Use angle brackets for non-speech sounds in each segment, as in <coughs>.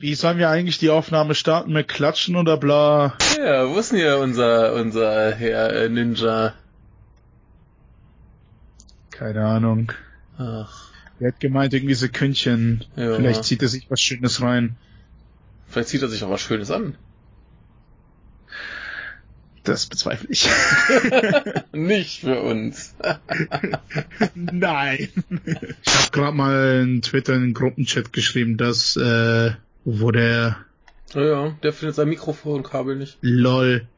Wie sollen wir eigentlich die Aufnahme starten? Mit Klatschen oder bla? Ja, wo ist denn hier unser, unser Herr äh, Ninja? Keine Ahnung. Ach, Er hat gemeint, irgendwie Sekündchen. Ja. Vielleicht zieht er sich was Schönes rein. vielleicht zieht er sich auch was Schönes an. Das bezweifle ich. <laughs> <laughs> Nicht für uns. Nein. Ich habe gerade mal in Twitter in den Gruppenchat geschrieben, dass äh, wo der. Naja, der findet sein Mikrofonkabel nicht. LOL.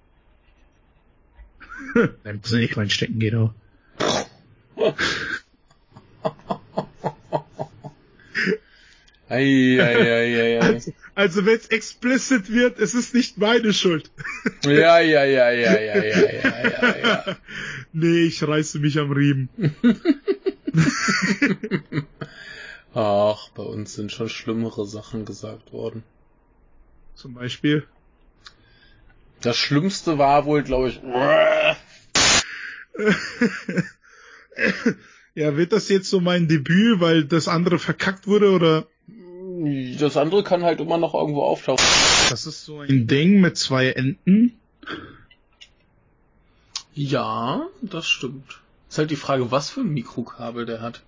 <laughs> Dann muss ich nicht reinstecken, gehen, auch. <laughs> ei, Also, also wenn es explicit wird, es ist nicht meine Schuld. ja, ja, ja, ja, ja, ja, ja, ja. Nee, ich reiße mich am Riemen. <laughs> Ach, bei uns sind schon schlimmere Sachen gesagt worden. Zum Beispiel. Das Schlimmste war wohl, glaube ich, <laughs> Ja, wird das jetzt so mein Debüt, weil das andere verkackt wurde oder? das andere kann halt immer noch irgendwo auftauchen. Das ist so ein Ding mit zwei Enden. Ja, das stimmt. Ist halt die Frage, was für ein Mikrokabel der hat.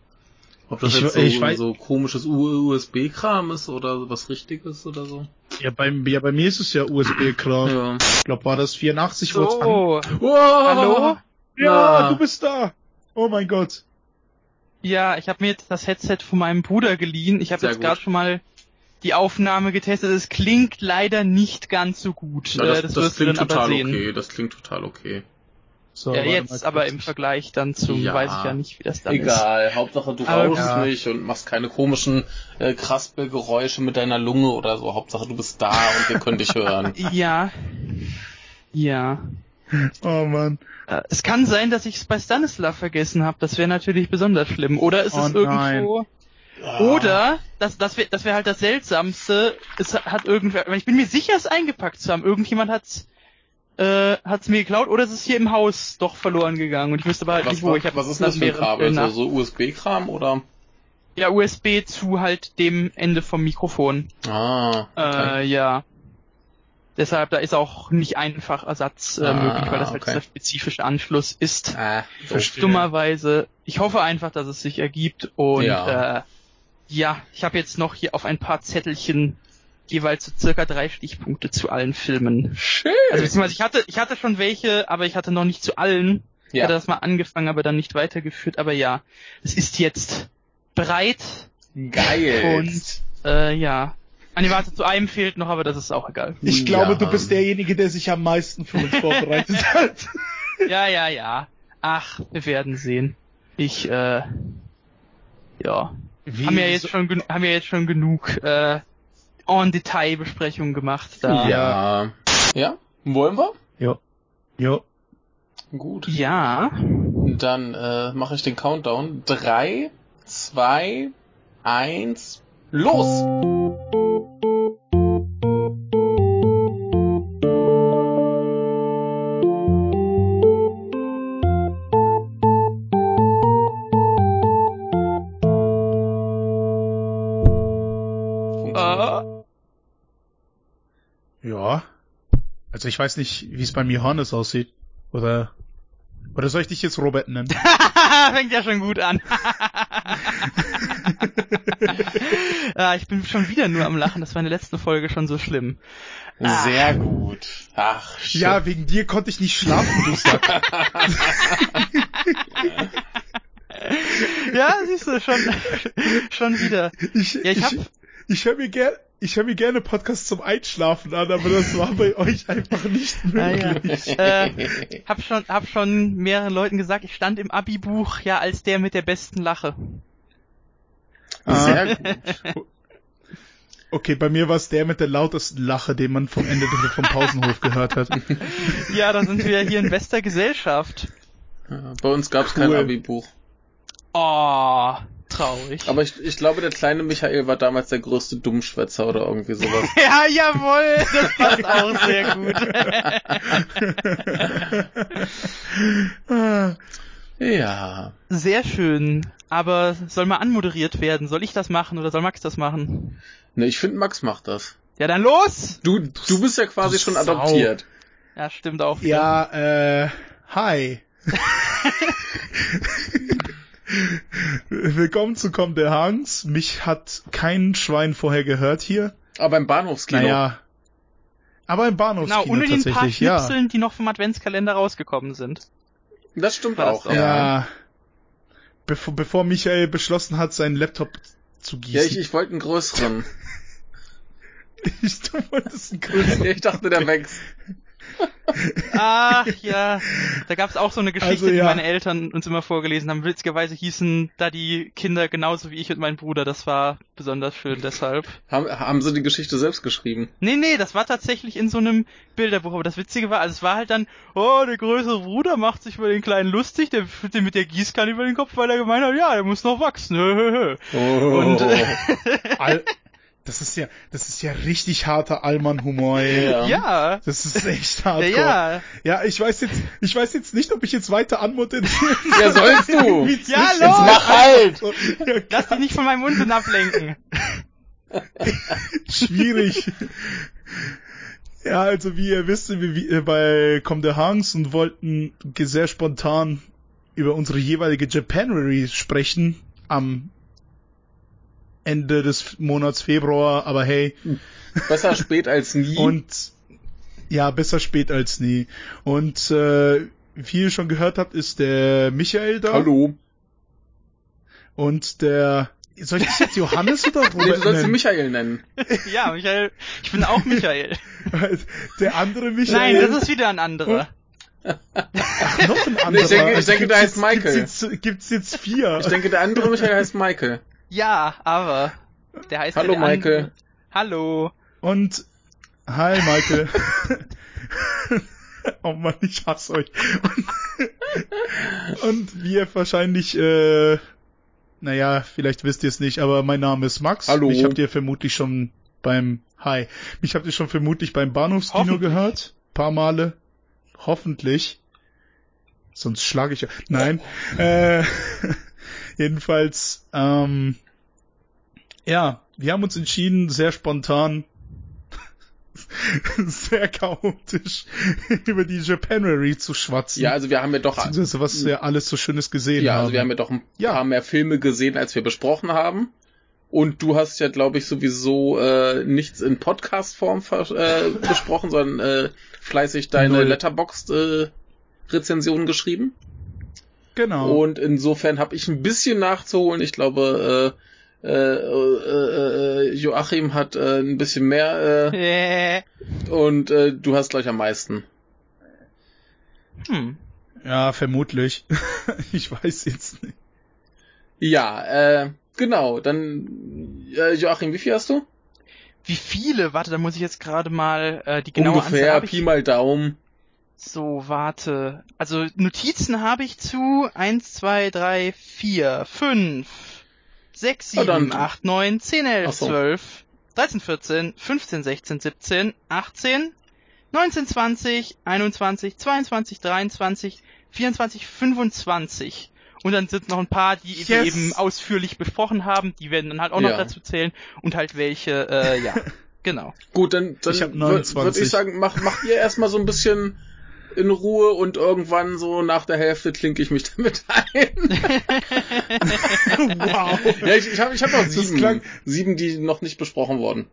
Ob das Ich- jetzt so, ich weiß- so komisches USB-Kram ist oder was richtiges oder so. Ja, bei, ja, bei mir ist es ja USB-Kram. Ja. Ich glaube, war das 84 Watt. an- So, Wow. hallo? Ja, Na. du bist da. Oh mein Gott. Ja, ich habe mir jetzt das Headset von meinem Bruder geliehen. Ich habe jetzt gerade schon mal die Aufnahme getestet. Es klingt leider nicht ganz so gut. Ja, Äh, das, das, das, du klingt total okay. Das klingt total okay. So, Ja, jetzt aber im Vergleich dann zum, Ja. weiß ich ja nicht, wie das dann ist. Egal, Hauptsache du Aber- rauchst Ja. nicht und machst keine komischen äh, Kraspelgeräusche mit deiner Lunge oder so. Hauptsache du bist da und wir können dich hören. <laughs> Ja. Ja. Oh Mann. Äh, es kann sein, dass ich es bei Stanislav vergessen habe. Das wäre natürlich besonders schlimm. Oder ist Oh es irgendwo... Oder, das, das wäre das wär halt das Seltsamste, es hat irgendwer, ich bin mir sicher, es eingepackt zu haben. Irgendjemand hat's, äh, hat's mir geklaut oder es ist hier im Haus doch verloren gegangen und ich wüsste aber halt Was, nicht wo. Ich hab was ist das für ein Kabel? Stellen So, so USB-Kram oder? Ja, USB zu halt dem Ende vom Mikrofon. Ah, okay. Äh, ja. Deshalb, da ist auch nicht einfach Ersatz äh, Ah, möglich, weil das halt okay. dieser spezifische Anschluss ist. Ah. Verstehe. Dummerweise. Ich hoffe einfach, dass es sich ergibt und Ja. äh, ja, ich habe jetzt noch hier auf ein paar Zettelchen jeweils so circa drei Stichpunkte zu allen Filmen. Schön. Also beziehungsweise ich hatte, ich hatte schon welche, aber ich hatte noch nicht zu allen. Ich ja, hatte das mal angefangen, aber dann nicht weitergeführt. Aber ja, es ist jetzt breit geil. und äh, ja. Nee, warte, zu einem fehlt noch, aber das ist auch egal. Ich glaube, Ja. du bist derjenige, der sich am meisten für uns vorbereitet <laughs> hat. Ja, ja, ja. Ach, wir werden sehen. Ich, äh, ja. Wie haben ja jetzt schon, haben ja jetzt schon genug äh, en Detail Besprechungen gemacht. Da. ja. Ja? Wollen wir? Jo. Jo. Gut. Ja. Dann äh, mache ich den Countdown. Drei, zwei, eins, los! Also ich weiß nicht, wie es beim Johannes aussieht. Oder oder soll ich dich jetzt Robert nennen? <laughs> <laughs> fängt ja schon gut an. <laughs> ah, ich bin schon wieder nur am Lachen. Das war in der letzten Folge schon so schlimm. Ah. Sehr gut. Ach, shit. ja, wegen dir konnte ich nicht schlafen, du Sack. Ja, siehst du, schon, schon wieder. Ich, Ja, ich ich, hab- ich höre mir gerne ich höre mir gerne Podcasts zum Einschlafen an, aber das war bei euch einfach nicht Ah, ja. möglich. äh, hab schon, hab schon mehreren Leuten gesagt, ich stand im Abi-Buch ja als der mit der besten Lache. Sehr gut. Okay, bei mir war es der mit der lautesten Lache, den man vom Ende vom Pausenhof gehört hat. <laughs> Ja, da sind wir hier in bester Gesellschaft. Bei uns gab's kein Cool. Abi-Buch. Oh, traurig. Aber ich, ich glaube, der kleine Michael war damals der größte Dummschwätzer oder irgendwie sowas. <laughs> ja, jawohl, das passt auch sehr gut. <laughs> Ja. sehr schön. Aber soll mal anmoderiert werden? Soll ich das machen oder soll Max das machen? Ne, ich finde, Max macht das. Ja, dann los! Du, du bist ja quasi schon Sau. adoptiert. Ja, stimmt auch. wieder. Ja, äh, hi. <laughs> Willkommen zu Kommt der Hans. Mich hat kein Schwein vorher gehört hier. Aber im Bahnhofskino. Naja. Aber im Bahnhofskino Genau, ohne den paar tatsächlich, ja. Schnipseln, die noch vom Adventskalender rausgekommen sind. Das stimmt das auch. Ja. Bevor, bevor Michael beschlossen hat, seinen Laptop zu gießen. Ja, ich, ich wollte einen größeren. <laughs> ich, du wolltest einen <laughs> größeren. ich dachte, der wächst. Ach ja, da gab's auch so eine Geschichte, Also, ja. die meine Eltern uns immer vorgelesen haben. Witzigerweise hießen da die Kinder genauso wie ich und mein Bruder. Das war besonders schön deshalb. Haben, haben sie die Geschichte selbst geschrieben? Nee, nee, das war tatsächlich in so einem Bilderbuch. Aber das Witzige war, also es war halt dann, oh, der größere Bruder macht sich über den Kleinen lustig, der führt den mit der Gießkanne über den Kopf, weil er gemeint hat, ja, der muss noch wachsen. <laughs> Oh. Und, Al das ist ja, das ist ja richtig harter Allmann-Humor, ey. Ja. Ja, Das ist echt ja, hardcore. ja. Ja, ich weiß jetzt, ich weiß jetzt nicht, ob ich jetzt weiter anmoderieren Ja, sollst du. <laughs> Ja, los. Mach halt. So, ja, Lass dich nicht von meinem Unsinn ablenken. <laughs> schwierig. Ja, also wie ihr wisst, wir äh, bei Com de Hangs und wollten sehr spontan über unsere jeweilige Japanery sprechen am Ende des Monats Februar, aber hey, Besser spät als nie. und ja, besser spät als nie. Und äh, wie ihr schon gehört habt, ist der Michael da. Hallo. Und der soll ich das jetzt Johannes oder Robert Nee, du sollst ihn nennen? Michael nennen. <laughs> Ja, Michael, ich bin auch Michael. <laughs> Der andere Nein, Michael. das ist wieder ein anderer. Ach, noch ein anderer. Ich denke- ich denke, der heißt jetzt- Michael. Gibt's jetzt, gibt's jetzt vier? Ich denke, der andere Michael heißt Michael. Ja, aber der heißt Hallo, ja Michael. andere. Hallo. Und hi Michael. <laughs> oh Mann, ich hasse euch. Und, und wie ihr wahrscheinlich, äh, naja, vielleicht wisst ihr es nicht, aber mein Name ist Max. Hallo. Mich habt ihr vermutlich schon beim Hi. Mich habt ihr schon vermutlich beim Bahnhofskino gehört. Paar Male. Hoffentlich. Sonst schlage ich ja. Nein. Äh, <laughs> jedenfalls, ähm, ja, wir haben uns entschieden, sehr spontan, <laughs> sehr chaotisch <laughs> über die Japanery zu schwatzen. Ja, also wir haben ja doch, was wir alles so Schönes gesehen ja, haben. also wir haben ja doch ein Ja. paar mehr Filme gesehen, als wir besprochen haben. Und du hast ja, glaube ich, sowieso äh, nichts in Podcast-Form äh, <laughs> besprochen, sondern äh, fleißig deine Null. Letterboxd-Rezensionen geschrieben. genau. Und insofern habe ich ein bisschen nachzuholen. Ich glaube, äh, äh, äh, äh, Joachim hat äh, ein bisschen mehr äh, <laughs> und äh, du hast gleich am meisten. hm. ja, vermutlich. <laughs> ich weiß jetzt nicht. Ja, äh, genau. Dann äh, Joachim, wie viel hast du? Wie viele? Warte, da muss ich jetzt gerade mal äh, die genaue Anzahl Ungefähr, Pi mal Daumen. So, warte. Also Notizen habe ich zu 1, 2, 3, 4, 5, 6, Ah, 7, dann- 8, 9, 10, 11, Ach so. 12, 13, 14, 15, 16, 17, 18, 19, 20, 21, 22, 23, 24, 25. Und dann sind noch ein paar, die Yes. wir eben ausführlich besprochen haben. Die werden dann halt auch noch Ja. dazu zählen. Und halt welche, äh, ja. <laughs> Genau. Gut, dann, dann Ich hab würde 29. ich sagen, mach, macht ihr erstmal so ein bisschen in Ruhe und irgendwann so nach der Hälfte klinke ich mich <laughs> damit ein. <laughs> wow. ja, ich, ich habe ich hab noch sieben, klang- sieben, die noch nicht besprochen wurden.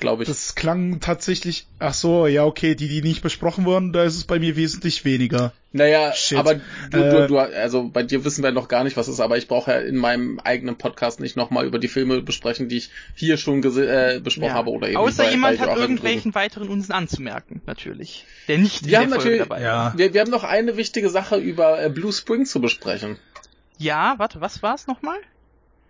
Glaube ich. Das klang tatsächlich, ach so, ja, okay, die, die nicht besprochen wurden, da ist es bei mir wesentlich weniger. Naja, Shit. aber du, Äh, du, du, also bei dir wissen wir noch gar nicht, was es ist, aber ich brauche ja in meinem eigenen Podcast nicht nochmal über die Filme besprechen, die ich hier schon äh, besprochen Ja. habe oder eben Außer bei, jemand bei hat Joachim irgendwelchen weiteren Unsinn anzumerken, natürlich. Der nicht in Wir der haben Folge natürlich- dabei Ja. Wir, wir haben noch eine wichtige Sache über äh, Blue Spring zu besprechen. Ja, warte, was war's nochmal?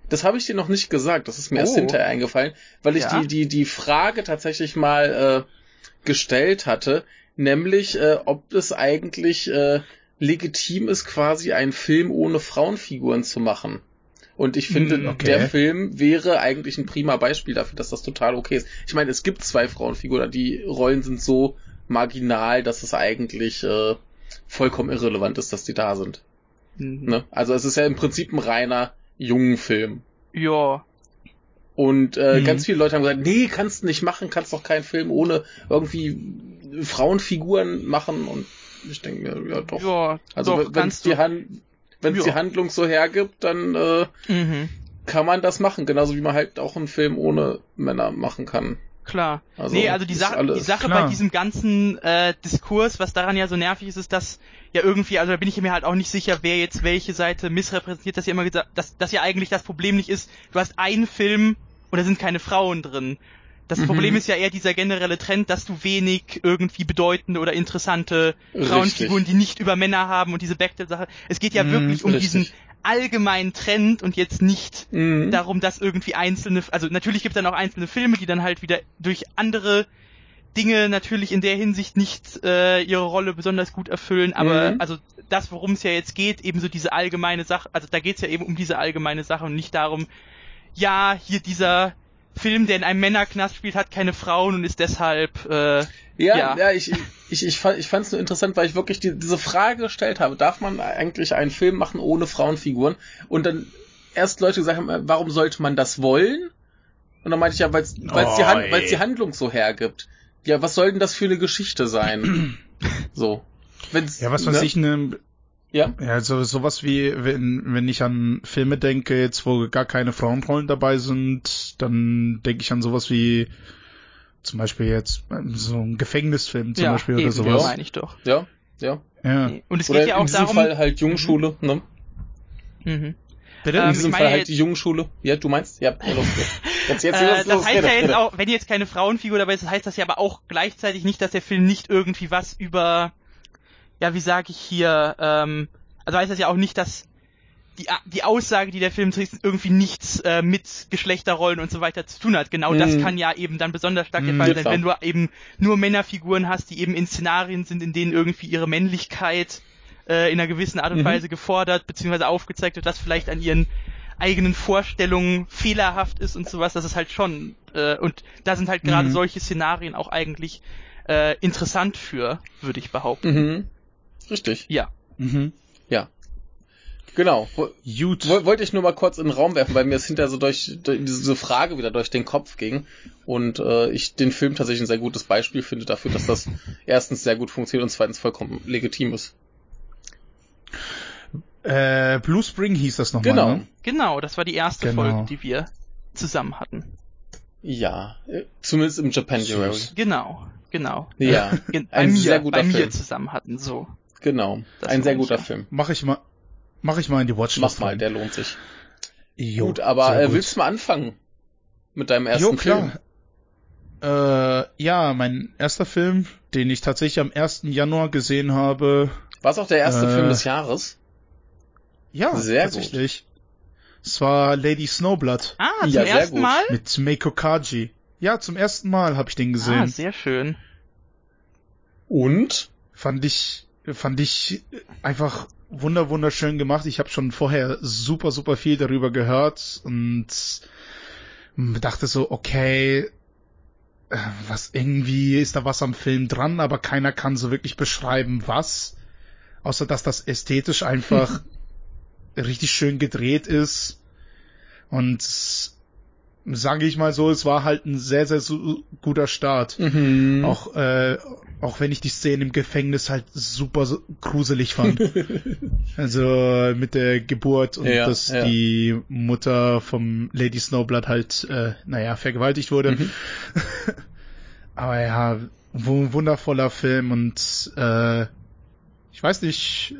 Das habe ich dir noch nicht gesagt, das ist mir erst Oh. hinterher eingefallen, weil ich Ja. die, die, die Frage tatsächlich mal äh, gestellt hatte, nämlich äh, ob es eigentlich äh, legitim ist, quasi einen Film ohne Frauenfiguren zu machen. Und ich finde, Hm, okay. der Film wäre eigentlich ein prima Beispiel dafür, dass das total okay ist. Ich meine, es gibt zwei Frauenfiguren, die Rollen sind so marginal, dass es eigentlich äh, vollkommen irrelevant ist, dass die da sind. Mhm. Ne? Also es ist ja im Prinzip ein reiner jungen Film. Ja. Und äh, Mhm. ganz viele Leute haben gesagt, nee, kannst du nicht machen, kannst doch keinen Film ohne irgendwie Frauenfiguren machen. Und ich denke mir, ja doch. Ja, also wenn es die. Han wenn's Ja. die Handlung so hergibt, dann äh, Mhm, kann man das machen. Genauso wie man halt auch einen Film ohne Männer machen kann. Klar. Also, nee, also die, Sache, die Sache klar. bei diesem ganzen äh, Diskurs, was daran ja so nervig ist, ist, dass ja irgendwie, also da bin ich mir halt auch nicht sicher, wer jetzt welche Seite missrepräsentiert, dass ja immer gesagt, dass, dass ja eigentlich das Problem nicht ist, du hast einen Film und da sind keine Frauen drin. Das Mhm. Problem ist ja eher dieser generelle Trend, dass du wenig irgendwie bedeutende oder interessante. Frauenfiguren, die nicht über Männer haben und diese Backtel-Sache. Es geht ja Mhm, wirklich um richtig. diesen allgemeinen Trend und jetzt nicht Mhm. darum, dass irgendwie einzelne, also natürlich gibt es dann auch einzelne Filme, die dann halt wieder durch andere Dinge natürlich in der Hinsicht nicht äh, ihre Rolle besonders gut erfüllen, aber Mhm. also das, worum es ja jetzt geht, eben so diese allgemeine Sache, also da geht es ja eben um diese allgemeine Sache und nicht darum, ja, hier dieser Film, der in einem Männerknast spielt, hat keine Frauen und ist deshalb äh, Ja, Ja. ja, ich, ich, ich, fand, ich fand es nur interessant, weil ich wirklich die, diese Frage gestellt habe, darf man eigentlich einen Film machen ohne Frauenfiguren? Und dann erst Leute gesagt haben, äh, warum sollte man das wollen? Und dann meinte ich ja, weil es die, Oh, Han ey. weil's die Handlung so hergibt. Ja, was soll denn das für eine Geschichte sein? <clears throat> so. Wenn's, Ja, was weiß ne? ich, ne, Ja, ja, so, sowas wie, wenn, wenn ich an Filme denke, jetzt wo gar keine Frauenrollen dabei sind, dann denke ich an sowas wie, zum Beispiel jetzt, so ein Gefängnisfilm zum ja, Beispiel oder eben, sowas. meine ich doch. ja, ja. Ja. Und es Oder geht ja in auch diesem darum, Fall halt Jungschule, ne? mhm. Bitte? In Ähm, diesem ich Fall halt die Jungschule. Ja, du meinst? Ja, ja los, jetzt, jetzt, jetzt, Äh, los, das heißt ja jetzt auch, wenn jetzt keine Frauenfigur dabei ist, heißt das ja aber auch gleichzeitig nicht, dass der Film nicht irgendwie was über, ja, wie sage ich hier, ähm, also heißt das ja auch nicht, dass die, die Aussage, die der Film trägt, irgendwie nichts äh, mit Geschlechterrollen und so weiter zu tun hat. Genau das Mhm. kann ja eben dann besonders stark der Mhm, Fall sein, klar. wenn du eben nur Männerfiguren hast, die eben in Szenarien sind, in denen irgendwie ihre Männlichkeit äh, in einer gewissen Art und Mhm. Weise gefordert bzw. aufgezeigt wird, das vielleicht an ihren eigenen Vorstellungen fehlerhaft ist und sowas, das ist halt schon äh, und da sind halt gerade Mhm. solche Szenarien auch eigentlich äh, interessant für, würde ich behaupten. Mhm. Richtig. Ja. Mhm. Ja. Genau. Gut. Woll- Wollte ich nur mal kurz in den Raum werfen, weil mir es hinterher so durch, durch diese Frage wieder durch den Kopf ging und äh, ich den Film tatsächlich ein sehr gutes Beispiel finde dafür, dass das erstens sehr gut funktioniert und zweitens vollkommen legitim ist. Äh, Blue Spring hieß das nochmal, Genau. ne? Genau, das war die erste Genau. Folge, die wir zusammen hatten. Ja, äh, zumindest im Japanuary. Süß. Genau, genau. Ja, <laughs> ein mir, sehr guter bei mir Film. zusammen hatten, so. Genau. Das ein sehr ich, guter. Film. Mach ich mal, mach ich mal in die Watchlist. Mach mal, rein. der lohnt sich. Jo, gut, aber äh, gut. willst du mal anfangen mit deinem ersten Jo, Film? klar. Äh, ja, mein erster Film, den ich tatsächlich am 1. Januar gesehen habe. War es auch der erste Äh, Film des Jahres? Ja, Sehr tatsächlich. Es war Lady Snowblood Ah, zum Ja, sehr ersten gut. Mal? mit Meiko Kaji. Ja, zum ersten Mal habe ich den Ah, gesehen. sehr schön. Und? fand ich, fand ich einfach wunder wunderschön gemacht. Ich habe schon vorher super super viel darüber gehört und dachte so, okay, äh, was irgendwie ist da was am Film dran, aber keiner kann so wirklich beschreiben, was, außer dass das ästhetisch einfach <laughs> richtig schön gedreht ist und sage ich mal so, es war halt ein sehr sehr guter Start. Mhm. Auch, äh, auch wenn ich die Szene im Gefängnis halt super gruselig fand. <laughs> also mit der Geburt und Ja, dass ja. die Mutter vom Lady Snowblood halt, äh, naja, vergewaltigt wurde. Mhm. <laughs> Aber ja, wu- wundervoller Film und äh, ich weiß nicht,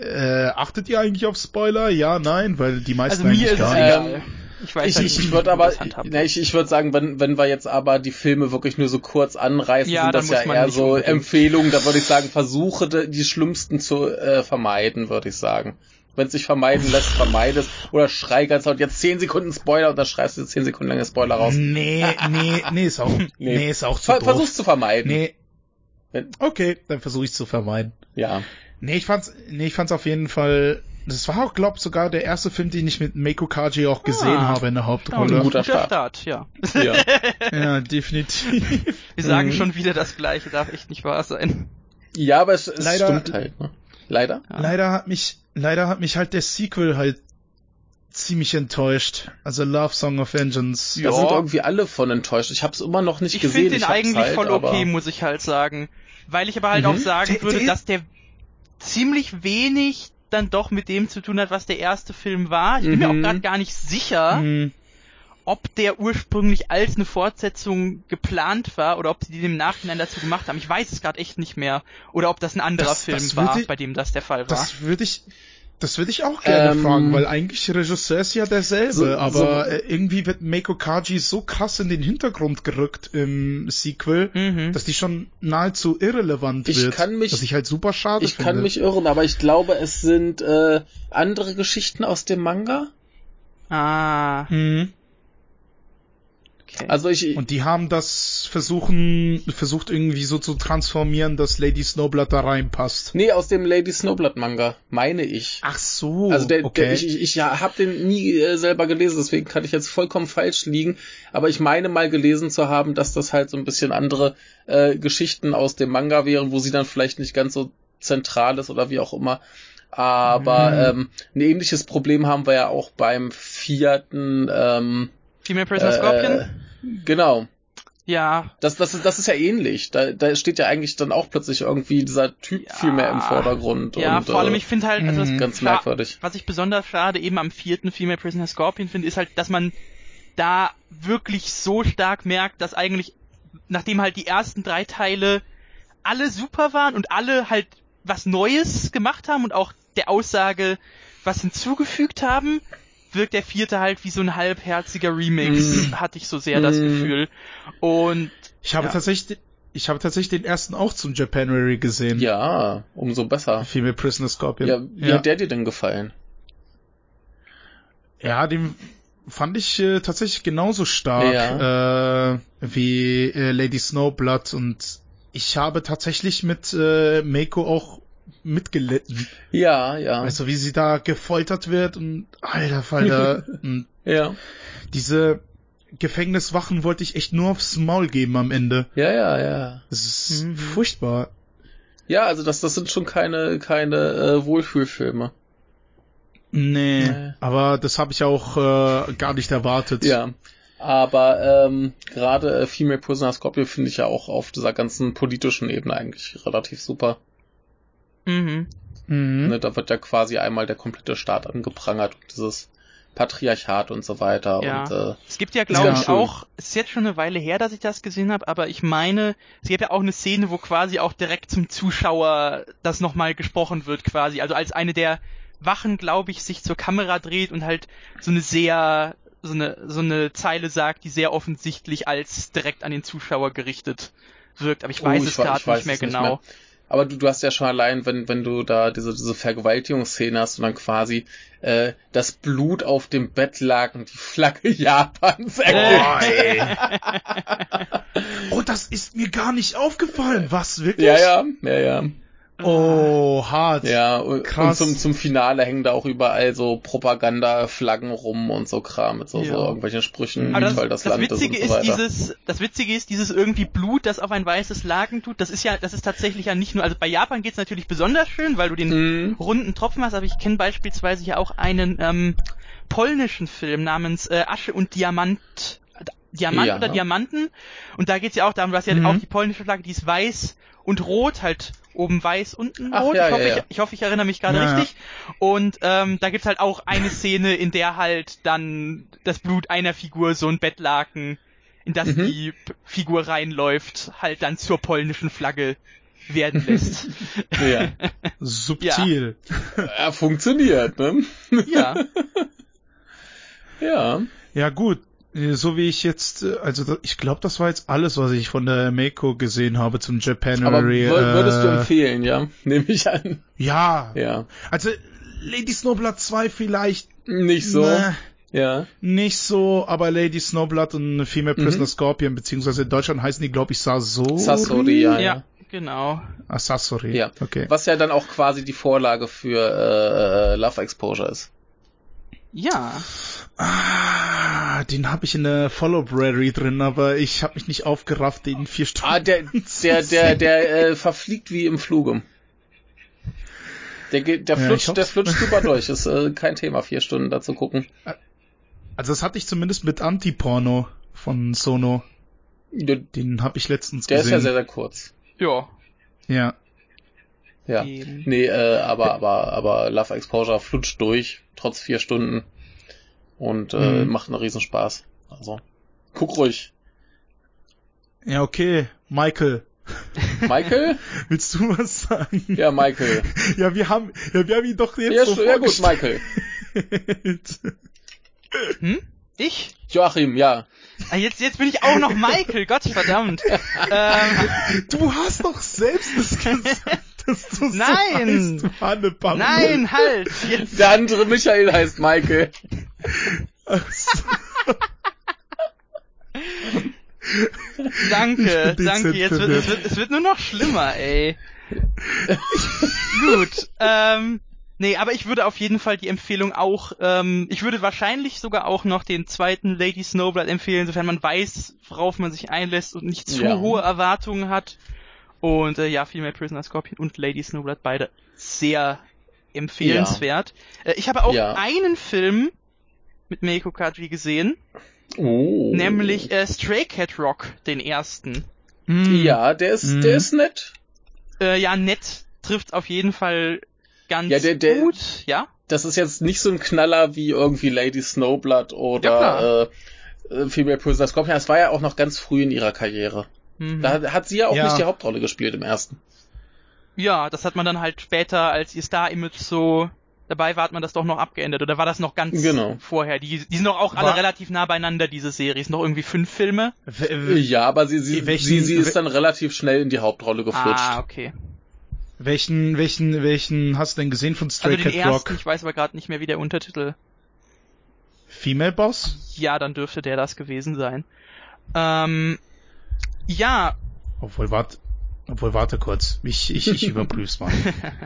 äh, achtet ihr eigentlich auf Spoiler? Ja, nein, weil die meisten Also mir eigentlich ist gar nicht. egal. Ich weiß Ich, halt ich, nicht, ich würde aber, ne, ich, ich würde sagen, wenn, wenn wir jetzt aber die Filme wirklich nur so kurz anreißen, Ja, sind das ja eher so unbedingt. Empfehlungen, da würde ich sagen, versuche die schlimmsten zu äh, vermeiden, würde ich sagen. Wenn es sich vermeiden lässt, vermeide es. Oder schrei ganz laut, jetzt 10 Sekunden Spoiler und dann schreist du 10 Sekunden lange Spoiler raus. Nee, <laughs> nee, nee, ist auch, nee, Nee. ist auch zu Ver doof. versuch's zu vermeiden. Nee. Wenn- Okay, dann versuche ich zu vermeiden. Ja. Nee, ich fand's, nee, ich fand's auf jeden Fall, das war auch, glaub sogar der erste Film, den ich mit Meiko Kaji auch gesehen Ah, habe in der Hauptrolle. ein guter Start. ja. ja. <laughs> Ja, definitiv. Wir sagen Mhm. schon wieder das Gleiche, darf echt nicht wahr sein. Ja, aber es, es Leider- stimmt halt. Ne? Leider? Ja. Leider hat mich, leider hat mich halt der Sequel halt ziemlich enttäuscht. Also Love Song of Vengeance. Da Ja. sind irgendwie alle von enttäuscht. Ich habe es immer noch nicht Ich gesehen. finde den eigentlich halt, voll aber- okay, muss ich halt sagen. Weil ich aber halt Mhm. auch sagen Der- würde, der- dass der ziemlich wenig dann doch mit dem zu tun hat, was der erste Film war. Ich bin mir Mhm. auch gerade gar nicht sicher, Hm. ob der ursprünglich als eine Fortsetzung geplant war oder ob sie den im Nachhinein dazu gemacht haben. Ich weiß es gerade echt nicht mehr. Oder ob das ein anderer Das- Film das war, ich- bei dem das der Fall war. Das würde ich, das würde ich auch gerne Ähm, fragen, weil eigentlich Regisseur ist ja derselbe, so- aber so- äh, irgendwie wird Meiko Kaji so krass in den Hintergrund gerückt im Sequel, Mhm. dass die schon nahezu irrelevant Ich wird. kann mich- was ich halt super schade Ich finde. kann mich irren, aber ich glaube, es sind äh, andere Geschichten aus dem Manga. Ah, Mhm. Okay. Also ich, Und die haben das versuchen, versucht irgendwie so zu transformieren, dass Lady Snowblood da reinpasst. nee, aus dem Lady Snowblood Manga, meine ich. Ach so, Also der, okay. der ich, ich, ich ja, habe den nie äh, selber gelesen, deswegen kann ich jetzt vollkommen falsch liegen. Aber ich meine mal gelesen zu haben, dass das halt so ein bisschen andere äh, Geschichten aus dem Manga wären, wo sie dann vielleicht nicht ganz so zentral ist oder wie auch immer. Aber Mhm. ähm, ein ähnliches Problem haben wir ja auch beim vierten. Ähm, Female Prisoner Scorpion? Genau. Ja, Das, das, ist, das ist ja ähnlich. Da, da steht ja eigentlich dann auch plötzlich irgendwie dieser Typ Ja. viel mehr im Vordergrund. ja, und, vor allem äh, ich finde halt, also das Mhm. ganz Schla- merkwürdig. was ich besonders schade eben am vierten Female Prisoner Scorpion finde, ist halt, dass man da wirklich so stark merkt, dass eigentlich, nachdem halt die ersten drei Teile alle super waren und alle halt was Neues gemacht haben und auch der Aussage was hinzugefügt haben, wirkt der vierte halt wie so ein halbherziger Remix, Mm. hatte ich so sehr das Mm. Gefühl. Und ich habe ja. tatsächlich, ich habe tatsächlich den ersten auch zum Japanuary gesehen. Ja, umso besser. Female Prisoner Scorpion. Ja, wie hat der dir denn gefallen? Ja, den fand ich äh, tatsächlich genauso stark äh, wie äh, Lady Snowblood und ich habe tatsächlich mit äh, Meiko auch mitgelitten. Ja, ja. Also wie sie da gefoltert wird und alter Falter. <laughs> und ja. diese Gefängniswachen wollte ich echt nur aufs Maul geben am Ende. Ja, ja, ja. Das ist Mhm. furchtbar. Ja, also das, das sind schon keine, keine äh, Wohlfühlfilme. Nee, Nee. aber das habe ich auch äh, gar nicht erwartet. Ja. Aber ähm, gerade äh, Female Prisoner Scorpio finde ich ja auch auf dieser ganzen politischen Ebene eigentlich relativ super. Mhm. Mhm. Ne, da wird ja quasi einmal der komplette Staat angeprangert und dieses Patriarchat und so weiter. Ja. Und äh, Es gibt ja, glaube ich, auch, es ist jetzt schon eine Weile her, dass ich das gesehen habe, aber ich meine, es gibt ja auch eine Szene, wo quasi auch direkt zum Zuschauer das nochmal gesprochen wird, quasi. Also als eine der Wachen, glaube ich, sich zur Kamera dreht und halt so eine sehr, so eine, so eine Zeile sagt, die sehr offensichtlich als direkt an den Zuschauer gerichtet wirkt. Aber ich Oh, weiß ich es gerade nicht mehr es nicht genau. mehr. Aber du, du hast ja schon allein, wenn, wenn du da diese, diese Vergewaltigungsszene hast und dann quasi äh, das Blut auf dem Bettlaken, die Flagge <laughs> Japans ey. <laughs> oh, das ist mir gar nicht aufgefallen. Was, wirklich? Ja, ja, ja, ja. Oh, hart. Ja, und, Krass. und zum, zum Finale hängen da auch überall so Propagandaflaggen rum und so Kram mit so, so Ja. irgendwelchen Sprüchen, Aber wie das, toll das, das Land Witzige ist und so ist dieses, das Witzige ist dieses irgendwie Blut, das auf ein weißes Laken tut. Das ist ja, das ist tatsächlich ja nicht nur, also bei Japan geht's natürlich besonders schön, weil du den Mhm. runden Tropfen hast, aber ich kenne beispielsweise ja auch einen ähm, polnischen Film namens äh, Asche und Diamant. Diamant Ja. oder Diamanten. Und da geht's ja auch darum, du hast ja Mhm. auch die polnische Flagge, die ist weiß und rot, halt oben weiß, unten Ach, rot. ja, ich, hoffe, ja, ja. Ich, ich hoffe, ich erinnere mich gerade richtig. Und ähm, da gibt's halt auch eine Szene, in der halt dann das Blut einer Figur so ein Bettlaken, in das Mhm. die P Figur reinläuft, halt dann zur polnischen Flagge werden lässt. <laughs> Ja. Subtil. ja, funktioniert, ne? ja. <laughs> Ja. Ja. gut. Äh, So wie ich jetzt, äh, also ich glaube, das war jetzt alles, was ich von der Meiko gesehen habe zum Aber Japanuary. wür- würdest du äh, empfehlen, ja? <laughs> Nehme ich an. Ja. Ja. Also Lady Snowblood 2 vielleicht Nicht so. ne, Ja. nicht so, aber Lady Snowblood und Female Mhm. Prisoner Scorpion, beziehungsweise in Deutschland heißen die, glaube ich, Sasori. Sasori, ja, Ja, ja. genau. Ah, Sasori. Ja. Okay. Was ja dann auch quasi die Vorlage für äh, Love Exposure ist. Ja. Ah, den habe ich in der Follow-Brary drin, aber ich habe mich nicht aufgerafft, den vier Stunden. Ah, der, der, <laughs> der, der äh, verfliegt wie im Fluge. Der, geht, der, Ja, flutscht, hoff's. der flutscht super <laughs> durch. Ist äh, kein Thema, vier Stunden da zu gucken. Also das hatte ich zumindest mit Anti-Porno von Sono. Der, Den habe ich letztens der ist gesehen. ja sehr, sehr kurz. Ja. ja. Ja. Nee, äh, aber, aber, aber Love Exposure flutscht durch, trotz vier Stunden. Und äh, Mhm. macht einen Riesenspaß. Also, guck ruhig. Ja, okay. Michael, Michael? <laughs> willst du was sagen? Ja, Michael. Ja, wir haben, ja, wir haben ihn doch jetzt Ja, so ja gut. Michael. <laughs> Hm? Ich? Joachim, ja. Ah, jetzt, jetzt bin ich auch noch Michael, Gott verdammt. ähm, Du hast doch selbst das gesagt, dass du Nein. so heißt, nein, halt. Jetzt, Der andere Michael heißt Michael. <laughs> Danke, danke. Jetzt wird, es, wird, es wird nur noch schlimmer, ey. Gut. Ähm, nee, aber ich würde auf jeden Fall die Empfehlung auch, ähm, ich würde wahrscheinlich sogar auch noch den zweiten Lady Snowblood empfehlen, sofern man weiß, worauf man sich einlässt und nicht zu Ja. hohe Erwartungen hat. Und äh, ja, Female Prisoner Scorpion und Lady Snowblood beide sehr empfehlenswert. Äh, ich habe auch Ja. einen Film mit Meiko Kaji gesehen, Oh. nämlich äh, Stray Cat Rock, den ersten. Hm. Ja, der ist, Mhm. der ist nett. Äh, ja, nett trifft auf jeden Fall ganz Ja, der- der- gut, ja. Das ist jetzt nicht so ein Knaller wie irgendwie Lady Snowblood Ja, oder klar. äh, äh, Female Prisoner Scorpion. Das war ja auch noch ganz früh in ihrer Karriere. Mhm. Da hat sie ja auch Ja. nicht die Hauptrolle gespielt im ersten. ja, das hat man dann halt später, als ihr Star-Image so dabei war, hat man das doch noch abgeändert. Oder war das noch ganz Genau. vorher? Die, die sind doch auch alle War- relativ nah beieinander, diese Series. Noch irgendwie fünf Filme. Ja, aber sie, sie, Welchen- sie, sie ist dann relativ schnell in die Hauptrolle geflutscht. Ah, okay. Welchen, welchen, welchen hast du denn gesehen von Stray Also den Cat ersten, Rock? ich weiß aber gerade nicht mehr, wie der Untertitel. Female Boss? Ja, dann dürfte der das gewesen sein. Ähm, ja, Obwohl, warte, obwohl, warte kurz. Ich, ich, ich <laughs> überprüf's mal.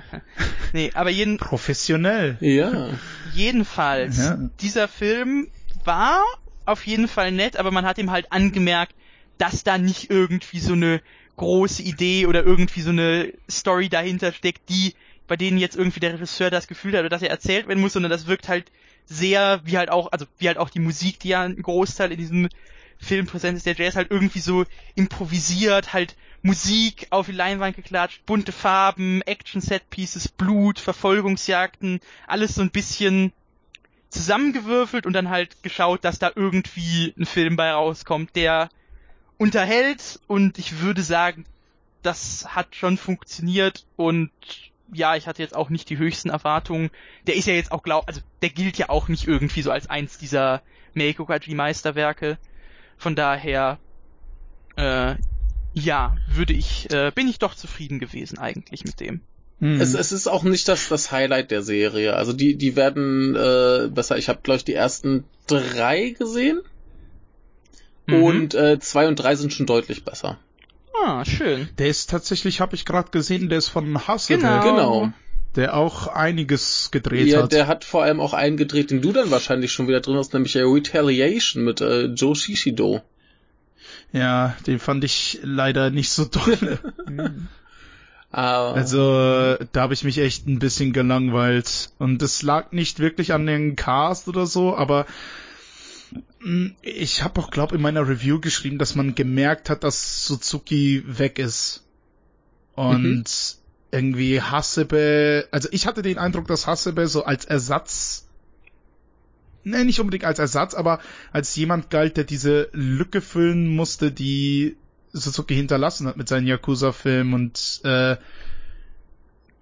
<laughs> nee, aber jeden, Professionell. Ja. <laughs> Jedenfalls, Ja. dieser Film war auf jeden Fall nett, aber man hat ihm halt angemerkt, dass da nicht irgendwie so eine große Idee oder irgendwie so eine Story dahinter steckt, die bei denen jetzt irgendwie der Regisseur das Gefühl hat oder dass er erzählt werden muss, sondern das wirkt halt sehr, wie halt auch, also wie halt auch die Musik, die ja ein Großteil in diesem Film präsent ist, der Jazz halt irgendwie so improvisiert, halt Musik auf die Leinwand geklatscht, bunte Farben, Action-Set-Pieces, Blut, Verfolgungsjagden, alles so ein bisschen zusammengewürfelt und dann halt geschaut, dass da irgendwie ein Film bei rauskommt, der unterhält und ich würde sagen, das hat schon funktioniert und ja, ich hatte jetzt auch nicht die höchsten Erwartungen. Der ist ja jetzt auch glaub, also der gilt ja auch nicht irgendwie so als eins dieser Meiko Meisterwerke. Von daher, äh, ja, würde ich, äh, bin ich doch zufrieden gewesen eigentlich mit dem. Hm. Es, es ist auch nicht das, das Highlight der Serie. Also die, die werden äh, besser. Ich habe, glaube ich, die ersten drei gesehen. Mhm. Und äh, zwei und drei sind schon deutlich besser. ah, schön. der ist tatsächlich, habe ich gerade gesehen, der ist von Hasselhoff, Genau. Genau. der auch einiges gedreht Ja, hat. der hat vor allem auch einen gedreht, den du dann wahrscheinlich schon wieder drin hast, nämlich Retaliation mit äh, Joe Shishido. Ja, den fand ich leider nicht so toll. <laughs> <laughs> Ah, Also, da habe ich mich echt ein bisschen gelangweilt. Und es lag nicht wirklich an den Cast oder so, aber mh, ich habe auch, glaube in meiner Review geschrieben, dass man gemerkt hat, dass Suzuki weg ist. Und irgendwie Hasebe, also ich hatte den Eindruck, dass Hasebe so als Ersatz, ne, nicht unbedingt als Ersatz, aber als jemand galt, der diese Lücke füllen musste, die Suzuki hinterlassen hat mit seinen Yakuza-Filmen und äh,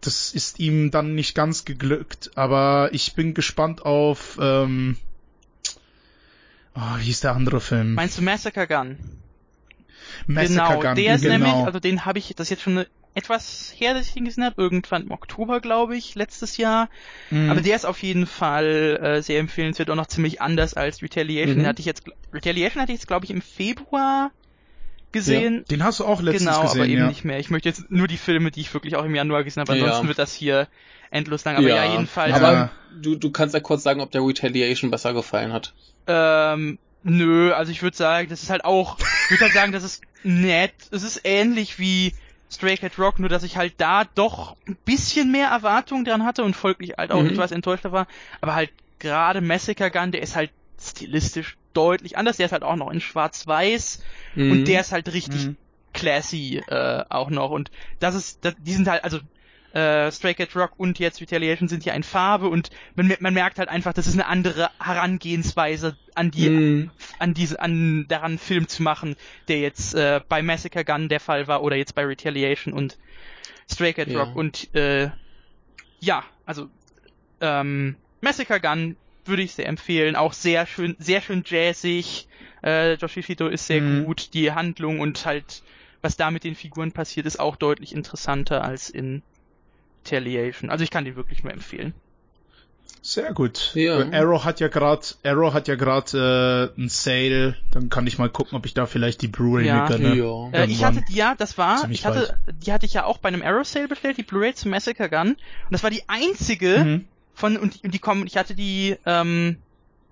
das ist ihm dann nicht ganz geglückt, aber ich bin gespannt auf ähm, oh, wie hieß der andere Film? Meinst du Massacre Gun? Massacre genau, Gun, der ist genau. nämlich, also den habe ich, das jetzt schon eine, etwas her, dass ich den gesehen habe, irgendwann im Oktober, glaube ich, letztes Jahr. Mhm. Aber der ist auf jeden Fall äh, sehr empfehlenswert und noch ziemlich anders als Retaliation. Mhm. Den hatte ich jetzt, Retaliation hatte ich jetzt, glaube ich, im Februar gesehen. den hast du auch letztens genau, gesehen, aber eben ja. nicht mehr. Ich möchte jetzt nur die Filme, die ich wirklich auch im Januar gesehen habe. Ja. Ansonsten wird das hier endlos lang. Aber ja, jedenfalls. Aber Ja. du, du kannst ja kurz sagen, ob der Retaliation besser gefallen hat. Ähm, nö, also ich würde sagen, das ist halt auch, ich würde halt sagen, das ist nett. Es ist ähnlich wie Stray Cat Rock, nur dass ich halt da doch ein bisschen mehr Erwartungen dran hatte und folglich halt auch Mhm. etwas enttäuschter war. Aber halt gerade Massacre Gun, der ist halt stilistisch deutlich anders. Der ist halt auch noch in Schwarz-Weiß Mhm. und der ist halt richtig Mhm. classy äh, auch noch. Und das ist, das, die sind halt, also äh, Stray Cat Rock und jetzt Retaliation sind ja in Farbe und man, man merkt halt einfach, das ist eine andere Herangehensweise an die Mhm. an diese, an daran Film zu machen, der jetzt äh, bei Massacre Gun der Fall war oder jetzt bei Retaliation und Stray Cat Ja. Rock und äh, ja, also ähm, Massacre Gun würde ich sehr empfehlen, auch sehr schön, sehr schön jazzig. Äh, Josh Ishito ist sehr Mhm. gut, die Handlung und halt was da mit den Figuren passiert, ist auch deutlich interessanter als in Retaliation. Also ich kann den wirklich nur empfehlen. Sehr gut. Ja. Arrow hat ja gerade, Arrow hat ja gerade äh, ein Sale. Dann kann ich mal gucken, ob ich da vielleicht die Blu-ray Ja. mit gönne. Ja. Äh, ich hatte die ja, das war, ich hatte, die hatte ich ja auch bei einem Arrow Sale bestellt, die Blu-ray zu Massacre Gun. Und das war die einzige Mhm. von, und, und die kommen, ich hatte die, ähm,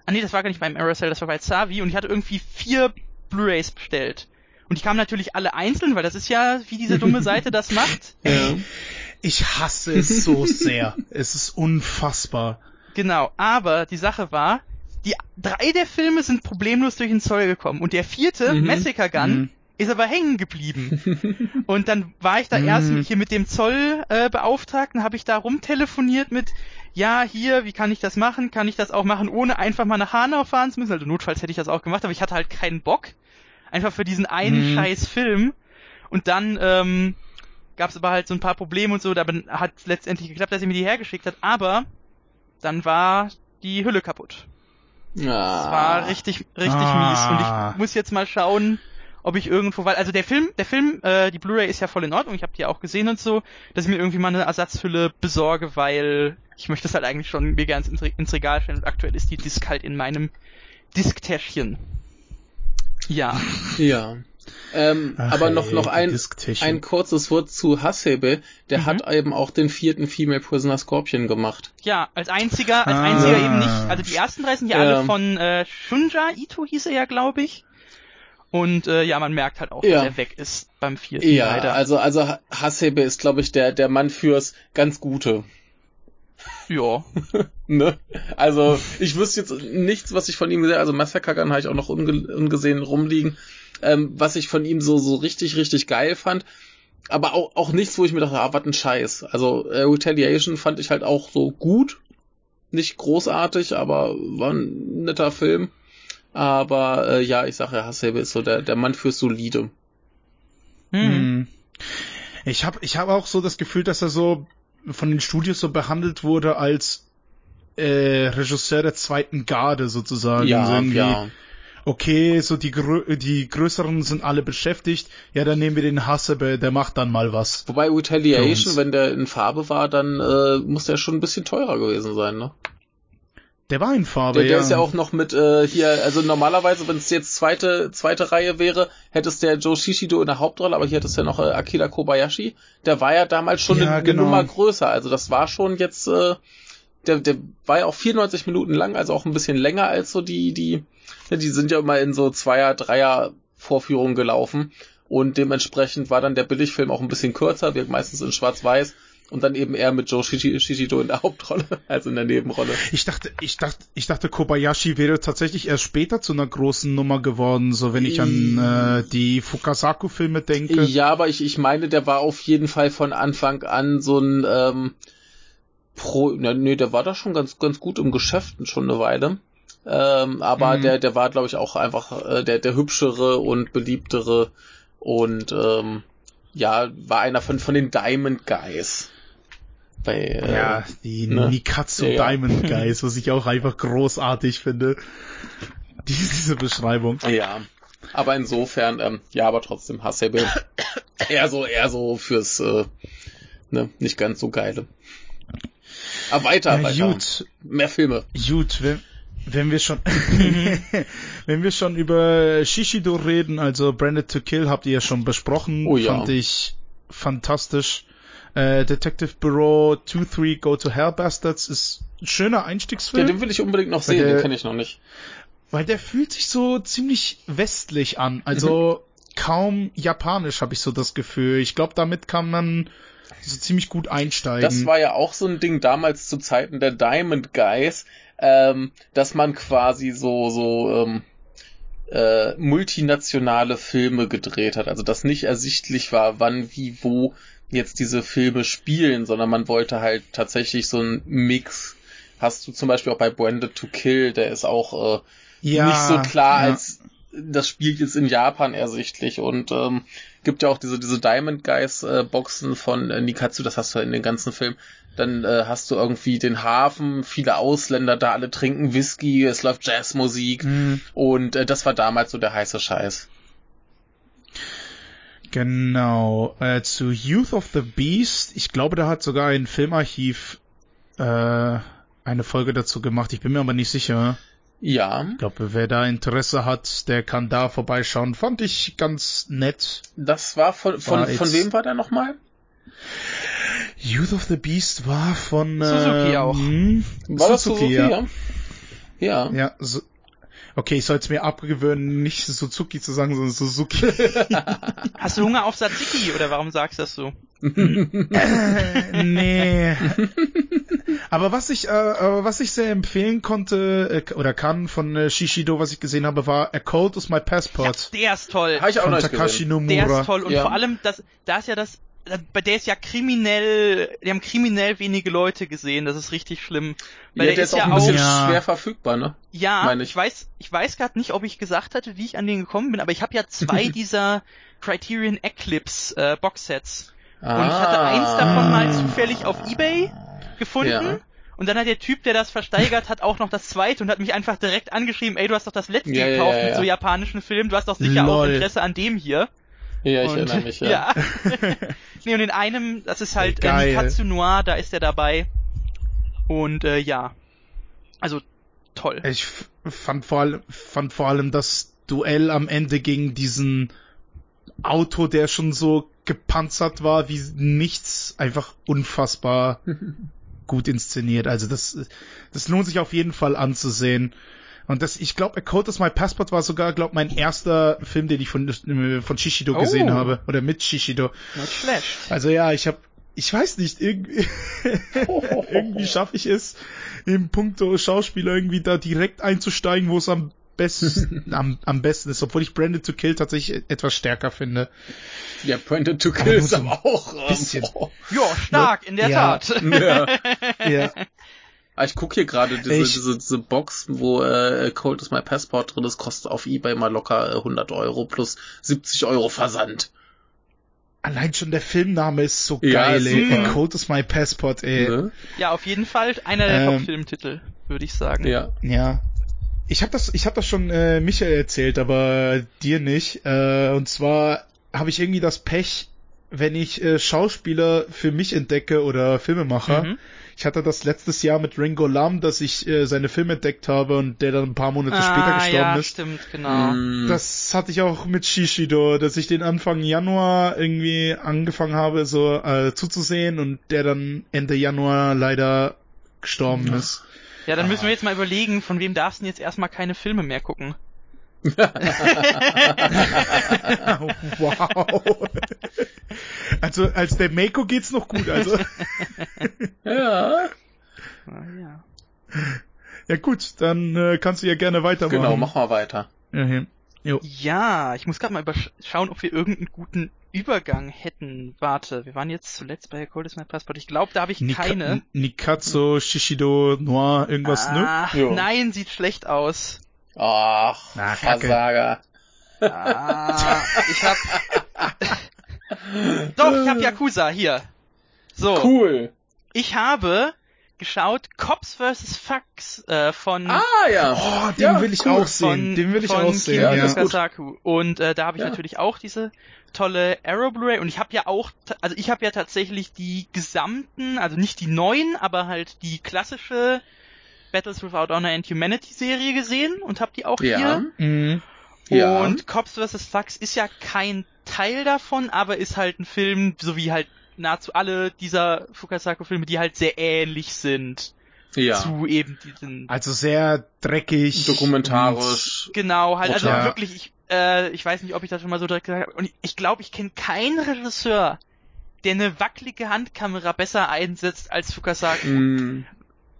ah nee, das war gar nicht beim Arrow Sale, das war bei Savi und ich hatte irgendwie vier Blu-rays bestellt. Und die kamen natürlich alle einzeln, weil das ist ja, wie diese dumme <laughs> Seite das macht. Ja. Ich hasse es so <laughs> sehr. es ist unfassbar. Genau, aber die Sache war, die drei der Filme sind problemlos durch den Zoll gekommen und der vierte, Mhm. Massacre Gun, Mhm. ist aber hängen geblieben. <laughs> und dann war ich da Mhm. erst hier mit dem Zollbeauftragten, äh, Beauftragten, habe ich da rumtelefoniert mit, ja, hier, wie kann ich das machen? Kann ich das auch machen, ohne einfach mal nach Hanau fahren zu müssen? Also notfalls hätte ich das auch gemacht, aber ich hatte halt keinen Bock. Einfach für diesen einen Mhm. scheiß Film. Und dann ähm, gab es aber halt so ein paar Probleme und so, da hat letztendlich geklappt, dass er mir die hergeschickt hat, aber dann war die Hülle kaputt. Ja. Das war richtig, richtig Ah. mies. Und ich muss jetzt mal schauen, ob ich irgendwo, weil, also der Film, der Film, äh, die Blu-ray ist ja voll in Ordnung, ich habe die ja auch gesehen und so, dass ich mir irgendwie mal eine Ersatzhülle besorge, weil ich möchte das halt eigentlich schon mir ganz ins Regal stellen und aktuell ist die Disk halt in meinem Disktäschchen. Ja. Ja. Ähm, Ach, aber noch, ey, noch ein, ein kurzes Wort zu Hasebe. Der Mhm. hat eben auch den vierten Female Prisoner Scorpion gemacht. Ja, als einziger, als Ah. einziger eben nicht. Also die ersten drei sind ja Ja. alle von äh, Shunja Ito hieß er ja, glaube ich. Und äh, ja, man merkt halt auch, Ja. dass er weg ist beim vierten Ja, leider. also, also Ha- Hasebe ist, glaube ich, der, der Mann fürs ganz Gute. ja. <laughs> Ne? Also, ich wüsste jetzt nichts, was ich von ihm gesehen Also, Massacre habe ich auch noch unge ungesehen rumliegen. Ähm, was ich von ihm so, so richtig, richtig geil fand. Aber auch, auch nichts, wo ich mir dachte, ah, was ein Scheiß. Also, äh, Retaliation fand ich halt auch so gut. Nicht großartig, aber war ein netter Film. Aber äh, ja, ich sage ja, Hasebe ist so der, der Mann fürs Solide. Hm. Mhm. Ich habe ich hab auch so das Gefühl, dass er so von den Studios so behandelt wurde als äh, Regisseur der zweiten Garde sozusagen. So Ja, irgendwie, ja. Okay, so die, grö die größeren sind alle beschäftigt. Ja, dann nehmen wir den Hasebe, der macht dann mal was. Wobei Retaliation, wenn der in Farbe war, dann äh, muss der schon ein bisschen teurer gewesen sein, ne? Der war in Farbe, Der, der ja. ist ja auch noch mit äh, hier, also normalerweise, wenn es jetzt zweite zweite Reihe wäre, hättest der Joe Shishido in der Hauptrolle, aber hier hättest du ja noch äh, Akira Kobayashi. Der war ja damals schon Ja, eine, eine genau. Nummer größer, also das war schon jetzt, äh, der, der war ja auch 94 Minuten lang, also auch ein bisschen länger als so die die, die sind ja immer in so Zweier, Dreier Vorführungen gelaufen und dementsprechend war dann der Billigfilm auch ein bisschen kürzer, wirkt meistens in Schwarz-Weiß. Und dann eben eher mit Joe Shishi- Shishido in der Hauptrolle, <laughs> als in der Nebenrolle. Ich dachte, ich dachte, ich dachte, Kobayashi wäre tatsächlich erst später zu einer großen Nummer geworden, so wenn ich an äh, die Fukasaku-Filme denke. Ja, aber ich, ich meine, der war auf jeden Fall von Anfang an so ein ähm, Pro. Na, nee, der war da schon ganz, ganz gut im Geschäft schon eine Weile. Ähm, aber Mhm. der, der war, glaube ich, auch einfach äh, der, der hübschere und beliebtere und ähm, ja, war einer von, von den Diamond Guys. Bei, äh, Ja, die ne? Nikatsu Ja, ja. Diamond Guys, <laughs> was ich auch einfach großartig finde. Diese, diese Beschreibung. Ja. Aber insofern, ähm, ja, aber trotzdem Hasebe <coughs> eher so, eher so fürs, äh, ne, nicht ganz so geile. Aber weiter, Ja, weiter. gut, Mehr Filme. gut, wenn, wenn wir schon, <laughs> wenn wir schon über Shishido reden, also Branded to Kill habt ihr ja schon besprochen, Oh ja. fand ich fantastisch. Äh, Detective Bureau 2-3 Go to Hell Bastards ist ein schöner Ja, Einstiegsfilm. den will ich unbedingt noch sehen, der- den kenne ich noch nicht. Weil der fühlt sich so ziemlich westlich an. Also kaum Japanisch, habe ich so das Gefühl. Ich glaube, damit kann man so ziemlich gut einsteigen. Das war ja auch so ein Ding damals zu Zeiten der Diamond Guys, ähm, dass man quasi so, so, ähm, äh, multinationale Filme gedreht hat. Also dass nicht ersichtlich war, wann, wie, wo jetzt diese Filme spielen, sondern man wollte halt tatsächlich so einen Mix. Hast du zum Beispiel auch bei Branded to Kill, der ist auch äh, ja, nicht so klar ja. als das spielt jetzt in Japan ersichtlich und ähm, gibt ja auch diese diese Diamond Guys äh, Boxen von äh, Nikatsu, das hast du ja in den ganzen Film. Dann äh, hast du irgendwie den Hafen, viele Ausländer da, alle trinken Whisky, es läuft Jazzmusik Mhm. und äh, das war damals so der heiße Scheiß. Genau. Äh, zu Youth of the Beast. Ich glaube, da hat sogar ein Filmarchiv äh, eine Folge dazu gemacht. Ich bin mir aber nicht sicher. Ja, Ich glaube, wer da Interesse hat, der kann da vorbeischauen. Fand ich ganz nett. das war von von, War von wem war der nochmal? Youth of the Beast war von Suzuki ähm, auch. War das Suzuki, Suzuki, ja. ja? Ja. Ja, so, okay, ich soll es mir abgewöhnen, nicht Suzuki zu sagen, sondern Suzuki. <laughs> Hast du Hunger auf Tzatziki oder warum sagst du das so? Äh, nee. Aber was ich, äh, aber was ich sehr empfehlen konnte äh, oder kann von äh, Shishido, was ich gesehen habe, war A Cold is My Passport Der ist toll. Habe ich auch von noch nicht Takashi gesehen. Der Nomura. ist toll und Ja. vor allem das, da ist ja das, bei der ist ja kriminell, die haben kriminell wenige Leute gesehen, das ist richtig schlimm. Weil Ja, der, der ist ist auch ja ein auch, bisschen Ja. schwer verfügbar, ne? ja, meine ich. ich. weiß, ich weiß gerade nicht, ob ich gesagt hatte, wie ich an den gekommen bin, aber ich habe ja zwei <laughs> dieser Criterion Eclipse äh, Boxsets und ich hatte eins davon mal zufällig auf Ebay gefunden. Ah. Ja. Und dann hat der Typ, der das versteigert hat, auch noch das zweite und hat mich einfach direkt angeschrieben, ey, du hast doch das letzte Ja, gekauft mit so japanischen Filmen, du hast doch sicher auch Lol. Interesse an dem hier. Ja, ich und, erinnere mich, <laughs> ja. nee, und in einem, das ist halt äh. Nikatsu Noir, da ist er dabei. Und äh, ja. Also toll. Ich fand vor allem, fand vor allem das Duell am Ende gegen diesen Auto, der schon so gepanzert war wie nichts, einfach unfassbar <laughs> gut inszeniert. Also das, das lohnt sich auf jeden Fall anzusehen. Und das, ich glaube, A Code is My Passport war sogar, glaube mein erster Film, den ich von, von Shishido Oh. gesehen habe. Oder mit Shishido. Not schlecht. Also ja, ich habe, ich weiß nicht, <laughs> irgendwie, irgendwie schaffe ich es, im Punkto Schauspieler irgendwie da direkt einzusteigen, wo es am besten, <laughs> am, am besten ist, obwohl ich Branded to Kill tatsächlich etwas stärker finde. Ja, Branded to Aber Kill nur ist aber ein auch. Bisschen. oh. Ja, stark, in der Ja. Tat. ja. <laughs> Ja. Ah, Ich gucke hier gerade diese, diese, diese Box, wo äh, Cold is My Passport drin ist, kostet auf Ebay mal locker äh, 100 Euro plus 70 Euro Versand. Allein schon der Filmname ist so Ja, geil, ey. super. Code is My Passport, ey. Ne? Ja, auf jeden Fall einer der Ähm, Top-Filmtitel, würde ich sagen. Ja. Ja. Ich habe das, ich habe das schon äh, Michael erzählt, aber dir nicht. Äh, und zwar habe ich irgendwie das Pech, wenn ich äh, Schauspieler für mich entdecke oder Filmemacher. Mhm. Ich hatte das letztes Jahr mit Ringo Lam, dass ich äh, seine Filme entdeckt habe und der dann ein paar Monate später Ah, gestorben ja, ist. stimmt, genau. Mm, Das hatte ich auch mit Shishido, dass ich den Anfang Januar irgendwie angefangen habe, so äh, zuzusehen und der dann Ende Januar leider gestorben ist. Ja, dann müssen wir jetzt mal überlegen, von wem darfst du denn jetzt erstmal keine Filme mehr gucken? <laughs> wow. Also als der Mako geht's noch gut, also. <laughs> ja. Ja. Ja gut, dann äh, kannst du ja gerne weitermachen. Genau, mach mal weiter. Ja, ja. Jo. Ja, ich muss gerade mal schauen, ob wir irgendeinen guten Übergang hätten. Warte, wir waren jetzt zuletzt bei Cold is My Passport. Ich glaube, da habe ich Nika keine. Nikatsu, Shishido, Noir, irgendwas, ne? ah, Jo. Nein, sieht schlecht aus. Ach, Na, Kacke. Versager. Ah, ich hab. <laughs> Doch, ich hab Yakuza hier. So, Cool. ich habe geschaut Cops vs. Fucks äh, von Ah, ja. Oh, den Ja, will ich cool. auch sehen. Den will ich von auch sehen, Ja, ja. Und äh, da habe ich Ja. natürlich auch diese tolle Arrow Blu-ray und ich habe ja auch, also ich habe ja tatsächlich die gesamten, also nicht die neuen, aber halt die klassische Battles Without Honor and Humanity Serie gesehen und habe die auch Ja. hier. Mhm. Ja. Und Cops vs. Fucks ist ja kein Teil davon, aber ist halt ein Film, so wie halt nahezu alle dieser Fukasaku-Filme, die halt sehr ähnlich sind Ja. zu eben diesen Also sehr dreckig. Dokumentarisch. Genau, halt, also Ja. wirklich, ich, äh, ich weiß nicht, ob ich das schon mal so direkt gesagt habe, und ich glaube, ich kenne keinen Regisseur, der eine wackelige Handkamera besser einsetzt als Fukasaku. Mm.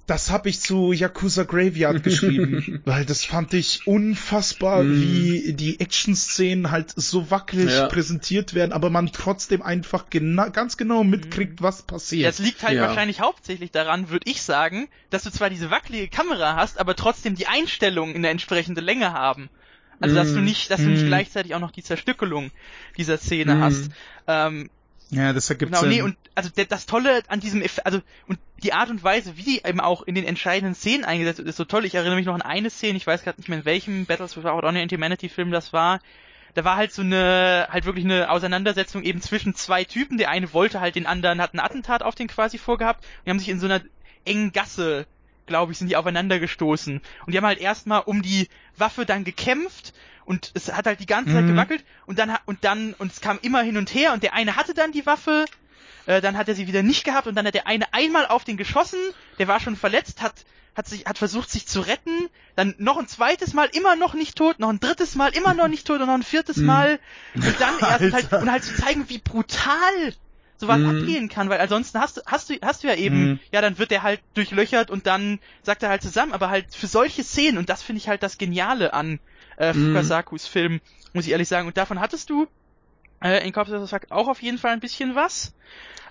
Das habe ich zu Yakuza Graveyard geschrieben, <laughs> weil das fand ich unfassbar, Mm. wie die Action-Szenen halt so wackelig Ja. präsentiert werden, aber man trotzdem einfach gena ganz genau mitkriegt, was passiert. Das liegt halt Ja. wahrscheinlich hauptsächlich daran, würde ich sagen, dass du zwar diese wackelige Kamera hast, aber trotzdem die Einstellungen in der entsprechende Länge haben. Also dass du Mm. nicht, dass du nicht Mm. gleichzeitig auch noch die Zerstückelung dieser Szene Mm. hast. Ähm, ja, das ergibt genau, Sinn. nee, und also das Tolle an diesem Eff also und die Art und Weise, wie die eben auch in den entscheidenden Szenen eingesetzt wird, ist so toll. Ich erinnere mich noch an eine Szene, ich weiß gerade nicht mehr in welchem Battles Without Honor Anti-Humanity Film das war. Da war halt so eine, halt wirklich eine Auseinandersetzung eben zwischen zwei Typen. Der eine wollte halt den anderen, hat ein Attentat auf den quasi vorgehabt. Und die haben sich in so einer engen Gasse, glaube ich, sind die aufeinander gestoßen. Und die haben halt erstmal um die Waffe dann gekämpft und es hat halt die ganze Zeit Mhm. gewackelt und dann und dann und es kam immer hin und her und der eine hatte dann die Waffe, äh, dann hat er sie wieder nicht gehabt und dann hat der eine einmal auf den geschossen, der war schon verletzt, hat hat sich hat versucht sich zu retten, dann noch ein zweites Mal immer noch nicht tot, noch ein drittes Mal immer noch nicht tot und noch ein viertes Mhm. Mal und dann <laughs> erst halt und halt zu zeigen, wie brutal sowas Mhm. abgehen kann, weil ansonsten hast du hast du hast du ja eben Mhm. ja, dann wird der halt durchlöchert und dann sagt er halt zusammen, aber halt für solche Szenen und das finde ich halt das Geniale an äh, Mhm. Fukasakus Film, muss ich ehrlich sagen. Und davon hattest du äh, in Cops vs. Fuck auch auf jeden Fall ein bisschen was.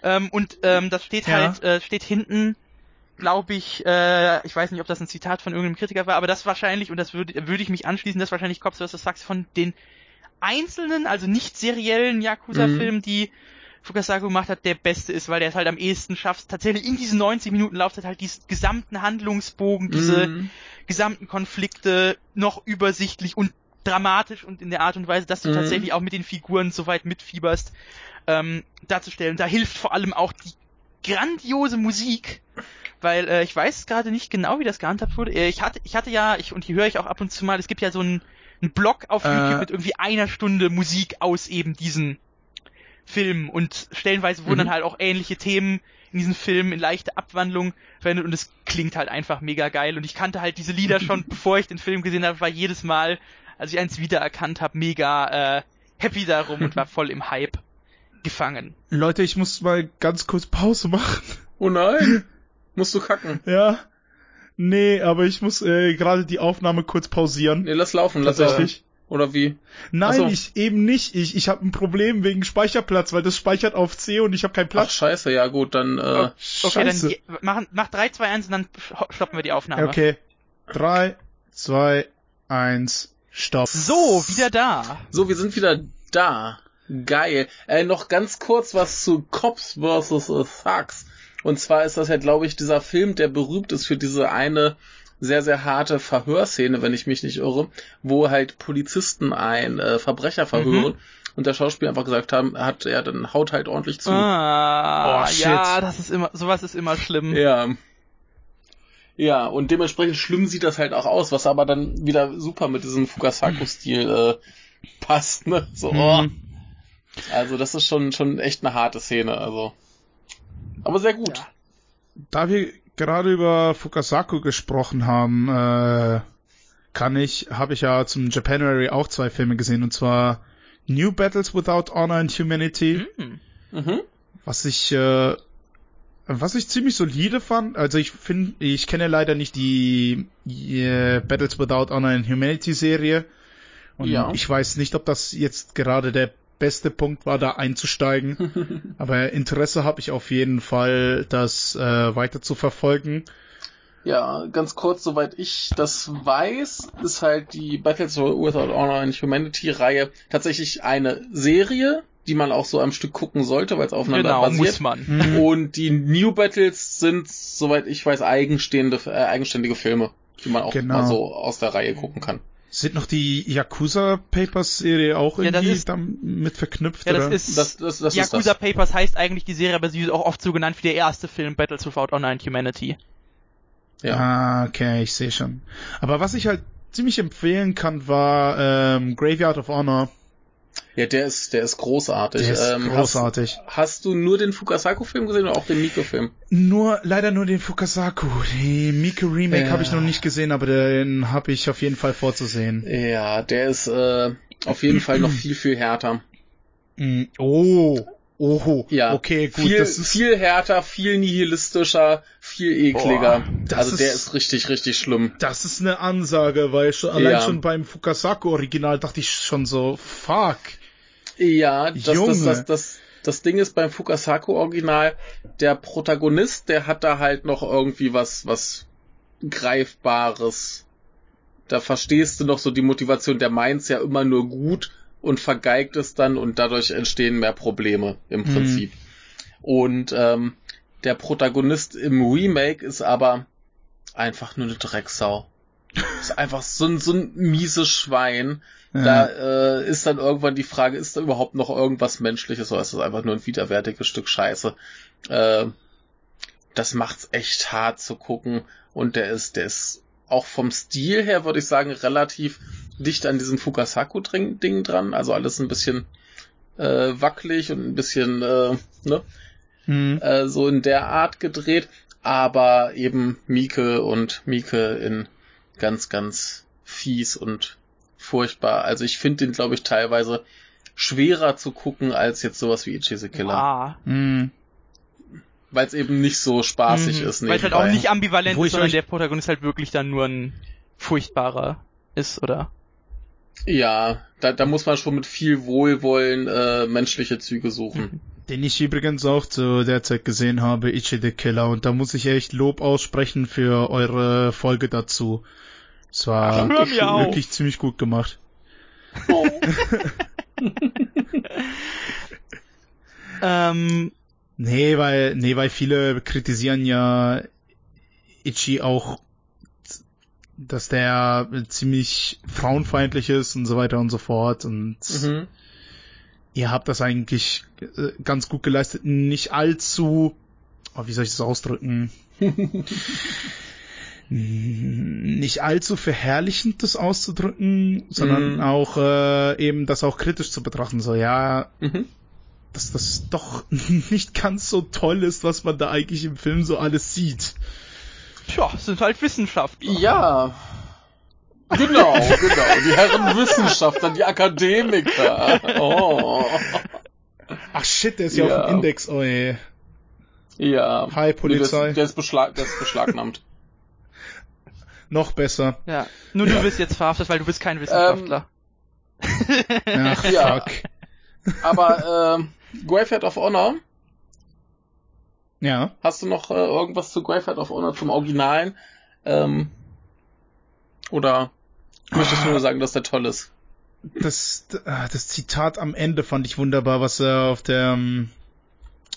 Ähm, und ähm, das steht Ja. halt, äh, steht hinten, glaube ich, äh, ich weiß nicht, ob das ein Zitat von irgendeinem Kritiker war, aber das wahrscheinlich, und das würde würde ich mich anschließen, das wahrscheinlich Cops vs. Fuck von den einzelnen, also nicht seriellen Yakuza-Filmen, die Fukasaku gemacht hat, der beste ist, weil der es halt am ehesten schafft, tatsächlich in diesen 90 Minuten Laufzeit halt diesen gesamten Handlungsbogen, diese Mm. gesamten Konflikte noch übersichtlich und dramatisch und in der Art und Weise, dass du Mhm. tatsächlich auch mit den Figuren so weit mitfieberst, ähm, darzustellen. Da hilft vor allem auch die grandiose Musik, weil äh, ich weiß gerade nicht genau, wie das gehandhabt wurde. Äh, ich hatte, ich hatte ja, ich und die höre ich auch ab und zu mal. Es gibt ja so einen, einen Blog auf Äh. YouTube mit irgendwie einer Stunde Musik aus eben diesen Filmen und stellenweise wurden Mhm. dann halt auch ähnliche Themen in diesen Filmen in leichte Abwandlung verwendet und es klingt halt einfach mega geil und ich kannte halt diese Lieder schon, <laughs> bevor ich den Film gesehen habe, war jedes Mal, als ich eins wiedererkannt habe, mega äh, happy darum und war <laughs> voll im Hype gefangen. Leute, ich muss mal ganz kurz Pause machen. Oh nein. <laughs> Musst du kacken. Ja. Nee, aber ich muss äh, gerade die Aufnahme kurz pausieren. Nee, lass laufen, lass laufen. Tatsächlich. Oder wie? Nein, Ach so. ich eben nicht. Ich, ich habe ein Problem wegen Speicherplatz, weil das speichert auf C und ich habe keinen Ach, Platz. scheiße, ja gut, dann, äh, Okay, Scheiße. dann machen, mach 3, 2, 1 und dann stoppen wir die Aufnahme. Okay. Drei, zwei, eins, stopp. So, wieder da. so, wir sind wieder da. Geil. Äh, noch ganz kurz was zu Cops vs. Thugs. Und zwar ist das ja, glaube ich, dieser Film, der berühmt ist für diese eine sehr, sehr harte Verhörszene, wenn ich mich nicht irre, wo halt Polizisten ein äh, Verbrecher verhören und der Schauspieler einfach gesagt haben, hat er dann haut halt ordentlich zu. Ah, Oh, shit. ja, das ist immer, sowas ist immer schlimm. Ja. Ja, und dementsprechend schlimm sieht das halt auch aus, was aber dann wieder super mit diesem Fukasaku-Stil äh, passt, ne? So, oh. Mhm. Also das ist schon, schon echt eine harte Szene, also. Aber sehr gut. Ja. Da wir gerade über Fukasaku gesprochen haben, äh, kann ich, habe ich ja zum Japanuary auch zwei Filme gesehen und zwar New Battles Without Honor and Humanity, Hm. Mhm. was ich äh, was ich ziemlich solide fand. Also ich finde, ich kenne leider nicht die äh, Battles Without Honor and Humanity Serie und Ja. ich weiß nicht, ob das jetzt gerade der beste Punkt war, da einzusteigen. <laughs> Aber Interesse habe ich auf jeden Fall, das äh, weiter zu verfolgen. Ja, ganz kurz, soweit ich das weiß, ist halt die Battles Without Honor and Humanity Reihe tatsächlich eine Serie, die man auch so am Stück gucken sollte, weil es aufeinander Genau, basiert. muss man. Mhm. Und die New Battles sind, soweit ich weiß, eigenstehende, äh, eigenständige Filme, die man auch Genau. mal so aus der Reihe gucken kann. Sind noch die Yakuza Papers Serie auch Ja, irgendwie ist- damit verknüpft? Ja, das oder? ist, Das, das, das ist Yakuza das. Papers heißt eigentlich die Serie, aber sie ist auch oft so genannt wie der erste Film Battles Without Honor and Humanity. Ja. Ah, okay, ich sehe schon. Aber was ich halt ziemlich empfehlen kann, war ähm, Graveyard of Honor. Ja, der ist, der ist großartig. Der ist Ähm, großartig. Hast, hast du nur den Fukasaku-Film gesehen oder auch den Miko-Film? Nur, leider nur den Fukasaku. Die Miku Remake Ja. habe ich noch nicht gesehen, aber den habe ich auf jeden Fall vorzusehen. Ja, der ist, äh, auf jeden Fall noch viel, viel härter. Mm, Oh, oh, Ja, okay, gut, viel, das ist viel härter, viel nihilistischer, viel ekliger. Boah, also der ist- ist richtig, richtig schlimm. Das ist eine Ansage, weil schon, allein Ja. schon beim Fukasaku-Original dachte ich schon so, fuck. Ja, das, das, Junge. das, das, das Ding ist beim Fukasaku-Original, der Protagonist, der hat da halt noch irgendwie was, was Greifbares. Da verstehst du noch so die Motivation, der meint's ja immer nur gut und vergeigt es dann und dadurch entstehen mehr Probleme im Mhm. Prinzip. Und ähm, der Protagonist im Remake ist aber einfach nur eine Drecksau. Ist einfach so ein, so ein mieses Schwein. Da äh, ist dann irgendwann die Frage, ist da überhaupt noch irgendwas Menschliches oder ist das einfach nur ein widerwärtiges Stück Scheiße? Äh, das macht's echt hart zu gucken und der ist, der ist auch vom Stil her, würde ich sagen, relativ dicht an diesem Fukasaku-Ding dran. Also alles ein bisschen äh, wackelig und ein bisschen äh, ne, Hm. äh, so in der Art gedreht, aber eben Mieke und Mieke in ganz, ganz fies und furchtbar. Also ich finde den, glaube ich, teilweise schwerer zu gucken als jetzt sowas wie Ichi the Killer, Ah. Hm. weil es eben nicht so spaßig Mhm. ist. Weil es halt auch nicht ambivalent Wo ist, sondern der Protagonist halt wirklich dann nur ein furchtbarer ist, oder? Ja, da, da muss man schon mit viel Wohlwollen äh, menschliche Züge suchen. <laughs> Den ich übrigens auch zu der Zeit gesehen habe, Ichi the Killer, und da muss ich echt Lob aussprechen für eure Folge dazu. Es war Ach, mir auf. wirklich ziemlich gut gemacht. <laughs> Ähm, Nee, weil, nee, weil viele kritisieren ja Ichi auch, dass der ziemlich frauenfeindlich ist und so weiter und so fort und Mhm. Ihr habt das eigentlich äh, ganz gut geleistet, nicht allzu, oh, wie soll ich das ausdrücken? <laughs> nicht allzu verherrlichend das auszudrücken, sondern Mhm. auch äh, eben das auch kritisch zu betrachten. So, ja, Mhm. dass das doch <laughs> nicht ganz so toll ist, was man da eigentlich im Film so alles sieht. tja, es sind halt Wissenschaftler. Ja. Genau, <laughs> genau. Die Herren Wissenschaftler, die Akademiker. Oh. Ach shit, der ist ja, Ja. auf dem Index, oh ey. Ja. Hi, Nee, Polizei. der, ist, der, ist beschlag, der ist beschlagnahmt. Noch besser. Ja, nur du bist jetzt verhaftet, weil du bist kein Wissenschaftler. <laughs> Ach, Ja. fuck. Aber ähm, Graveyard of Honor, Ja. hast du noch äh, irgendwas zu Graveyard of Honor zum Originalen? Ähm, oder möchtest du nur sagen, dass der toll ist? Das, ah, das Zitat am Ende fand ich wunderbar, was er auf der,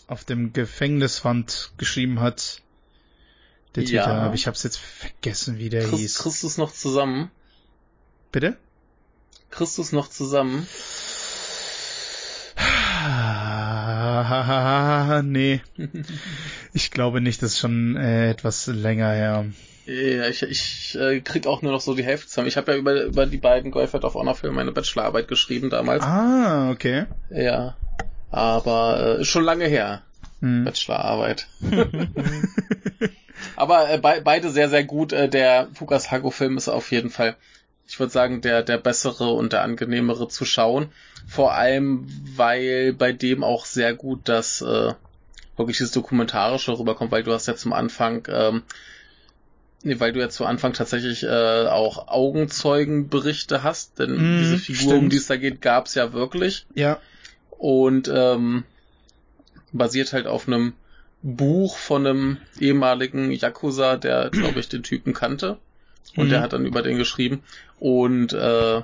auf dem Gefängniswand geschrieben hat. Der Ja. Titel, aber ich hab's jetzt vergessen, wie der Christ, hieß. Christus noch zusammen? Bitte? Christus noch zusammen? nee. Ich glaube nicht, das ist schon äh, etwas länger her. Ja, ich, ich äh, krieg auch nur noch so die Hälfte zusammen. Ich habe ja über, über die beiden Graveyard of Honor Filme meine Bachelorarbeit geschrieben damals. Ah, okay. Ja. Aber äh, schon lange her. Hm. Bachelorarbeit. <laughs> Aber äh, be beide sehr, sehr gut. Äh, der Fukas Hago-Film ist auf jeden Fall, ich würde sagen, der, der bessere und der angenehmere zu schauen. Vor allem, weil bei dem auch sehr gut das äh, wirklich dieses Dokumentarische rüberkommt, weil du hast ja zum Anfang, ähm, nee, weil du ja zu Anfang tatsächlich äh, auch Augenzeugenberichte hast, denn Mhm, diese Figur, um stimmt. die es da geht, gab's ja wirklich Ja. und ähm, basiert halt auf einem Buch von einem ehemaligen Yakuza, der, glaube ich, den Typen kannte. Und Mhm. der hat dann über den geschrieben. Und äh,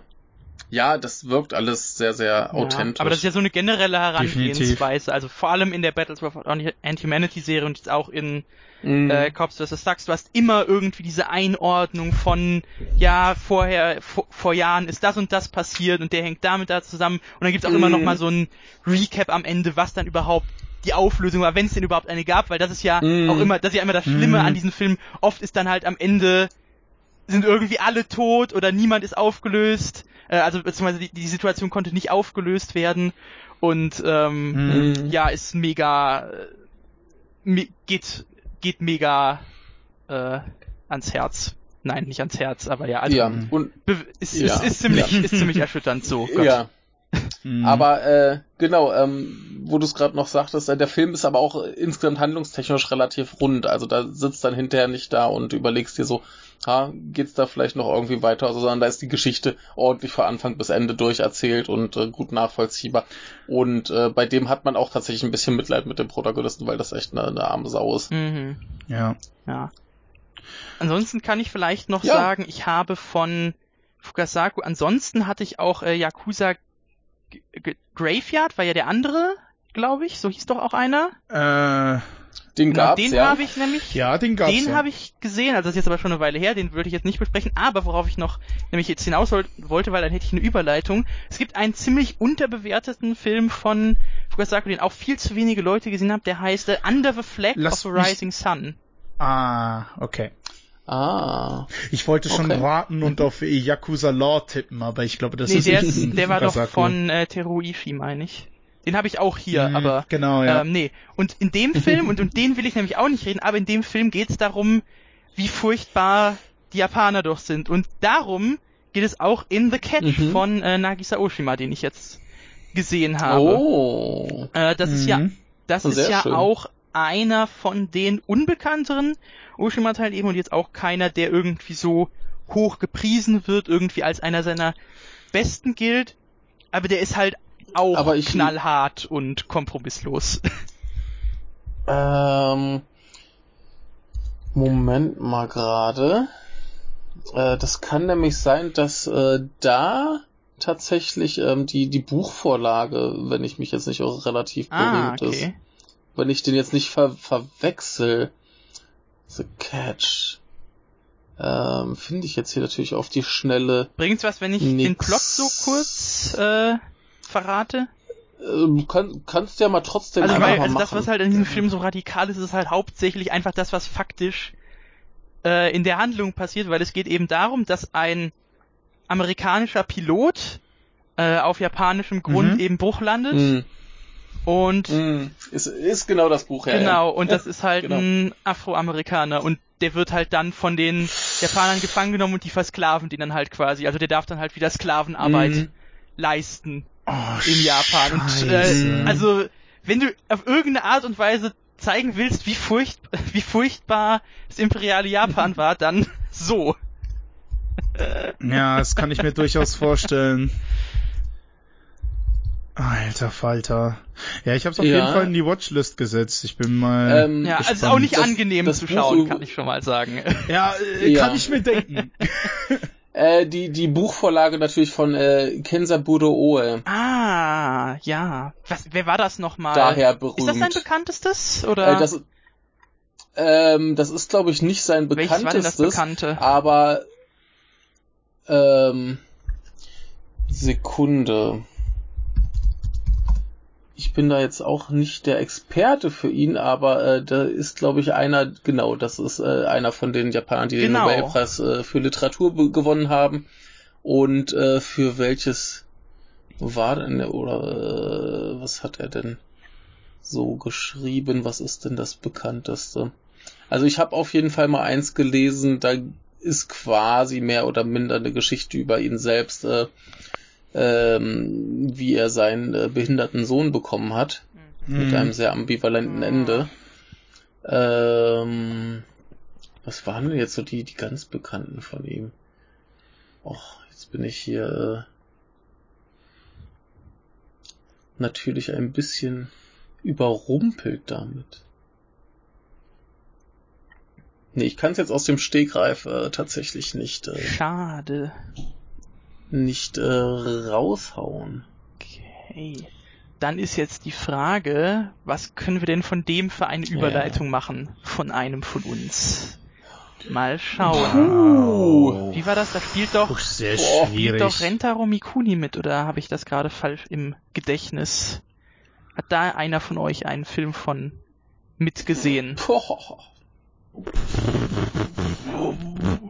ja, das wirkt alles sehr, sehr authentisch. Ja, aber das ist ja so eine generelle Definitiv. Herangehensweise. Also vor allem in der Battles of Anti-Humanity-Serie und jetzt auch in Mhm. äh, Cops vs. Ducks, du hast immer irgendwie diese Einordnung von, ja, vorher, vor, vor Jahren ist das und das passiert und der hängt damit da zusammen und dann gibt's auch immer Mhm. noch mal so ein Recap am Ende, was dann überhaupt die Auflösung war, wenn es denn überhaupt eine gab, weil das ist ja Mhm. auch immer, das ist ja immer das Schlimme Mhm. an diesen Filmen. Oft ist dann halt am Ende sind irgendwie alle tot oder niemand ist aufgelöst, äh, also beziehungsweise die, die Situation konnte nicht aufgelöst werden und ähm, Mhm. ja, ist mega, äh, me geht, geht mega äh, ans Herz. nein, nicht ans Herz, aber ja, also ja, und ist, Ja. ist, ist ziemlich, Ja. ist ziemlich erschütternd so. Gott. ja, <laughs> Mhm. aber äh, genau, ähm, wo du es gerade noch sagtest, äh, der Film ist aber auch insgesamt handlungstechnisch relativ rund. Also da sitzt dann hinterher nicht da und überlegst dir so, ha, geht's da vielleicht noch irgendwie weiter, also, sondern da ist die Geschichte ordentlich von Anfang bis Ende durcherzählt und äh, gut nachvollziehbar. Und äh, bei dem hat man auch tatsächlich ein bisschen Mitleid mit dem Protagonisten, weil das echt eine, eine arme Sau ist. Mhm. ja. Ja. Ansonsten kann ich vielleicht noch Ja. sagen, ich habe von Fukasaku, ansonsten hatte ich auch äh, Yakuza G G Graveyard, war ja der andere, glaube ich, so hieß doch auch einer. Äh, Den Genau, gab's, den ja. habe ich nämlich, ja, den gab's. den ja. habe ich gesehen, also das ist jetzt aber schon eine Weile her, den würde ich jetzt nicht besprechen, aber worauf ich noch nämlich jetzt hinaus woll- wollte, weil dann hätte ich eine Überleitung. Es gibt einen ziemlich unterbewerteten Film von Fukasaku, den auch viel zu wenige Leute gesehen haben, der heißt äh, Under the Flag Lass of mich- Rising Sun. Ah, okay. Ah. Ich wollte schon Okay. raten und auf Yakuza Law tippen, aber ich glaube, das nee, ist der, nicht ist, der war doch von äh, Teruishi, meine ich. Den habe ich auch hier, Mhm, aber Genau, ja. ähm, nee. Und in dem <laughs> Film, und um den will ich nämlich auch nicht reden, aber in dem Film geht es darum, wie furchtbar die Japaner doch sind. Und darum geht es auch in The Catch Mhm. von äh, Nagisa Oshima, den ich jetzt gesehen habe. Oh. Äh, das ist ja, Mhm. das ist Sehr ja schön. auch einer von den unbekannteren Oshima-Teilen eben und jetzt auch keiner, der irgendwie so hoch gepriesen wird, irgendwie als einer seiner besten gilt. Aber der ist halt auch Aber ich- knallhart und kompromisslos. Ähm, Moment mal gerade. Äh, das kann nämlich sein, dass äh, da tatsächlich ähm, die, die Buchvorlage, wenn ich mich jetzt nicht auch relativ ah, berühmt ist. okay. Wenn ich den jetzt nicht ver verwechsel. The Catch. Ähm, Finde ich jetzt hier natürlich auf die Schnelle. Bringt's was, wenn ich den Nix. Plot so kurz äh, verrate? Ähm, kann, kannst du ja mal trotzdem Also, einfach weil, mal also machen. das, was halt in diesem Film so radikal ist, ist halt hauptsächlich einfach das, was faktisch äh, in der Handlung passiert, weil es geht eben darum, dass ein amerikanischer Pilot äh, auf japanischem Grund Mhm. eben Bruch landet Hm, und hm. Ist, ist genau das Buch, ja. genau, ja. und das ist halt genau. ein Afroamerikaner und der wird halt dann von den Japanern gefangen genommen und die versklaven den dann halt quasi. Also der darf dann halt wieder Sklavenarbeit Mhm. leisten Oh, in Japan. Und äh, also wenn du auf irgendeine Art und Weise zeigen willst, wie, furcht, wie furchtbar das imperiale Japan <laughs> war, dann so. Ja, das kann ich mir <laughs> durchaus vorstellen. Alter Falter. Ja, ich habe es auf Ja. jeden Fall in die Watchlist gesetzt. Ich bin mal. Ähm, Ja, also gespannt. ist auch nicht Das- angenehm das zu Buch schauen, über- kann ich schon mal sagen. ja, äh, Ja. kann ich mir denken. <laughs> Äh, die, die Buchvorlage natürlich von äh, Kensaburo Oe. ah, ja. Was, wer war das nochmal? Daher berühmt. Ist das sein bekanntestes? Oder Äh, das, ähm, das ist, glaube ich, nicht sein welches war das bekanntestes. Bekannte? Aber ähm, Sekunde. Ich bin da jetzt auch nicht der Experte für ihn, aber äh, da ist, glaube ich, einer, genau, das ist äh, einer von den Japanern, die Genau. den Nobelpreis äh, für Literatur gewonnen haben. Und äh, für welches war denn, oder äh, was hat er denn so geschrieben? Was ist denn das bekannteste? Also ich habe auf jeden Fall mal eins gelesen, da ist quasi mehr oder minder eine Geschichte über ihn selbst, äh, ähm, wie er seinen äh, behinderten Sohn bekommen hat, mit Mhm. einem sehr ambivalenten Ende. Ähm, was waren denn jetzt so die, die ganz bekannten von ihm? Och, jetzt bin ich hier äh, natürlich ein bisschen überrumpelt damit. Nee, ich kann es jetzt aus dem Stegreif äh, tatsächlich nicht, äh, Schade. Nicht äh, raushauen. Okay. Dann ist jetzt die Frage, was können wir denn von dem für eine Ja. Überleitung machen? Von einem von uns. Mal schauen. Puh. Wie war das? Da spielt doch, Puh, sehr Boah, spielt doch Rentaro Mikuni mit, oder habe ich das gerade falsch im Gedächtnis? Hat da einer von euch einen Film von mitgesehen? Boah,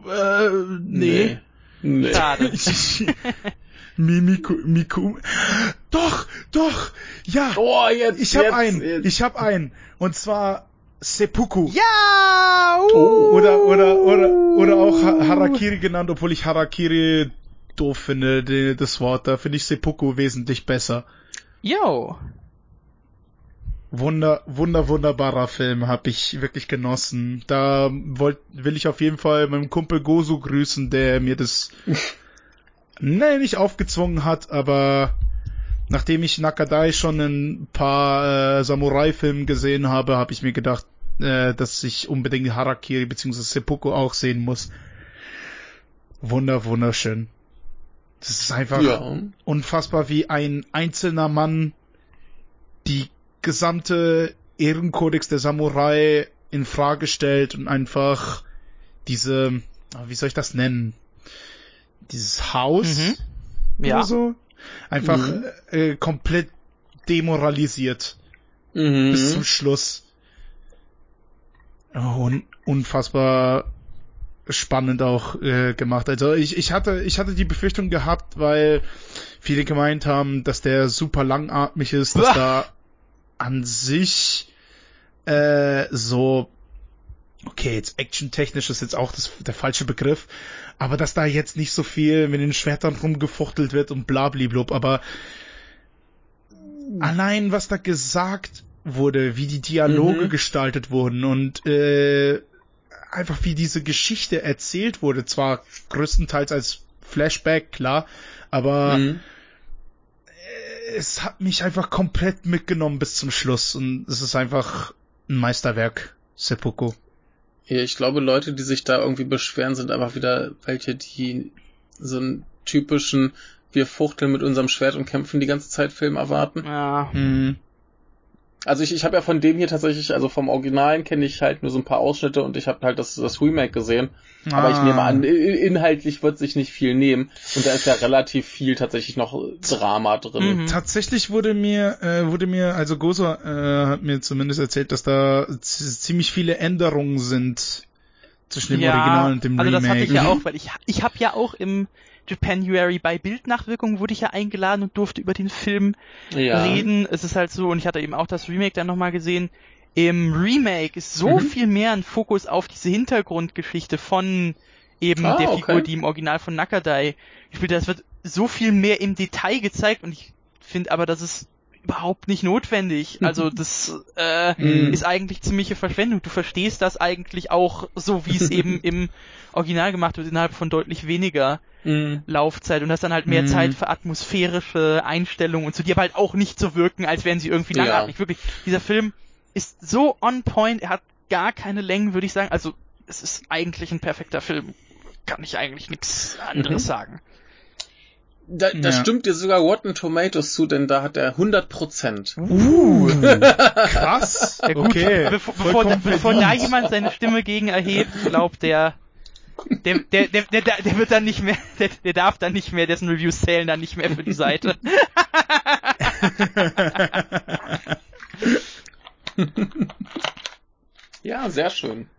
äh, nee. Nee. Schade. <laughs> Mimiku, Miku. Doch, doch, ja. Oh, jetzt, Ich habe einen, jetzt. ich habe einen. Und zwar Seppuku. Ja! Uh! Oder, oder, oder, oder auch Ha- Harakiri genannt, obwohl ich Harakiri doof finde, das Wort. Da finde ich Seppuku wesentlich besser. Yo! Wunder, wunder, wunderbarer Film, hab ich wirklich genossen. Da wollt, will ich auf jeden Fall meinem Kumpel Gozu grüßen, der mir das, <laughs> nee, nicht aufgezwungen hat, aber nachdem ich Nakadai schon ein paar äh, Samurai-Filmen gesehen habe, habe ich mir gedacht, äh, dass ich unbedingt Harakiri bzw. Seppuku auch sehen muss. Wunder, wunderschön. Das ist einfach Ja. unfassbar, wie ein einzelner Mann die gesamte Ehrenkodex der Samurai in Frage stellt und einfach diese, ah, wie soll ich das nennen? Dieses Haus Mhm. Ja. oder so einfach Mhm. äh, komplett demoralisiert bis zum Mhm. Schluss. Oh, un unfassbar spannend auch äh, gemacht. Also ich, ich hatte ich hatte die Befürchtung gehabt, weil viele gemeint haben, dass der super langatmig ist, dass <laughs> da an sich äh, so okay, jetzt actiontechnisch ist jetzt auch das, der falsche Begriff, aber dass da jetzt nicht so viel mit den Schwertern rumgefuchtelt wird und blabliblub, aber allein was da gesagt wurde, wie die Dialoge Mhm. gestaltet wurden und äh, einfach wie diese Geschichte erzählt wurde, zwar größtenteils als Flashback, klar, aber Mhm. Es hat mich einfach komplett mitgenommen bis zum Schluss und es ist einfach ein Meisterwerk, Seppuku. Ja, ich glaube, Leute, die sich da irgendwie beschweren, sind einfach wieder welche, die so einen typischen wir fuchteln mit unserem Schwert und kämpfen die ganze Zeit Film erwarten. Ja. Mhm. Also ich, ich habe ja von dem hier tatsächlich, also vom Originalen kenne ich halt nur so ein paar Ausschnitte und ich habe halt das, das Remake gesehen. Aber ich Ah. nehme an, i- inhaltlich wird sich nicht viel nehmen. Und da ist ja relativ viel tatsächlich noch Drama drin. Mhm. Tatsächlich wurde mir, äh, wurde mir, also Gozo äh, hat mir zumindest erzählt, dass da ziemlich viele Änderungen sind zwischen dem Original und dem also Remake. das hatte ich ja Mhm. auch, weil ich, ich habe ja auch im Japanuary bei Bildnachwirkung wurde ich ja eingeladen und durfte über den Film Ja. reden. Es ist halt so, und ich hatte eben auch das Remake dann nochmal gesehen. Im Remake ist so Mhm. viel mehr ein Fokus auf diese Hintergrundgeschichte von eben Ah, der okay. Figur, die im Original von Nakadai gespielt hat. Es wird so viel mehr im Detail gezeigt und ich finde aber, das ist überhaupt nicht notwendig. <laughs> Also das äh, Mhm. ist eigentlich ziemliche Verschwendung. Du verstehst das eigentlich auch so, wie es eben <laughs> im Original gemacht wird, innerhalb von deutlich weniger Mhm. Laufzeit und hast dann halt mehr Mhm. Zeit für atmosphärische Einstellungen und so, die aber halt auch nicht so wirken, als wären sie irgendwie Ja. langatmig. Wirklich, dieser Film ist so on point, er hat gar keine Längen, würde ich sagen. Also, es ist eigentlich ein perfekter Film. Kann ich eigentlich nichts anderes Mhm. sagen. Da, da Ja. stimmt dir sogar Rotten Tomatoes zu, denn da hat er 100 Prozent. Uh, krass. Ja, gut, okay. bevor, bevor, Vollkommen bevor da jemand seine Stimme gegen erhebt, glaubt der, der, der, der, der, der wird dann nicht mehr, der, der darf dann nicht mehr, dessen Reviews zählen dann nicht mehr für die Seite. <laughs> Ja, sehr schön.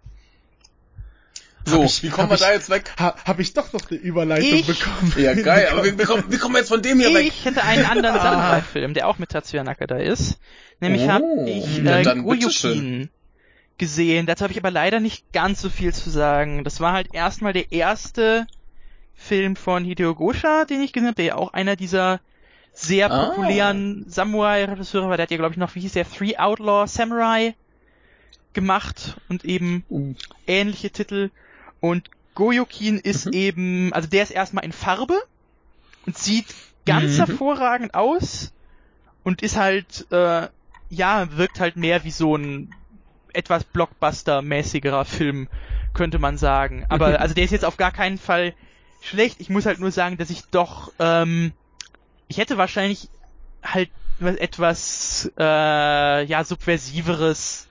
Ich- wie kommen wir ich- da jetzt weg? Ha, hab ich doch noch eine Überleitung Ich- bekommen. Ja, <laughs> geil, aber wie, wie, kommen, wie kommen wir jetzt von dem hier weg? Ich hätte einen anderen Ah. Samurai-Film, der auch mit Tatsuya Nakada ist. Nämlich Oh, habe ich äh, dann. Goyukin gesehen. Dazu habe ich aber leider nicht ganz so viel zu sagen. Das war halt erstmal der erste Film von Hideo Gosha, den ich gesehen habe, der ja auch einer dieser sehr Ah. populären Samurai-Regisseure war. Der hat ja, glaube ich, noch, wie hieß der, Three Outlaw Samurai gemacht und eben Uh, ähnliche Titel. Und Goyokin ist Mhm. eben, also der ist erstmal in Farbe und sieht ganz Mhm. hervorragend aus und ist halt, äh, ja, wirkt halt mehr wie so ein etwas Blockbuster-mäßigerer Film, könnte man sagen. Aber, also der ist jetzt auf gar keinen Fall schlecht. Ich muss halt nur sagen, dass ich doch, ähm, ich hätte wahrscheinlich halt etwas, äh, ja, subversiveres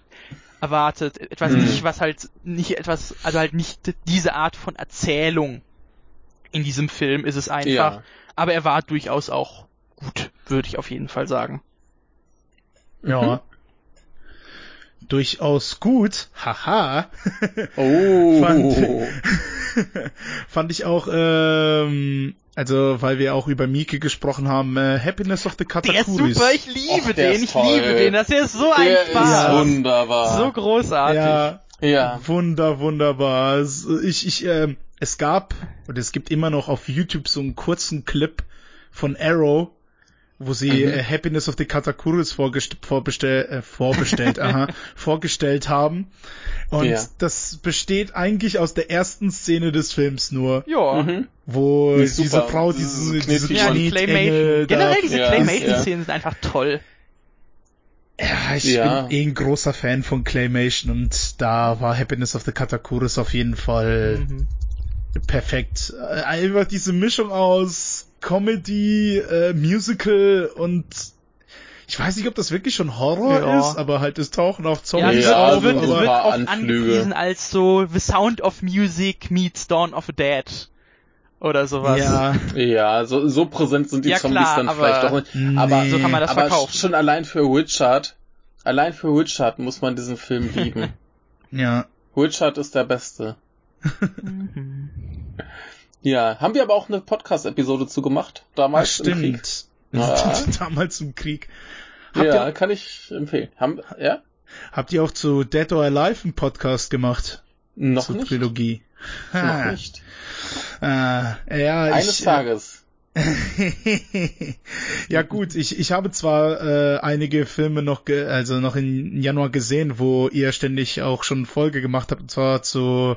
erwartet. Etwas Mhm. nicht, was halt nicht etwas, also halt nicht diese Art von Erzählung in diesem Film ist es einfach. ja. Aber er war durchaus auch gut, würde ich auf jeden Fall sagen. Ja. Durchaus gut. Haha. Oh. <laughs> Fand- <laughs> fand ich auch, ähm, also weil wir auch über Mieke gesprochen haben, äh, Happiness of the Der ist Katakuris. super, ich liebe Och, den, ist ich toll. liebe den, das ist so ein Der ist Spaß. wunderbar. So großartig. Ja, ja. wunder, wunderbar. Ich, ich, ähm, es gab, und es gibt immer noch auf YouTube so einen kurzen Clip von Arrow, wo sie Mhm. äh, Happiness of the Katakuris vorgest vorbestell, äh, vorbestellt, <laughs> aha, vorgestellt haben. Und Ja. das besteht eigentlich aus der ersten Szene des Films nur, Ja. Mhm. wo Die diese super. Frau Diese diese. Ja, da Generell diese Ja, Claymation-Szenen sind einfach toll. Ja, ich Ja. bin eh ein großer Fan von Claymation und da war Happiness of the Katakuris auf jeden Fall Mhm. perfekt. Äh, Einfach diese Mischung aus Comedy, äh, Musical und ich weiß nicht, ob das wirklich schon Horror Ja. ist, aber halt es tauchen auch Zombies Ja, es wird, so es ein wird oft angepriesen als so The Sound of Music meets Dawn of the Dead. Oder sowas. Ja, Ja, so, so präsent sind die Ja, Zombies klar, dann aber- vielleicht doch nicht. Aber, Nee. So kann man das aber verkaufen. schon allein für Witchard, allein für Witchard muss man diesen Film lieben. <laughs> ja. Witchard ist der Beste. Ja, haben wir aber auch eine Podcast-Episode zu gemacht, Ach, damals im Krieg. stimmt. Ja. <laughs> Damals im Krieg. Habt, Ja, ihr, kann ich empfehlen. Haben, ja? habt ihr auch zu Dead or Alive einen Podcast gemacht? Noch Zur nicht. Trilogie. Noch Ha. nicht. Äh, ja, Eines ich, Tages. <laughs> ja gut, ich, ich habe zwar äh, einige Filme noch, ge also noch im Januar gesehen, wo ihr ständig auch schon Folge gemacht habt, und zwar zu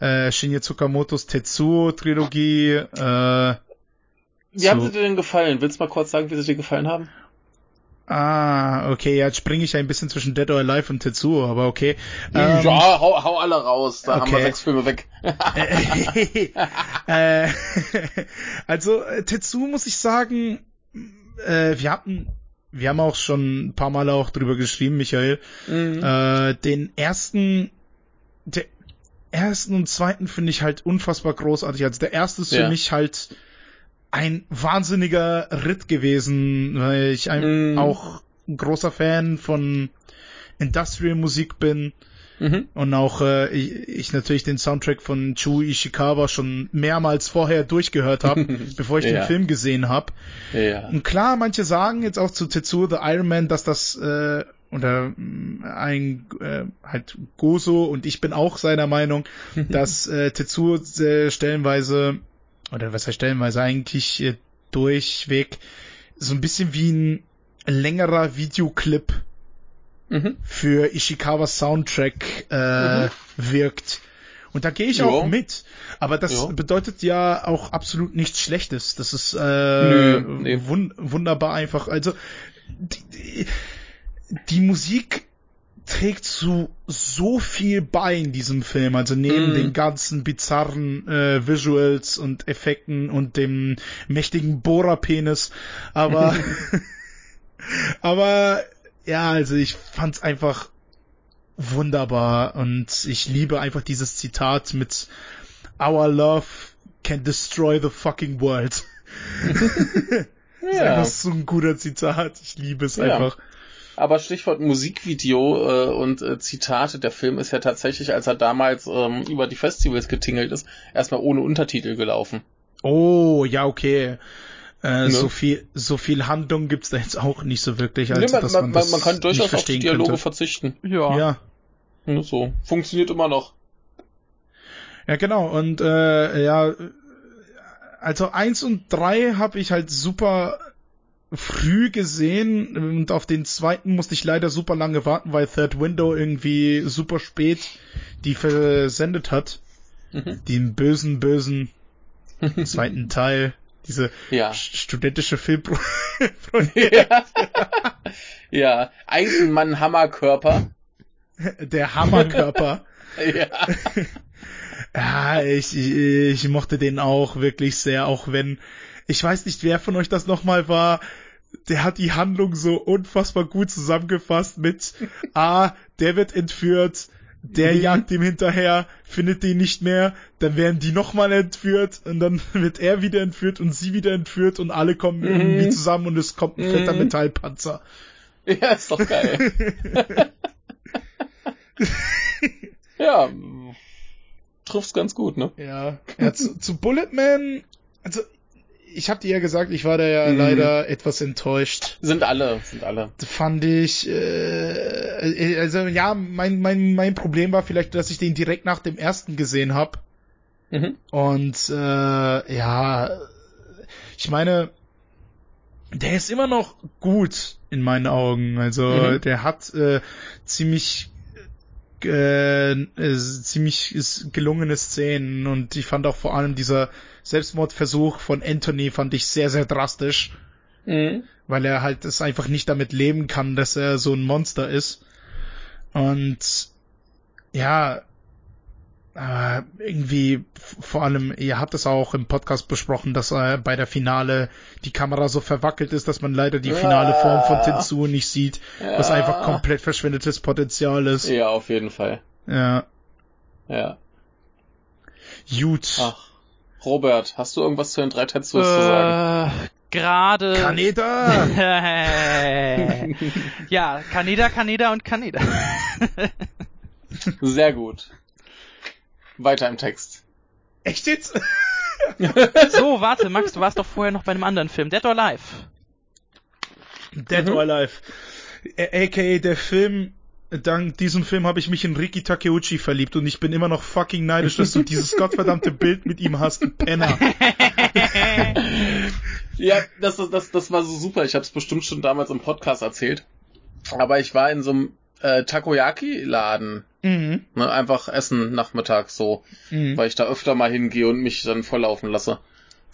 äh, Shinya Tsukamotos Tetsuo Trilogie. Äh, Wie haben so- sie dir denn gefallen? Willst du mal kurz sagen, wie sie dir gefallen haben? ah, okay, ja, jetzt springe ich ein bisschen zwischen Dead or Alive und Tetsuo, aber okay. Ähm, ja, hau, hau alle raus. Da haben wir okay. sechs Filme weg. <laughs> äh, <laughs> also äh, Tetsu muss ich sagen, äh, wir hatten, wir haben auch schon ein paar Mal auch drüber geschrieben, Michael. Mhm. Äh, den ersten, der ersten und zweiten finde ich halt unfassbar großartig. Also der erste ist für Ja. mich halt ein wahnsinniger Ritt gewesen, weil ich ein, Mhm. auch ein großer Fan von Industrial Musik bin. Mhm. Und auch äh, ich, ich natürlich den Soundtrack von Chu Ishikawa schon mehrmals vorher durchgehört habe, <laughs> bevor ich Ja. den Film gesehen habe. Ja. Und klar, manche sagen jetzt auch zu Tetsuo the Iron Man, dass das äh, oder mh, ein äh, halt Gozo und ich bin auch seiner Meinung, <laughs> dass äh, Tetsuo äh, stellenweise oder was heißt stellenweise eigentlich äh, durchweg so ein bisschen wie ein längerer Videoclip Mhm. für Ishikawas Soundtrack äh, Mhm. wirkt. Und da gehe ich Ja. auch mit. Aber das Ja. bedeutet ja auch absolut nichts Schlechtes. Das ist äh, Nö, nee. wun wunderbar einfach. Also die, die, die Musik trägt zu so viel bei in diesem Film. Also neben Mhm. den ganzen bizarren äh, Visuals und Effekten und dem mächtigen Bohrerpenis. Aber <laughs> aber ja, also ich fand's einfach wunderbar und ich liebe einfach dieses Zitat mit Our love can destroy the fucking world. <laughs> <laughs> Das ist Ja. einfach so ein guter Zitat. Ich liebe es Ja. einfach. Aber Stichwort Musikvideo äh, und äh, Zitate, der Film ist ja tatsächlich, als er damals ähm, über die Festivals getingelt ist, erstmal ohne Untertitel gelaufen. Oh, ja, okay. Äh, Ne? so viel, so viel Handlung gibt's da jetzt auch nicht so wirklich, als Nee, man, dass man, man, man, das man kann durchaus auf die Dialoge könnte. verzichten. Ja. Ja. Ne, So. Funktioniert immer noch. Ja, genau. Und äh, ja, also eins und drei habe ich halt super früh gesehen und auf den zweiten musste ich leider super lange warten, weil Third Window irgendwie super spät die versendet hat. Mhm. <laughs> Den bösen, bösen <laughs> zweiten Teil. Diese Ja. st- studentische Filmpro ja. <laughs> ja. Eisenmann Hammerkörper. der Hammerkörper. Ja. Ja, ich, ich, ich mochte den auch wirklich sehr, auch wenn, ich weiß nicht, wer von euch das nochmal war, der hat die Handlung so unfassbar gut zusammengefasst mit, <laughs> ah, der wird entführt, der Mhm. jagt ihm hinterher, findet den nicht mehr, dann werden die nochmal entführt und dann <laughs> wird er wieder entführt und sie wieder entführt und alle kommen irgendwie zusammen und es kommt ein fetter Mhm. Metallpanzer. Ja, ist doch geil. <laughs> ja. trifft's ganz gut, ne? Ja. ja zu, zu Bulletman, also ich habe dir ja gesagt, ich war da ja Mhm. leider etwas enttäuscht. Sind alle, sind alle. Fand ich, äh, also ja, mein, mein, mein Problem war vielleicht, dass ich den direkt nach dem ersten gesehen habe. Mhm. Und äh, ja, ich meine, der ist immer noch gut in meinen Augen. Also Mhm. der hat äh, ziemlich äh, äh, ziemlich gelungene Szenen und ich fand auch vor allem dieser Selbstmordversuch von Anthony fand ich sehr sehr drastisch, Mhm. weil er halt es einfach nicht damit leben kann, dass er so ein Monster ist. Und ja, aber irgendwie vor allem, ihr habt es auch im Podcast besprochen, dass äh, bei der Finale die Kamera so verwackelt ist, dass man leider die finale Form von Tetsuo nicht sieht, was Ja. einfach komplett verschwendetes Potenzial ist. Ja, auf jeden Fall. Ja. Ja. Gut. Ach. Robert, hast du irgendwas zu den drei Tetsuos zu sagen? Äh, gerade. Kaneda! <laughs> ja, Kaneda, Kaneda und Kaneda. <laughs> Sehr gut. Weiter im Text. Echt jetzt? <laughs> so, warte, Max, du warst doch vorher noch bei einem anderen Film. Dead or Alive. Dead Mhm. or Alive. AKA der Film, dank diesem Film habe ich mich in Riki Takeuchi verliebt und ich bin immer noch fucking neidisch, dass du dieses gottverdammte Bild mit ihm hast, Penner. <laughs> Ja, das, das, das war so super. Ich habe es bestimmt schon damals im Podcast erzählt. Aber ich war in so einem äh, Takoyaki-Laden. Mhm. Ne, einfach essen nachmittags so, Mhm. weil ich da öfter mal hingehe und mich dann volllaufen lasse.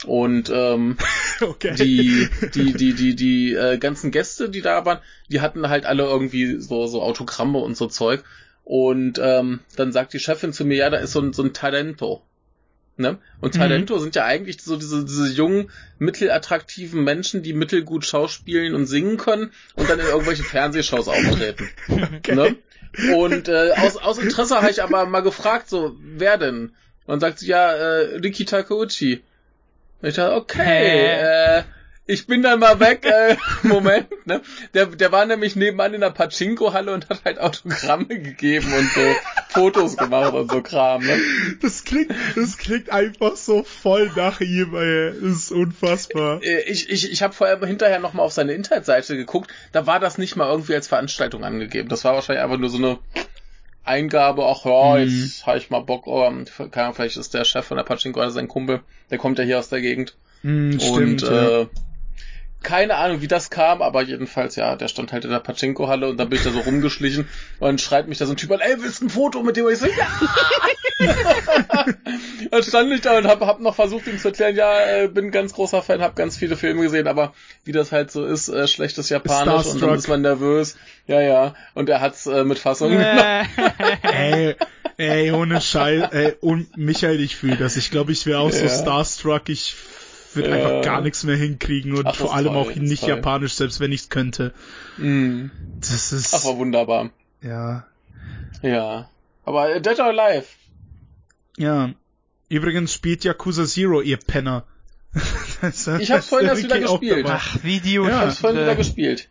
Und ähm, <laughs> Okay. die, die, die, die, die äh, ganzen Gäste, die da waren, die hatten halt alle irgendwie so, so Autogramme und so Zeug. Und ähm, dann sagt die Chefin zu mir, ja, da ist so ein, so ein Talento. Ne? Und Mhm. Talento sind ja eigentlich so diese, diese jungen, mittelattraktiven Menschen, die mittelgut schauspielen und singen können und dann in irgendwelchen Fernsehshows auftreten. <laughs> okay. Ne? Und äh, aus, aus Interesse habe ich aber mal gefragt, so, wer denn? Und sagt sie, ja, äh, Riki Takeuchi. Und ich dachte, okay, äh, ich bin dann mal weg, äh, <laughs> Moment, ne? Der, der war nämlich nebenan in der Pachinko-Halle und hat halt Autogramme gegeben und so <laughs> Fotos gemacht und so Kram, ne? Das klingt, das klingt einfach so voll nach ihm, ey. Das ist unfassbar. Äh, Ich, ich, ich habe vorher hinterher nochmal auf seine Internetseite geguckt, da war das nicht mal irgendwie als Veranstaltung angegeben. Das war wahrscheinlich einfach nur so eine Eingabe, ach ja, Mhm. jetzt habe ich mal Bock, oh, keine Ahnung, vielleicht ist der Chef von der Pachinko oder sein Kumpel, der kommt ja hier aus der Gegend. Mhm, und stimmt, ja. äh, keine Ahnung, wie das kam, aber jedenfalls, ja, der stand halt in der Pachinko-Halle und dann bin ich da so rumgeschlichen und dann schreit mich da so ein Typ an, ey, willst du ein Foto mit dem? Und ich so, ja! <laughs> dann stand ich da und hab, hab noch versucht, ihm zu erklären, ja, äh, bin ganz großer Fan, hab ganz viele Filme gesehen, aber wie das halt so ist, äh, schlechtes Japanisch und Starstruck. dann ist man nervös. Ja, ja. Und er hat's äh, mit Fassung genommen. <laughs> Ey, ey, ohne Scheiß, ey, und Michael, ich fühle das. Ich glaube, ich wäre auch so Ja. starstruck. Ich würde Ja. einfach gar nichts mehr hinkriegen und Ach, vor allem toll, auch nicht toll. japanisch, selbst wenn ich es könnte. Mm. Das ist, Ach, war wunderbar. ja, Ja. Aber äh, Dead or Alive. ja. Übrigens spielt Yakuza Zero, ihr Penner. <laughs> Das Ich hab's vorhin das erst wieder gespielt. Ach, Video. Ja. Ich hab's vorhin wieder gespielt.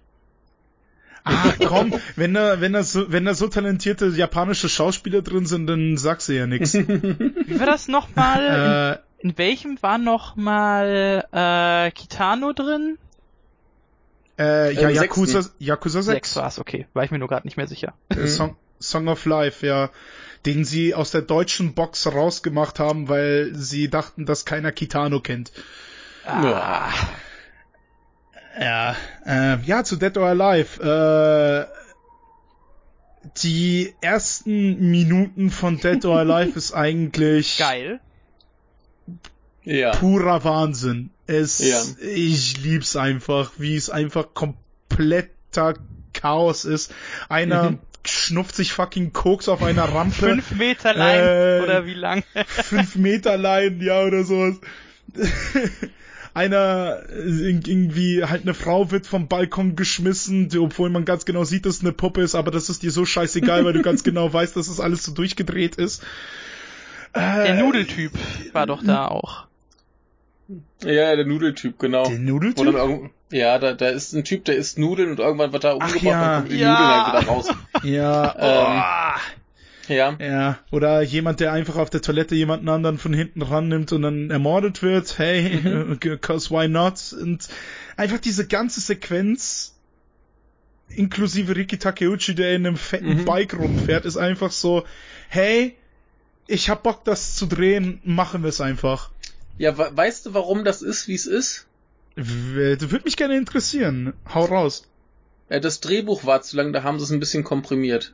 Ah, komm, wenn da, wenn da so, wenn da so talentierte japanische Schauspieler drin sind, dann sagst du ja nix. <laughs> Wie war das nochmal? äh, in, in welchem war nochmal äh, Kitano drin? äh, ja, Im Yakuza, Yakuza 6. Sechs war's, okay. War ich mir nur gerade nicht mehr sicher. Äh, Song, Song of Life, ja. Den sie aus der deutschen Box rausgemacht haben, weil sie dachten, dass keiner Kitano kennt. Ja. Ja, äh, ja, zu Dead or Alive. Äh, die ersten Minuten von Dead or Alive <laughs> ist eigentlich Geil. Ja. purer Wahnsinn. Es, Ja. ich lieb's einfach, wie es einfach kompletter Chaos ist. Einer Mhm. schnupft sich fucking Koks auf einer Rampe. Fünf Meter lang Äh, oder wie lang? fünf Meter Leinen, ja, oder sowas. <laughs> Einer, äh, irgendwie, halt eine Frau wird vom Balkon geschmissen, die- obwohl man ganz genau sieht, dass es eine Puppe ist, aber das ist dir so scheißegal, weil du <laughs> ganz genau weißt, dass es das alles so durchgedreht ist. Der Äh, Nudeltyp war doch da auch. Ja, der Nudeltyp, genau. Der Nudeltyp? ja, da, da ist ein Typ, der isst Nudeln und irgendwann wird er Ach umgebracht ja. und kommt die Ja. Nudeln halt wieder raus. Ja, Ähm, oh. Ja. Ja, oder jemand, der einfach auf der Toilette jemanden anderen von hinten rannimmt und dann ermordet wird. Hey, Mhm. <laughs> cause why not? Und einfach diese ganze Sequenz, inklusive Riki Takeuchi, der in einem fetten Mhm. Bike rumfährt, ist einfach so, hey, ich hab Bock, das zu drehen, machen wir es einfach. Ja, we weißt du, warum das ist, wie es ist? W- würde mich gerne interessieren. Hau raus. Ja, das Drehbuch war zu lang, da haben sie es ein bisschen komprimiert.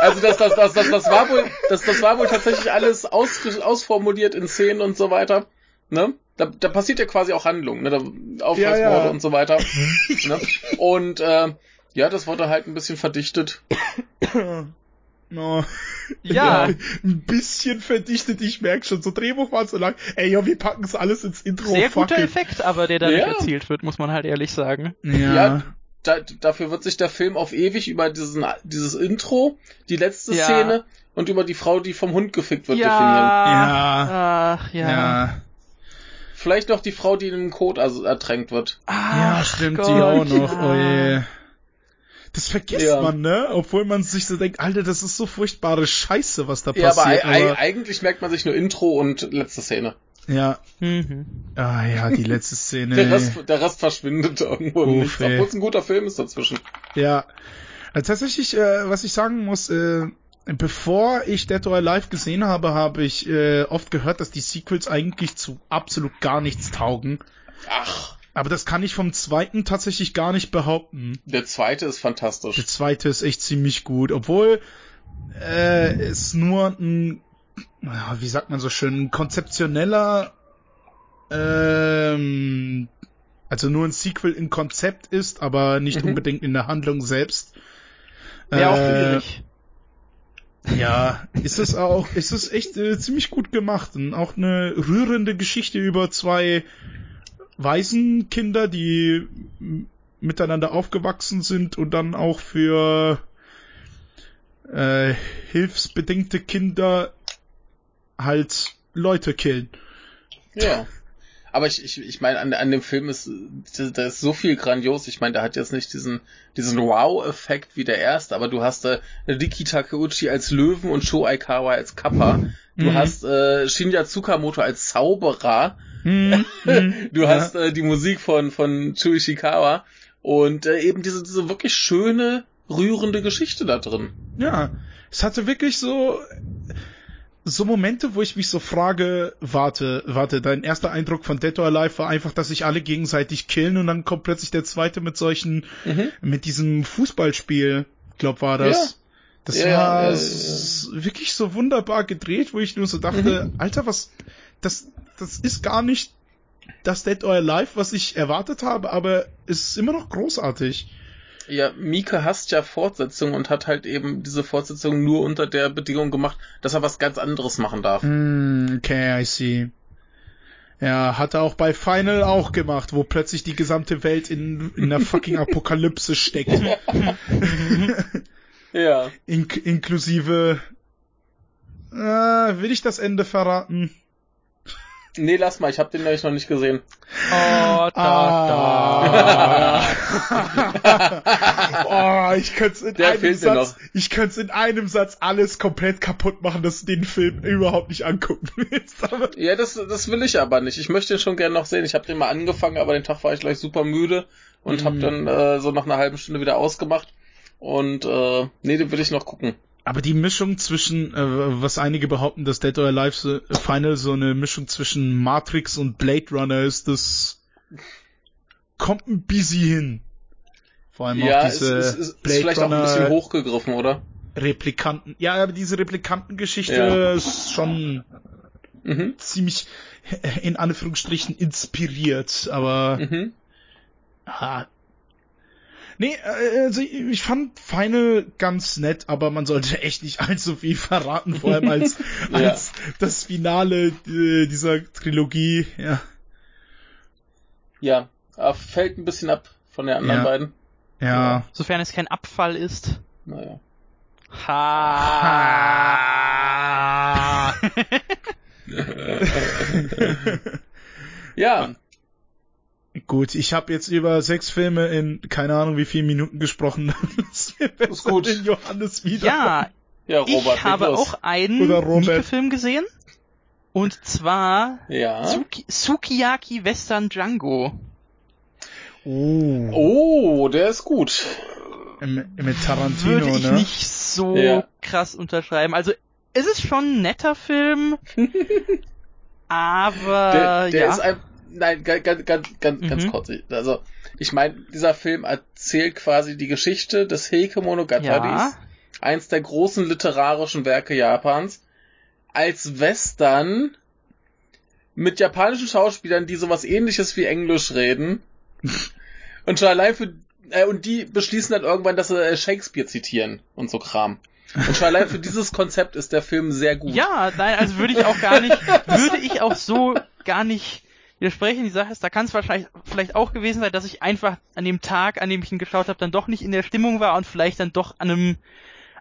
also das, das, das, das, das war wohl, das, das war wohl tatsächlich alles aus, ausformuliert in Szenen und so weiter. Ne? Da, da passiert ja quasi auch Handlung, ne? Da, Auftragsmorde Ja, ja. und so weiter. ne? Und äh, ja, das wurde halt ein bisschen verdichtet. <coughs> <coughs> <coughs> No. Ja. Ein bisschen verdichtet, ich merk schon. So Drehbuch war zu lang. Ey, ja, wir packen es alles ins Intro. Sehr guter it. Effekt, aber der dadurch Ja. erzielt wird, muss man halt ehrlich sagen. Ja. Ja. Da, dafür wird sich der Film auf ewig über diesen, dieses Intro, die letzte Ja. Szene und über die Frau, die vom Hund gefickt wird, ja. definieren. Ja. Ach, ja. Ja. Vielleicht noch die Frau, die in einem Kot also ertränkt wird. Ja, Ach stimmt, Gott, die auch noch. ja. Oh je. Das vergisst Ja. man, ne? Obwohl man sich so denkt, Alter, das ist so furchtbare Scheiße, was da Ja, aber, passiert. ei- ei- eigentlich merkt man sich nur Intro und letzte Szene. ja. Mhm. Ah ja, die letzte Szene. Der Rest, der Rest verschwindet irgendwo im Uff, Nichts, obwohl es ein guter Film ist dazwischen. Ja. Äh, tatsächlich, äh, was ich sagen muss, äh, bevor ich Dead or Alive gesehen habe, habe ich äh, oft gehört, dass die Sequels eigentlich zu absolut gar nichts taugen. Ach, Aber das kann ich vom zweiten tatsächlich gar nicht behaupten. der zweite ist fantastisch. Der zweite ist echt ziemlich gut, obwohl äh, es nur ein, ja, wie sagt man so schön, ein konzeptioneller, ähm, also nur ein Sequel in Konzept ist, aber nicht Mhm. unbedingt in der Handlung selbst. Auch Äh, schwierig. Ja, ist es auch, ist es echt äh, ziemlich gut gemacht und auch eine rührende Geschichte über zwei Waisenkinder, die miteinander aufgewachsen sind und dann auch für äh, hilfsbedingte Kinder halt Leute killen. Ja. Aber ich, ich, ich meine, an, an dem Film ist, da ist so viel grandios. Ich meine, der hat jetzt nicht diesen, diesen Wow-Effekt wie der erste, aber du hast äh, Riki Takeuchi als Löwen und Sho Aikawa als Kappa. Du Mhm. hast äh, Shinya Tsukamoto als Zauberer. Hm, hm, <laughs> Du ja. hast äh, die Musik von, von Chu Ishikawa und äh, eben diese, diese wirklich schöne, rührende Geschichte da drin. Ja, es hatte wirklich so so Momente, wo ich mich so frage, warte, warte, dein erster Eindruck von Dead or Alive war einfach, dass sich alle gegenseitig killen und dann kommt plötzlich der zweite mit solchen, Mhm. mit diesem Fußballspiel, glaub war das. Ja. Das Ja, war ja, ja, wirklich so wunderbar gedreht, wo ich nur so dachte, Mhm. Alter, was, das, das ist gar nicht das Dead or Alive, was ich erwartet habe, aber es ist immer noch großartig. Ja, Mika hasst ja Fortsetzung und hat halt eben diese Fortsetzung nur unter der Bedingung gemacht, dass er was ganz anderes machen darf. Mm, okay, I see. Ja, hat er auch bei Final auch gemacht, wo plötzlich die gesamte Welt in, in einer fucking <laughs> Apokalypse steckt. <laughs> Ja. In, inklusive. Äh, will ich das Ende verraten? Nee, lass mal, ich habe den nämlich noch nicht gesehen. Oh, da, <laughs> oh, ich könnte in Der einem Satz, ich könnte in einem Satz alles komplett kaputt machen, dass du den Film überhaupt nicht angucken willst. Aber <laughs> Ja, das, das will ich aber nicht. Ich möchte den schon gerne noch sehen. Ich habe den mal angefangen, aber den Tag war ich gleich super müde und Mhm. habe dann äh, so nach einer halben Stunde wieder ausgemacht. Und äh, nee, den will ich noch gucken. Aber die Mischung zwischen, äh, was einige behaupten, dass Dead or Alive äh, Final so eine Mischung zwischen Matrix und Blade Runner ist, das kommt ein bisschen hin. Vor allem ja, auch es, diese es, es ist Blade vielleicht auch ein Runner bisschen hochgegriffen, oder? Replikanten. Ja, aber diese Replikantengeschichte Ja. ist schon Mhm. ziemlich äh, in Anführungsstrichen inspiriert, aber Mhm. ah. Nee, äh, also ich fand Final ganz nett, aber man sollte <laughs> echt nicht allzu viel verraten, vor allem als, <laughs> Ja. als das Finale äh, dieser Trilogie. Ja, Ja, fällt ein bisschen ab von den anderen Ja. beiden. ja. Sofern es kein Abfall ist. Naja. Ha. <laughs> Ja, Gut, ich habe jetzt über sechs Filme in keine Ahnung wie vielen Minuten gesprochen. <laughs> das ist gut. Den Johannes wieder. Ja, Ja, Robert, ich habe los. auch einen. Mieke-Film gesehen. Und zwar Ja. Suki Sukiyaki Western Django. Oh. Oh, der ist gut. Mit Tarantino, Würde ich ne? nicht so Ja. krass unterschreiben. Also, es ist schon ein netter Film. <laughs> aber, Der, der ja. ist ein, nein, ganz, ganz, ganz, ganz, ganz Mhm. kurz. Also, ich meine, dieser Film erzählt quasi die Geschichte des Heike Monogataris, ja. eins der großen literarischen Werke Japans, als Western mit japanischen Schauspielern, die sowas ähnliches wie Englisch reden. <laughs> und schon allein für, äh, und die beschließen dann irgendwann, dass sie äh, Shakespeare zitieren und so Kram. Und schon allein für dieses Konzept ist der Film sehr gut. Ja, nein, also würde ich auch gar nicht, würde ich auch so gar nicht widersprechen. Die Sache ist, da kann es wahrscheinlich vielleicht auch gewesen sein, dass ich einfach an dem Tag, an dem ich ihn geschaut habe, dann doch nicht in der Stimmung war und vielleicht dann doch an einem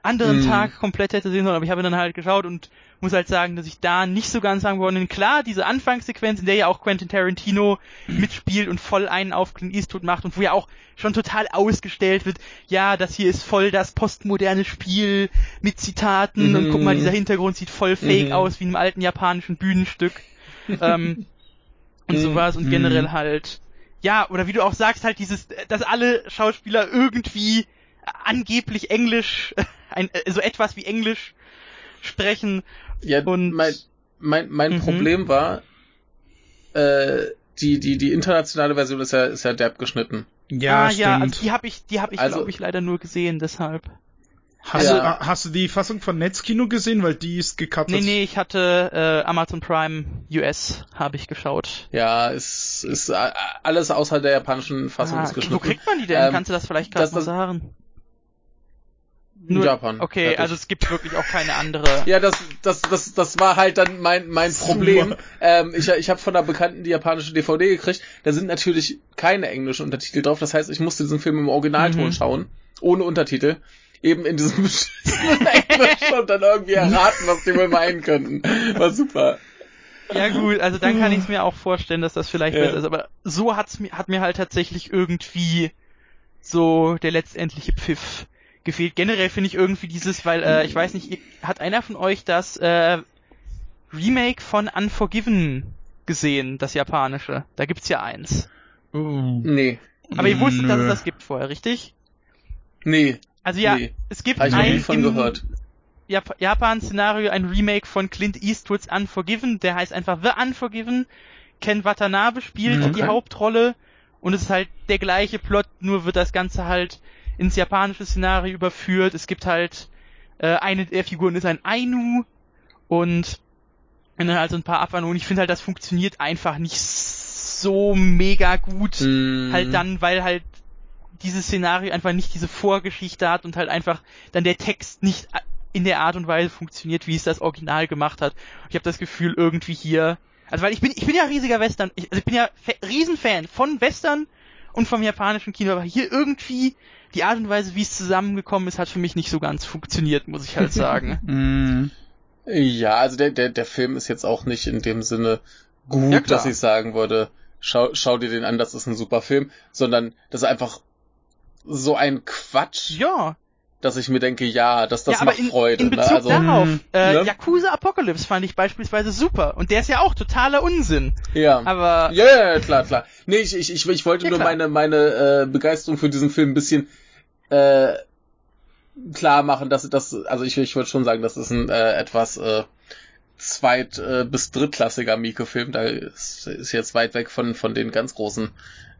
anderen Mhm. Tag komplett hätte sehen sollen. Aber ich habe dann halt geschaut und muss halt sagen, dass ich da nicht so ganz sagen wollte. Klar, diese Anfangssequenz, in der ja auch Quentin Tarantino mitspielt und voll einen auf Clint Eastwood macht und wo ja auch schon total ausgestellt wird, ja, das hier ist voll das postmoderne Spiel mit Zitaten und Mhm. guck mal, dieser Hintergrund sieht voll fake Mhm. aus wie in einem alten japanischen Bühnenstück. <laughs> ähm, und Mhm. sowas und Mhm. generell halt, ja, oder wie du auch sagst, halt dieses, dass alle Schauspieler irgendwie angeblich Englisch, <laughs> ein, äh, so etwas wie Englisch sprechen. Ja, Und- mein, mein, mein Mhm. Problem war, äh, die, die, die internationale Version ist ja, ist ja derb geschnitten. Ja, ah, stimmt. ja, also die habe ich, die habe ich, Also- glaube ich, leider nur gesehen, deshalb. Hast, Ja. du, hast du die Fassung von Netzkino gesehen? Weil die ist gecuttet. Nee, nee, ich hatte äh, Amazon Prime US habe ich geschaut. Ja, ist, ist äh, alles außer der japanischen Fassung Ah, ist wo geschnitten. kriegt man die denn? Ähm, Kannst du das vielleicht gerade mal sagen? In Japan. Okay, fertig. also es gibt wirklich auch keine andere. Ja, das, das, das, das war halt dann mein, mein Super. Problem. Ähm, ich ich habe von einer Bekannten die japanische DVD gekriegt. Da sind natürlich keine englischen Untertitel drauf. Das heißt, ich musste diesen Film im Originalton Mhm. schauen, ohne Untertitel. Eben in diesem beschissenen Englisch und dann irgendwie erraten, was die wohl meinen könnten. War super. Ja gut, also dann kann ich es mir auch vorstellen, dass das vielleicht Ja. besser ist. Aber so hat's mir, hat mir halt tatsächlich irgendwie so der letztendliche Pfiff gefehlt. Generell finde ich irgendwie dieses, weil äh, ich weiß nicht, ihr- hat einer von euch das äh, Remake von Unforgiven gesehen, das japanische? Da gibt's ja eins. Oh. Nee. Aber ihr wusstet, dass es das gibt vorher, richtig? Nee. Also ja, nee. es gibt ich nie ein von gehört. Jap Japan-Szenario, ein Remake von Clint Eastwoods Unforgiven, der heißt einfach The Unforgiven. Ken Watanabe spielt Mhm. die Okay. Hauptrolle und es ist halt der gleiche Plot, nur wird das Ganze halt ins japanische Szenario überführt. Es gibt halt äh, eine der Figuren ist ein Ainu und dann halt so ein paar Abwandlungen. Und ich finde halt, das funktioniert einfach nicht so mega gut. Mhm. Halt dann, weil halt dieses Szenario einfach nicht diese Vorgeschichte hat und halt einfach dann der Text nicht in der Art und Weise funktioniert, wie es das Original gemacht hat. Ich habe das Gefühl irgendwie hier, also weil ich bin ich bin ja riesiger Western, ich, also ich bin ja Fa Riesenfan von Western und vom japanischen Kino, aber hier irgendwie die Art und Weise, wie es zusammengekommen ist, hat für mich nicht so ganz funktioniert, muss ich halt <laughs> sagen. Mm. Ja, also der, der, der Film ist jetzt auch nicht in dem Sinne gut, Ja, dass ich sagen würde, schau, schau dir den an, das ist ein super Film, sondern das ist einfach so ein Quatsch, ja, dass ich mir denke, ja, das, das ja, macht in, Freude. in ne? Bezug Also, darauf, Mhm. äh, Ne? Yakuza Apocalypse fand ich beispielsweise super und der ist ja auch totaler Unsinn, ja. aber Ja, ja, ja, klar, klar. Nee, ich, ich, ich, ich wollte Ja, nur klar. meine, meine äh, Begeisterung für diesen Film ein bisschen äh, klar machen, dass das, also ich, ich würde schon sagen, das ist ein äh, etwas äh, zweit- äh, bis drittklassiger Mieke-Film. Da ist, ist jetzt weit weg von, von den ganz großen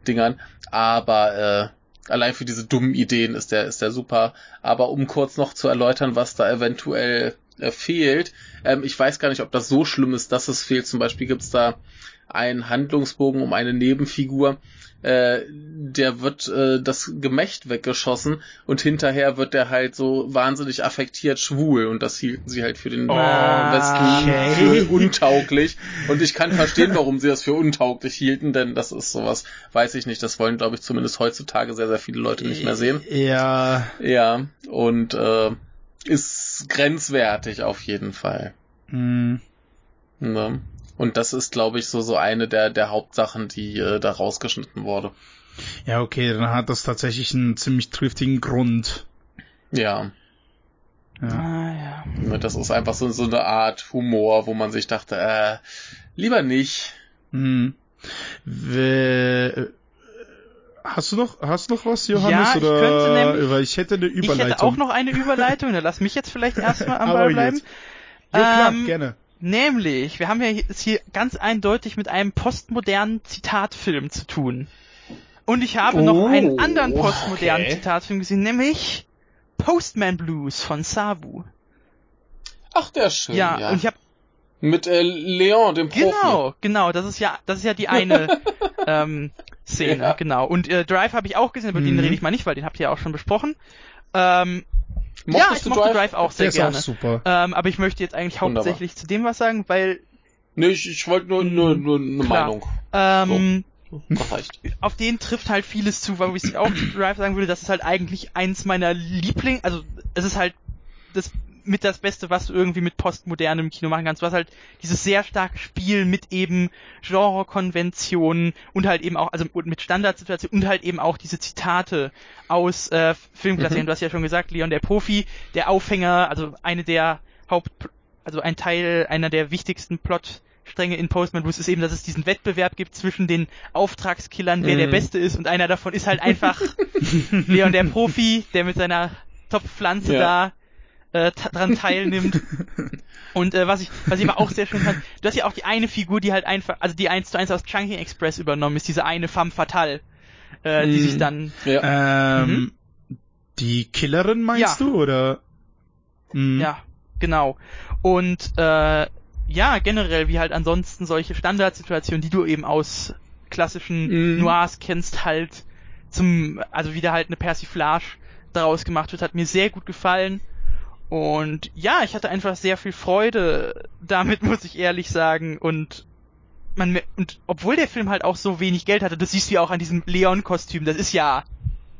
Dingern. Aber äh, allein für diese dummen Ideen ist der, ist der super. Aber um kurz noch zu erläutern, was da eventuell äh, fehlt, ähm, ich weiß gar nicht, ob das so schlimm ist, dass es fehlt. Zum Beispiel gibt's da einen Handlungsbogen um eine Nebenfigur, äh, der wird äh, das Gemächt weggeschossen und hinterher wird der halt so wahnsinnig affektiert schwul und das hielten sie halt für den Oh, Westen okay. für untauglich und ich kann verstehen, warum sie das für untauglich hielten, denn das ist sowas, weiß ich nicht, das wollen glaube ich zumindest heutzutage sehr, sehr viele Leute nicht mehr sehen. Ja. Ja, und äh, ist grenzwertig auf jeden Fall. Mm. Ne? Und das ist, glaube ich, so, so eine der, der Hauptsachen, die äh, da rausgeschnitten wurde. Ja, okay, dann hat das tatsächlich einen ziemlich triftigen Grund. Ja. Ja. Ah, ja. Das ist einfach so, so eine Art Humor, wo man sich dachte, äh, lieber nicht. Hm. We hast du noch, hast du noch was, Johannes? Ja, ich oder, könnte nämlich- weil ich hätte eine Ich Überleitung. hätte auch noch eine Überleitung, dann lass mich jetzt vielleicht erstmal am <laughs> Ball bleiben. Jo, klar, Ähm, gerne. Nämlich, wir haben ja es hier ganz eindeutig mit einem postmodernen Zitatfilm zu tun. Und ich habe noch Oh, einen anderen postmodernen okay. Zitatfilm gesehen, nämlich Postman Blues von Savu. Ach, der ist schön. Ja, Ja, und ich habe Mit äh, Leon, dem Profi. genau, genau, das ist ja, das ist ja die eine <laughs> ähm, Szene, Ja. genau. Und äh, Drive habe ich auch gesehen, über den Mhm. rede ich mal nicht, weil den habt ihr ja auch schon besprochen. Ähm, ja, Mochtest ich du mochte Drive? Drive, auch sehr gerne. Ähm, aber ich möchte jetzt eigentlich Wunderbar. hauptsächlich zu dem was sagen, weil Nee, ich, ich wollte nur, nur, nur eine. Meinung. ähm, Das reicht. auf den trifft halt vieles zu, weil ich auch Drive sagen würde, das ist halt eigentlich eins meiner Liebling, also es ist halt das mit das Beste, was du irgendwie mit postmodernem Kino machen kannst, was halt dieses sehr starke Spiel mit eben Genrekonventionen und halt eben auch, also mit Standardsituationen und halt eben auch diese Zitate aus äh, Filmklassiken. Mhm. Du hast ja schon gesagt, Leon der Profi, der Aufhänger, also eine der Haupt, also ein Teil einer der wichtigsten Plotstränge in Postman Blues ist eben, dass es diesen Wettbewerb gibt zwischen den Auftragskillern, wer der Mhm. Beste ist und einer davon ist halt einfach <laughs> Leon der Profi, der mit seiner Top-Pflanze Ja. da äh, dran teilnimmt. <laughs> Und äh, was ich, was ich aber auch sehr schön fand, du hast ja auch die eine Figur, die halt einfach, also die eins zu eins aus Chunking Express übernommen ist, diese eine femme fatale, äh, die Mhm. sich dann, Ja. Ähm, die Killerin meinst Ja. du, oder? Mhm. ja, genau. Und äh, ja, generell, wie halt ansonsten solche Standardsituationen, die du eben aus klassischen Mhm. Noirs kennst, halt zum, also wieder halt eine Persiflage daraus gemacht wird, hat mir sehr gut gefallen. Und ja, ich hatte einfach sehr viel Freude damit, <laughs> muss ich ehrlich sagen. Und man, und obwohl der Film halt auch so wenig Geld hatte, das siehst du ja auch an diesem Leon-Kostüm, das ist ja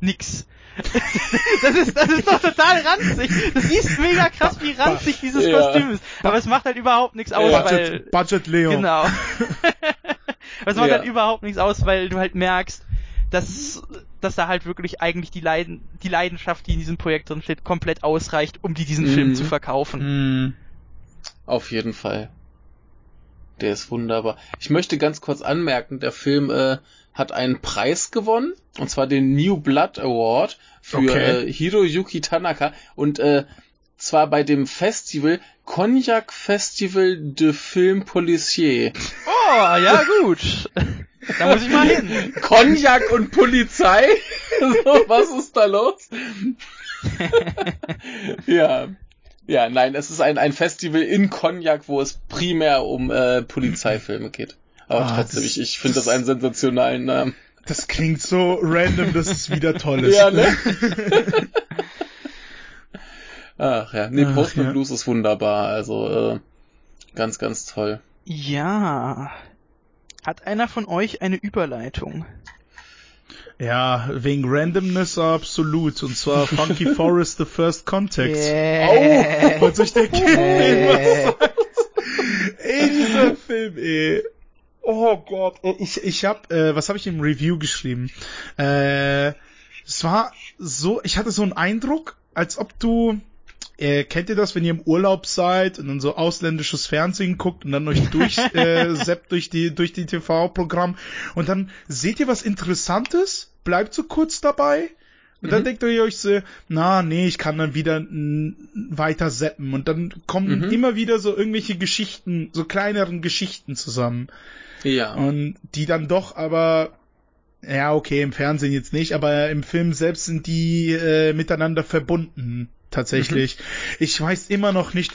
nix. <laughs> das ist, das ist doch total ranzig. Du siehst mega krass, wie ranzig dieses Ja. Kostüm ist. Aber es macht halt überhaupt nichts aus, Ja. weil, Budget, Budget Leon. Genau. <laughs> Aber es macht Ja. halt überhaupt nichts aus, weil du halt merkst, dass, dass da halt wirklich eigentlich die, Leiden, die Leidenschaft, die in diesem Projekt drin steht, komplett ausreicht, um die diesen Mhm. Film zu verkaufen. Mhm. Auf jeden Fall. Der ist wunderbar. Ich möchte ganz kurz anmerken, der Film äh, hat einen Preis gewonnen, und zwar den New Blood Award für Okay. äh, Hiroyuki Tanaka und äh, zwar bei dem Festival Cognac Festival de Film Policier. Oh, ja gut. <laughs> da muss ich mal hin. <laughs> Cognac und Polizei? <laughs> so, was ist da los? <laughs> ja. Ja, nein, es ist ein, ein Festival in Cognac, wo es primär um äh, Polizeifilme geht. Aber Ah, trotzdem, das- ich, ich finde das einen sensationalen Namen. Das klingt so random, dass es wieder toll ist. Ja, ne? Ach ja, nee, Postman ja. Blues ist wunderbar, also äh, ganz, ganz toll. Ja. Hat einer von euch eine Überleitung? Ja, wegen Randomness absolut. Und zwar Funky <laughs> Forest The First Contact. Yeah. Und ich denke, ey, was soll's? Ey, dieser Film, ey. Oh Gott, ich, ich hab, äh, was habe ich im Review geschrieben? Äh, es war so, ich hatte so einen Eindruck, als ob du, äh, kennt ihr das, wenn ihr im Urlaub seid und dann so ausländisches Fernsehen guckt und dann euch durch, <laughs> äh, seppt durch die, durch die TV-Programm und dann seht ihr was Interessantes, bleibt so kurz dabei und dann Mhm. denkt ihr euch so, na, nee, ich kann dann wieder weiter seppen. Und dann kommen Mhm. immer wieder so irgendwelche Geschichten, so kleineren Geschichten zusammen. Ja. Und die dann doch aber, ja, okay, im Fernsehen jetzt nicht, aber im Film selbst sind die äh, miteinander verbunden. Tatsächlich. Ich weiß immer noch nicht,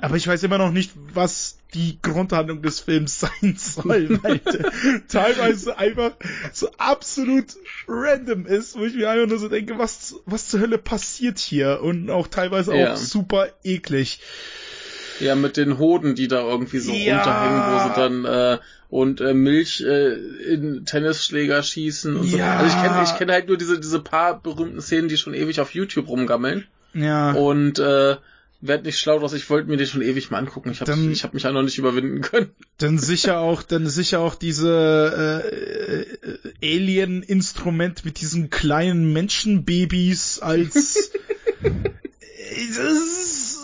aber ich weiß immer noch nicht, was die Grundhandlung des Films <laughs> sein soll, weil teilweise einfach so absolut random ist, wo ich mir einfach nur so denke, was, was zur Hölle passiert hier? Und auch teilweise Ja. auch super eklig. Ja, mit den Hoden, die da irgendwie so Ja. runterhängen, wo sie dann äh, und äh, Milch äh, in Tennisschläger schießen und so. Ja. Also ich kenne ich kenn halt nur diese diese paar berühmten Szenen, die schon ewig auf YouTube rumgammeln. Ja. Und äh, werd nicht schlau draus, ich wollte mir den schon ewig mal angucken. Ich habe ich hab mich ja noch nicht überwinden können. Dann sicher auch, dann sicher auch diese äh, äh, Alien-Instrument mit diesen kleinen Menschenbabys als <laughs> das, ist-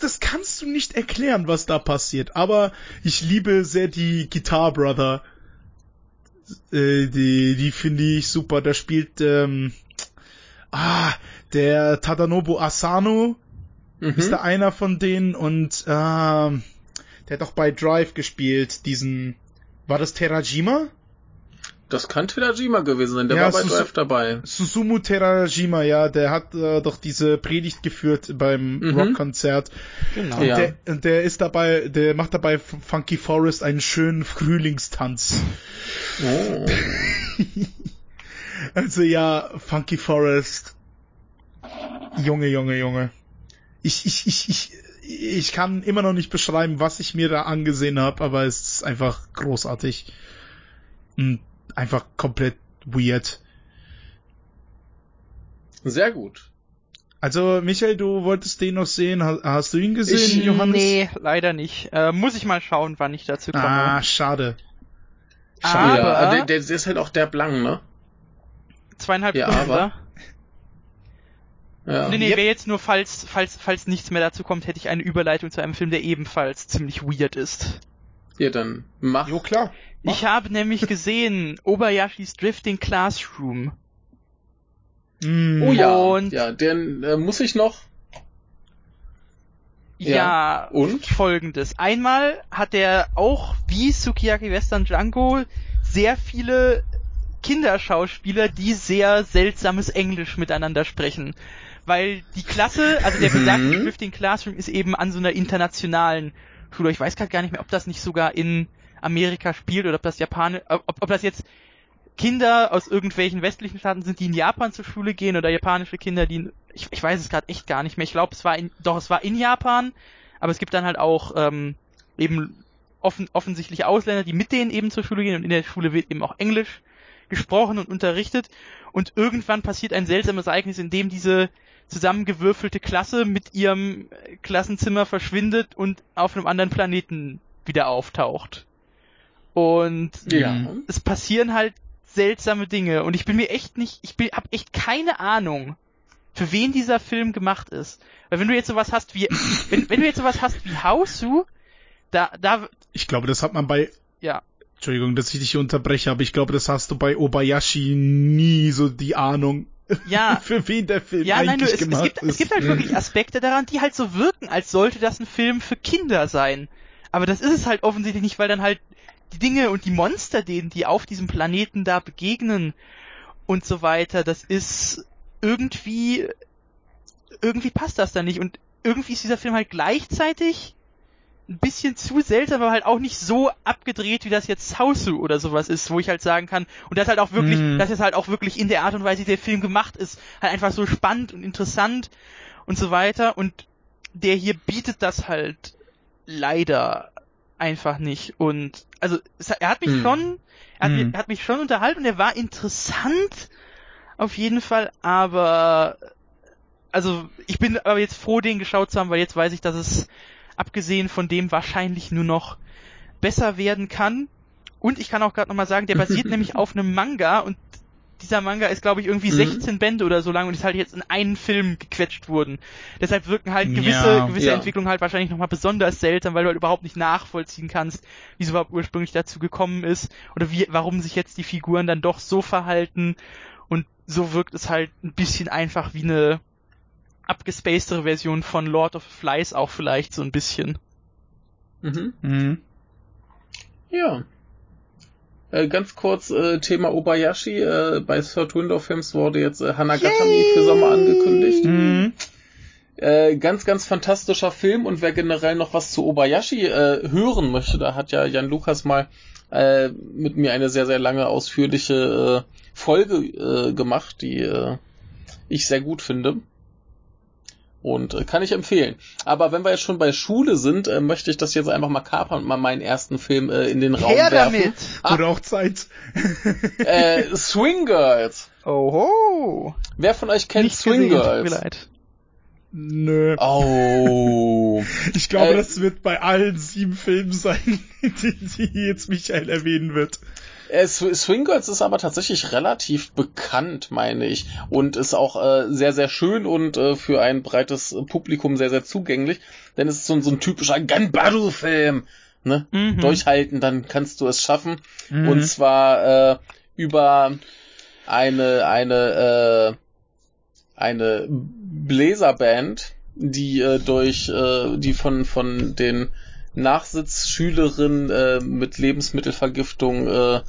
das kannst du nicht erklären, was da passiert. Aber ich liebe sehr die Guitar Brother. Äh, die, die finde ich super. Da spielt ähm, ah der Tadanobu Asano ist Mhm. da einer von denen und ähm, der hat doch bei Drive gespielt, diesen war das Terajima? Das kann Terajima gewesen sein, der Ja, war bei ist- Drive dabei. Susumu Terajima, ja, der hat äh, doch diese Predigt geführt beim Mhm. Rockkonzert. Genau. Und Ja. der, und der ist dabei, der macht dabei Funky Forest einen schönen Frühlingstanz. Oh. <laughs> Also ja, Funky Forest. Junge, Junge, Junge. Ich, ich, ich, ich, ich kann immer noch nicht beschreiben, was ich mir da angesehen habe, aber es ist einfach großartig. Und einfach komplett weird. Sehr gut. Also, Michael, du wolltest den noch sehen. Ha- Hast du ihn gesehen, Ich- Johannes? Nee, leider nicht. Äh, muss ich mal schauen, wann ich dazu komme. Ah, schade. Aber- ja, der, der, der ist halt auch der Blang, ne? Zweieinhalb Ja, Stunden, aber- oder? Ja. Nee, nee, Yep. wäre jetzt nur, falls, falls, falls nichts mehr dazu kommt, hätte ich eine Überleitung zu einem Film, der ebenfalls ziemlich weird ist. Hier dann mach. Jo, klar. Mach. Ich habe nämlich <laughs> gesehen, Obayashis Drifting Classroom. Mm. Oh ja, Und- ja, den äh, muss ich noch. Ja, Ja, und? folgendes. Einmal hat er auch, wie Sukiyaki Western Django, sehr viele Kinderschauspieler, die sehr seltsames Englisch miteinander sprechen. Weil die Klasse, also der besagte Mhm. Drifting Classroom ist eben an so einer internationalen Schule. Ich weiß gerade gar nicht mehr, ob das nicht sogar in Amerika spielt oder ob das Japan, ob, ob das jetzt Kinder aus irgendwelchen westlichen Staaten sind, die in Japan zur Schule gehen oder japanische Kinder, die in, ich, ich weiß es gerade echt gar nicht mehr. Ich glaube, es war in, doch, es war in Japan, aber es gibt dann halt auch ähm, eben offen, offensichtlich Ausländer, die mit denen eben zur Schule gehen und in der Schule wird eben auch Englisch gesprochen und unterrichtet und irgendwann passiert ein seltsames Ereignis, in dem diese zusammengewürfelte Klasse mit ihrem äh, Klassenzimmer verschwindet und auf einem anderen Planeten wieder auftaucht. Und Ja. es passieren halt seltsame Dinge und ich bin mir echt nicht, ich bin, hab echt keine Ahnung, für wen dieser Film gemacht ist. Weil wenn du jetzt sowas hast wie, wenn, wenn du jetzt sowas hast wie Hausu, da, da, Ich glaube, das hat man bei ja, Entschuldigung, dass ich dich unterbreche, aber ich glaube, das hast du bei Obayashi nie so die Ahnung, ja, <laughs> für wen der Film Ja, nein, eigentlich du, es, es, gemacht gibt, ist. es gibt halt wirklich Aspekte daran, die halt so wirken, als sollte das ein Film für Kinder sein. Aber das ist es halt offensichtlich nicht, weil dann halt die Dinge und die Monster, denen die auf diesem Planeten da begegnen und so weiter, das ist irgendwie, irgendwie passt das da nicht und irgendwie ist dieser Film halt gleichzeitig ein bisschen zu seltsam, aber halt auch nicht so abgedreht, wie das jetzt Hausu oder sowas ist, wo ich halt sagen kann, und das halt auch wirklich, Mhm. das ist halt auch wirklich in der Art und Weise, wie der Film gemacht ist, halt einfach so spannend und interessant und so weiter und der hier bietet das halt leider einfach nicht und also es, er hat mich Hm. schon er hat, mich- er hat mich schon unterhalten und er war interessant auf jeden Fall, aber also ich bin aber jetzt froh, den geschaut zu haben, weil jetzt weiß ich, dass es abgesehen von dem wahrscheinlich nur noch besser werden kann. Und ich kann auch gerade nochmal sagen, der basiert <laughs> nämlich auf einem Manga und dieser Manga ist, glaube ich, irgendwie Mhm. 16 Bände oder so lang und ist halt jetzt in einen Film gequetscht worden. Deshalb wirken halt gewisse, Ja. gewisse Ja. Entwicklungen halt wahrscheinlich nochmal besonders seltsam, weil du halt überhaupt nicht nachvollziehen kannst, wie es überhaupt ursprünglich dazu gekommen ist oder wie, warum sich jetzt die Figuren dann doch so verhalten. Und so wirkt es halt ein bisschen einfach wie eine abgespacedere Version von Lord of the Flies auch vielleicht so ein bisschen. Mhm. Mhm. Ja. Äh, ganz kurz äh, Thema Obayashi. Äh, bei Third Window Films wurde jetzt äh, Hanagatami für Sommer angekündigt. Mhm. Äh, ganz, ganz fantastischer Film und wer generell noch was zu Obayashi äh, hören möchte, da hat ja Jan Lukas mal äh, mit mir eine sehr, sehr lange ausführliche äh, Folge äh, gemacht, die äh, ich sehr gut finde. Und äh, kann ich empfehlen. Aber wenn wir jetzt schon bei Schule sind, äh, möchte ich das jetzt einfach mal kapern und mal meinen ersten Film äh, in den Raum Her werfen. damit! Ah. Oder auch Zeit. Äh, Swing Girls. Oho! Wer von euch kennt Nicht Swing gesehen, tut mir Girls? leid. Nö. Oh. <laughs> Ich glaube, Äh, das wird bei allen sieben Filmen sein, <laughs> die, die jetzt Michael erwähnen wird. Äh, Sw- Swing Girls ist aber tatsächlich relativ bekannt, meine ich. Und ist auch äh, sehr, sehr schön und äh, für ein breites Publikum sehr, sehr zugänglich. Denn es ist so, ein- so ein typischer Gunbattle-Film. Ne? Mhm. Durchhalten, dann kannst du es schaffen. Mhm. Und zwar äh, über eine, eine, äh, eine Bläserband, die äh, durch, äh, die von, von den Nachsitzschülerinnen äh, mit Lebensmittelvergiftung äh,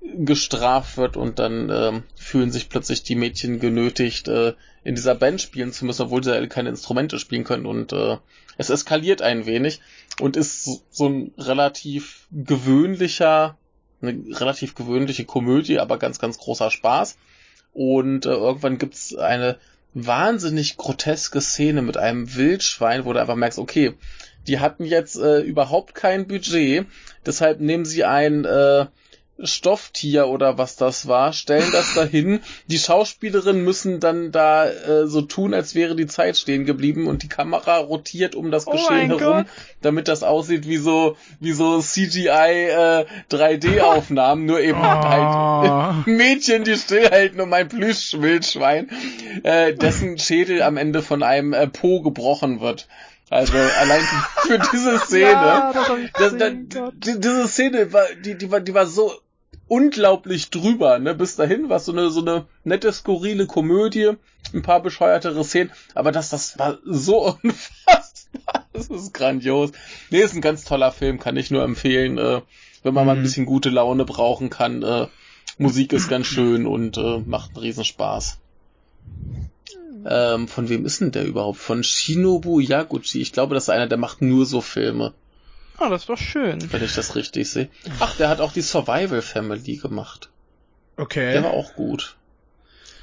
gestraft wird und dann ähm, fühlen sich plötzlich die Mädchen genötigt, äh, in dieser Band spielen zu müssen, obwohl sie ja keine Instrumente spielen können und äh, es eskaliert ein wenig und ist so ein relativ gewöhnlicher, eine relativ gewöhnliche Komödie, aber ganz, ganz großer Spaß. Und äh, irgendwann gibt's eine wahnsinnig groteske Szene mit einem Wildschwein, wo du einfach merkst, okay, die hatten jetzt äh, überhaupt kein Budget, deshalb nehmen sie ein äh, Stofftier oder was das war, stellen das dahin. Die Schauspielerinnen müssen dann da äh, so tun, als wäre die Zeit stehen geblieben und die Kamera rotiert um das Oh Geschehen herum, Gott. damit das aussieht wie so wie so CGI äh, 3D-Aufnahmen, nur eben halt Oh. <laughs> Mädchen, die stillhalten um ein Plüschwildschwein, äh, dessen Schädel am Ende von einem äh, Po gebrochen wird. Also allein für diese <laughs> Szene. Ja, das Das, das, diese Szene war, die, die war, die war so unglaublich drüber, ne? Bis dahin war so eine, so eine nette, skurrile Komödie, ein paar bescheuertere Szenen, aber das, das war so <laughs> unfassbar. Das ist grandios. Nee, ist ein ganz toller Film, kann ich nur empfehlen, äh, wenn man mal ein Mhm. bisschen gute Laune brauchen kann. Äh, Musik ist ganz schön und äh, macht einen Riesenspaß. Ähm, von wem ist denn der überhaupt? Von Shinobu Yaguchi. Ich glaube, das ist einer, der macht nur so Filme Ah, das ist doch schön. wenn ich das richtig sehe. Ach, der hat auch die Survival Family gemacht. Der war Okay. auch gut.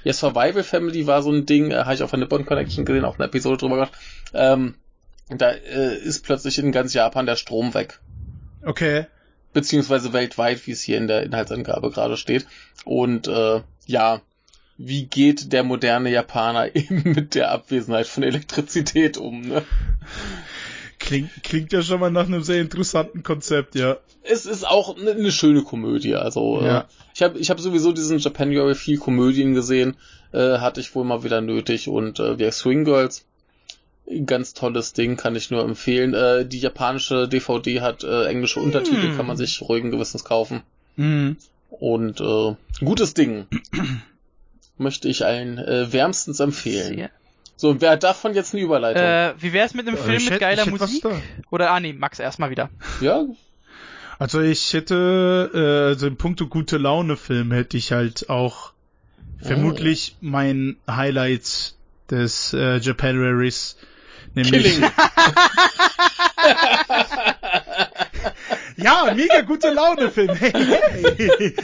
Ja, Survival Family war so ein Ding, äh, habe ich auf der Nippon Connection gesehen, auch eine Episode drüber gemacht. Ähm, da äh, ist plötzlich in ganz Japan der Strom weg. Okay. Beziehungsweise weltweit, wie es hier in der Inhaltsangabe gerade steht. Und äh, ja, wie geht der moderne Japaner <laughs> eben mit der Abwesenheit von Elektrizität um? Ne? Klingt, klingt ja schon mal nach einem sehr interessanten Konzept, ja. es ist auch eine ne schöne Komödie. Also Ja. äh, ich habe ich hab sowieso diesen Japanuary viel Komödien gesehen, äh, hatte ich wohl mal wieder nötig und äh, wir Swing Girls, ganz tolles Ding, kann ich nur empfehlen. Äh, die japanische DVD hat äh, englische Untertitel, Hm. kann man sich ruhigen Gewissens kaufen Mhm. und äh, gutes Ding. <clears throat> Möchte ich allen äh, wärmstens empfehlen. Sehr. So, wer hat davon jetzt eine Überleitung? Äh, wie wär's mit einem Äh, Film ich mit hätt- geiler Musik? da. Oder, ah nee, Max erstmal wieder. ja, Also ich hätte, äh, also in puncto gute Laune Film hätte ich halt auch vermutlich mein Highlight des äh, Japanuaries, nämlich Killing. <laughs> Ja, mega gute Laune Film. Hey, hey.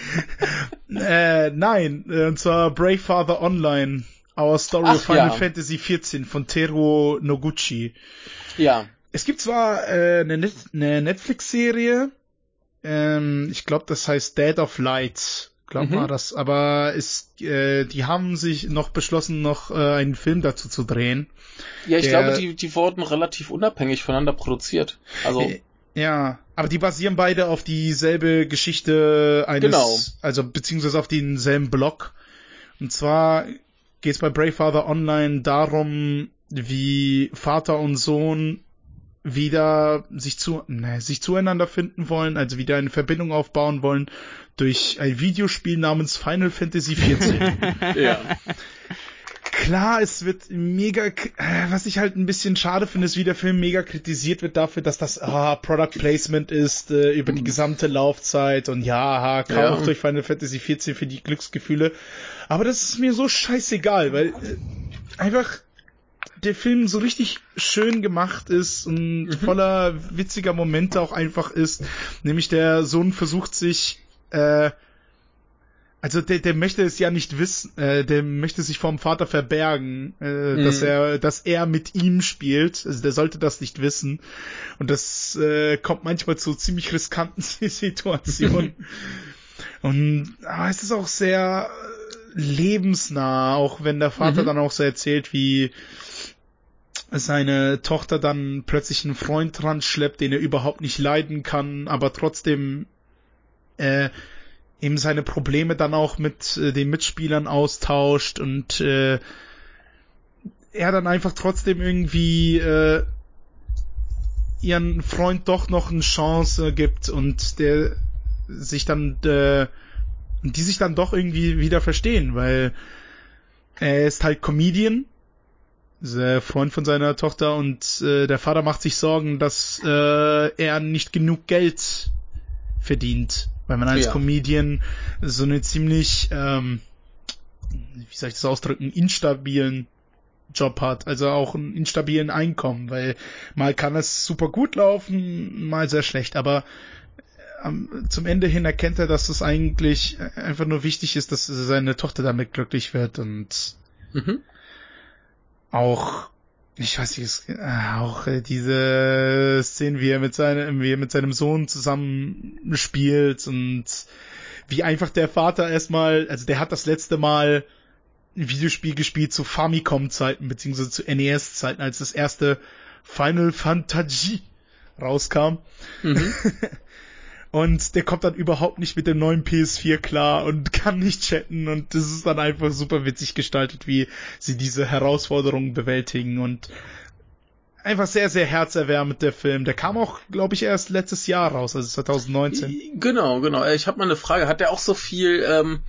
<laughs> äh, nein, äh, und zwar Brave Father Online, Our Story Ach, of Final ja. Fantasy XIV von Teru Noguchi. ja. Es gibt zwar äh, eine, Net eine Netflix-Serie, ähm, ich glaube, das heißt Dead of Light, glaub Mhm. mal das, aber ist, äh, die haben sich noch beschlossen, noch äh, einen Film dazu zu drehen. Ja, ich Der- glaube, die, die wurden relativ unabhängig voneinander produziert. Also, Äh, Ja, aber die basieren beide auf dieselbe Geschichte eines, Genau. also beziehungsweise auf denselben Blog. Und zwar geht es bei Brave Father Online darum, wie Vater und Sohn wieder sich zu, ne, sich zueinander finden wollen, also wieder eine Verbindung aufbauen wollen durch ein Videospiel namens Final Fantasy <laughs> XIV. ja. Klar, es wird mega, äh, was ich halt ein bisschen schade finde, ist, wie der Film mega kritisiert wird dafür, dass das ah, Product Placement ist äh, über die gesamte Laufzeit und ja, aha, kauft Ja. durch Final Fantasy 14 für die Glücksgefühle. Aber das ist mir so scheißegal, weil äh, einfach der Film so richtig schön gemacht ist und voller witziger Momente auch einfach ist. Nämlich der Sohn versucht sich äh, also der, der möchte es ja nicht wissen, äh, der möchte sich vom Vater verbergen, äh, dass Mhm. er, dass er mit ihm spielt. Also der sollte das nicht wissen. Und das äh, kommt manchmal zu ziemlich riskanten <laughs> Situationen. <laughs> Und aber es ist auch sehr lebensnah, auch wenn der Vater Mhm. dann auch so erzählt, wie seine Tochter dann plötzlich einen Freund dran schleppt, den er überhaupt nicht leiden kann, aber trotzdem äh, eben seine Probleme dann auch mit äh, den Mitspielern austauscht und äh, er dann einfach trotzdem irgendwie äh, ihren Freund doch noch eine Chance gibt und der sich dann äh, die sich dann doch irgendwie wieder verstehen, weil er ist halt Comedian, der Freund von seiner Tochter und äh, der Vater macht sich Sorgen, dass äh, er nicht genug Geld verdient, weil man als Ja. Comedian so eine ziemlich, ähm, wie soll ich das ausdrücken, instabilen Job hat, also auch einen instabilen Einkommen, weil mal kann es super gut laufen, mal sehr schlecht, aber am, zum Ende hin erkennt er, dass es eigentlich einfach nur wichtig ist, dass seine Tochter damit glücklich wird. Und Mhm. auch ich weiß nicht, äh, auch äh, diese Szenen, wie er mit seinem, wie er mit seinem Sohn zusammen spielt und wie einfach der Vater erstmal, also der hat das letzte Mal ein Videospiel gespielt zu Famicom-Zeiten, beziehungsweise zu NES-Zeiten, als das erste Final Fantasy rauskam. Mhm. <laughs> Und der kommt dann überhaupt nicht mit dem neuen PS4 klar und <laughs> kann nicht chatten und das ist dann einfach super witzig gestaltet, wie sie diese Herausforderungen bewältigen und einfach sehr, sehr herzerwärmend der Film. Der kam auch, glaube ich, erst letztes Jahr raus, also 2019. Genau, genau. Äh, Ich habe mal eine Frage. Hat der auch so viel ähm,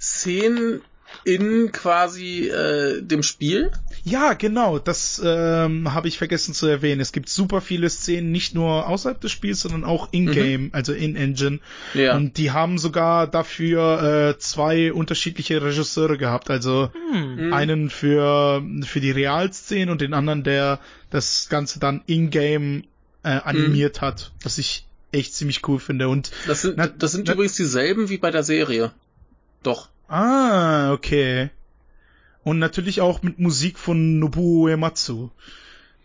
Szenen in quasi äh, dem Spiel? Ja, genau, das ähm, habe ich vergessen zu erwähnen. Es gibt super viele Szenen, nicht nur außerhalb des Spiels, sondern auch in-game, also in-engine. Ja. Und die haben sogar dafür äh, zwei unterschiedliche Regisseure gehabt. Also Hm. Mhm. einen für für die Realszenen und den anderen, der das Ganze dann in-game äh, animiert hat, was ich echt ziemlich cool finde. Und Das sind, Na- das sind na- übrigens dieselben wie bei der Serie. Doch. Ah, okay. Und natürlich auch mit Musik von Nobuo Uematsu.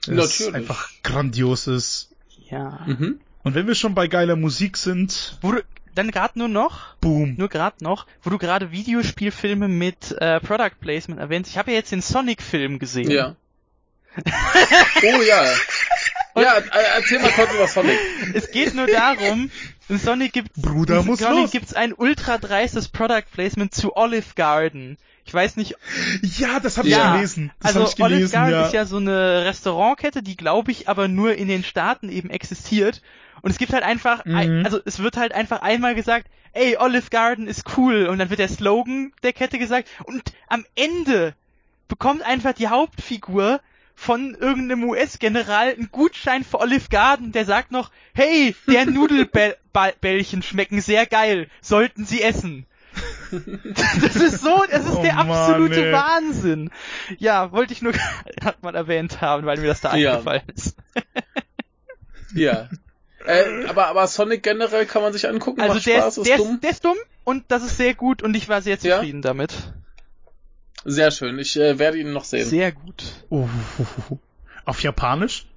Das Natürlich. einfach grandios ist. Ja. Mhm. Und wenn wir schon bei geiler Musik sind, Wo du, dann gerade nur noch, boom. nur gerade noch, wo du gerade Videospielfilme mit äh, Product Placement erwähnst. Ich habe ja jetzt den Sonic-Film gesehen. Ja. oh ja. <laughs> Ja, äh, erzähl mal kurz über Sonic. Es geht nur darum, in Sonic gibt Bruder in muss Sonic los. gibt's ein ultra dreistes Product Placement zu Olive Garden. Ich weiß nicht, Ja, das habe Ja, ich gelesen. Das also ich gelesen, Olive Garden ja. ist ja so eine Restaurantkette, die glaube ich aber nur in den Staaten eben existiert. Und es gibt halt einfach, Mhm. also es wird halt einfach einmal gesagt, ey, Olive Garden ist cool. Und dann wird der Slogan der Kette gesagt. Und am Ende bekommt einfach die Hauptfigur von irgendeinem US-General einen Gutschein für Olive Garden, der sagt noch, hey, der <laughs> Nudelbällchen schmecken sehr geil, sollten Sie essen. <laughs> Das ist so, das ist Oh der Mann, absolute ey. Wahnsinn. Ja, wollte ich nur <laughs> hat mal erwähnt haben, weil mir das da Ja. eingefallen ist. Ja. Äh, aber, aber Sonic generell kann man sich angucken, Also der Spaß, ist, ist der, dumm. ist, der ist dumm und das ist sehr gut und ich war sehr Ja? zufrieden damit. Sehr schön, ich äh, werde ihn noch sehen. Sehr gut. Oh, auf Japanisch?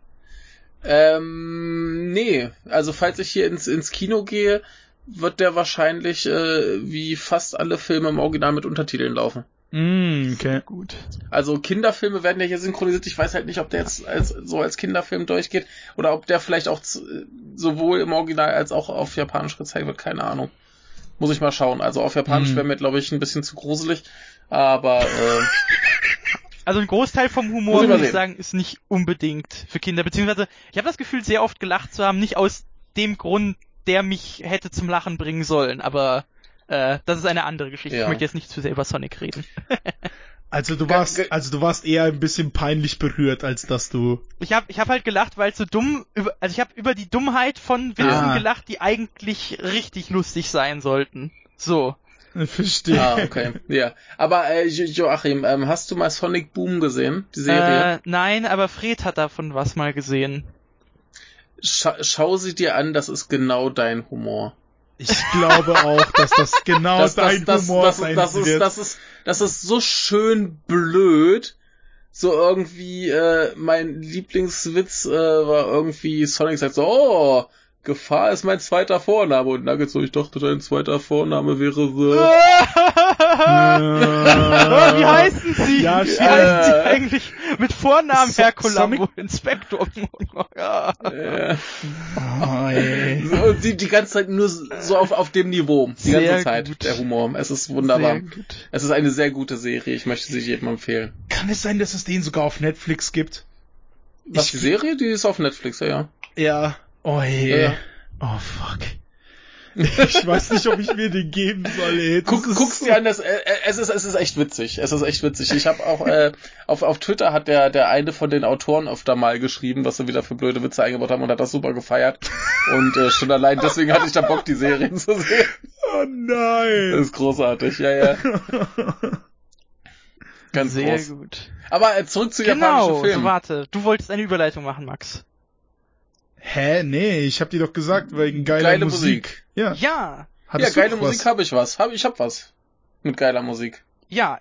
Ähm, nee, also falls ich hier ins, ins Kino gehe, wird der wahrscheinlich äh, wie fast alle Filme im Original mit Untertiteln laufen. Mm, okay. Gut. Also Kinderfilme werden ja hier synchronisiert. Ich weiß halt nicht, ob der jetzt als, so als Kinderfilm durchgeht oder ob der vielleicht auch sowohl im Original als auch auf Japanisch gezeigt wird. Keine Ahnung. Muss ich mal schauen. Also auf Japanisch Hm. wäre mir, glaube ich, ein bisschen zu gruselig. Aber äh, <laughs> Also ein Großteil vom Humor, muss ich sagen, ist nicht unbedingt für Kinder. Beziehungsweise, ich habe das Gefühl, sehr oft gelacht zu haben, nicht aus dem Grund, der mich hätte zum Lachen bringen sollen. Aber äh, das ist eine andere Geschichte. Ja. Ich möchte jetzt nicht zu sehr über Sonic reden. <laughs> Also du warst, also du warst eher ein bisschen peinlich berührt, als dass du. Ich habe ich hab halt gelacht, weil es so dumm, über, also ich habe über die Dummheit von Witzen Ah. gelacht, die eigentlich richtig lustig sein sollten. So. <laughs> Verstehe. ah, okay. Ja. Aber äh, Jo- Joachim, ähm, hast du mal Sonic Boom gesehen? Die Serie? Äh, nein, aber Fred hat davon was mal gesehen. Scha schau sie dir an, das ist genau dein Humor. Ich glaube auch, dass das genau das, das, dein das, Humor das, sein das, ist, wird. das ist, das ist so schön blöd. So irgendwie, äh, mein Lieblingswitz äh, war irgendwie, Sonic sagt so, oh, Gefahr ist mein zweiter Vorname. Und Nuggets so, ich dachte, dein zweiter Vorname wäre The. <laughs> Wie heißen sie? Ja, Wie heißen sie eigentlich mit Vornamen So- Herr Columbo? Inspektor. <laughs> ja. Oh, ey. so, die, die ganze Zeit nur so auf, auf dem Niveau. Die Sehr ganze Zeit. gut. Der Humor. Es ist wunderbar. Es ist eine sehr gute Serie. Ich möchte sie jedem empfehlen. Kann es sein, dass es den sogar auf Netflix gibt? Was, Ich- die Serie? Die ist auf Netflix, ja, ja. Ja. Oh, ey. Ja. Oh, fuck. Ich weiß nicht, ob ich mir den geben soll, ey. Das Guck, ist guck's so- dir an, das, äh, es ist, es ist echt witzig. Es ist echt witzig. Ich habe auch, äh, auf, auf Twitter hat der, der eine von den Autoren öfter mal geschrieben, was sie wieder für blöde Witze eingebaut haben und hat das super gefeiert. Und äh, schon allein deswegen hatte ich da Bock, die Serien zu sehen. Oh Das nein. ist großartig, ja, ja. Ganz Sehr groß. gut. Aber äh, zurück zu Genau, japanischen so Filmen. warte. Du wolltest eine Überleitung machen, Max. Hä? Nee, ich hab dir doch gesagt, wegen geiler Geile Musik. Musik. Ja. Ja, ja, Hattest geile Musik was? habe ich was. Hab, ich hab was. Mit geiler Musik. ja,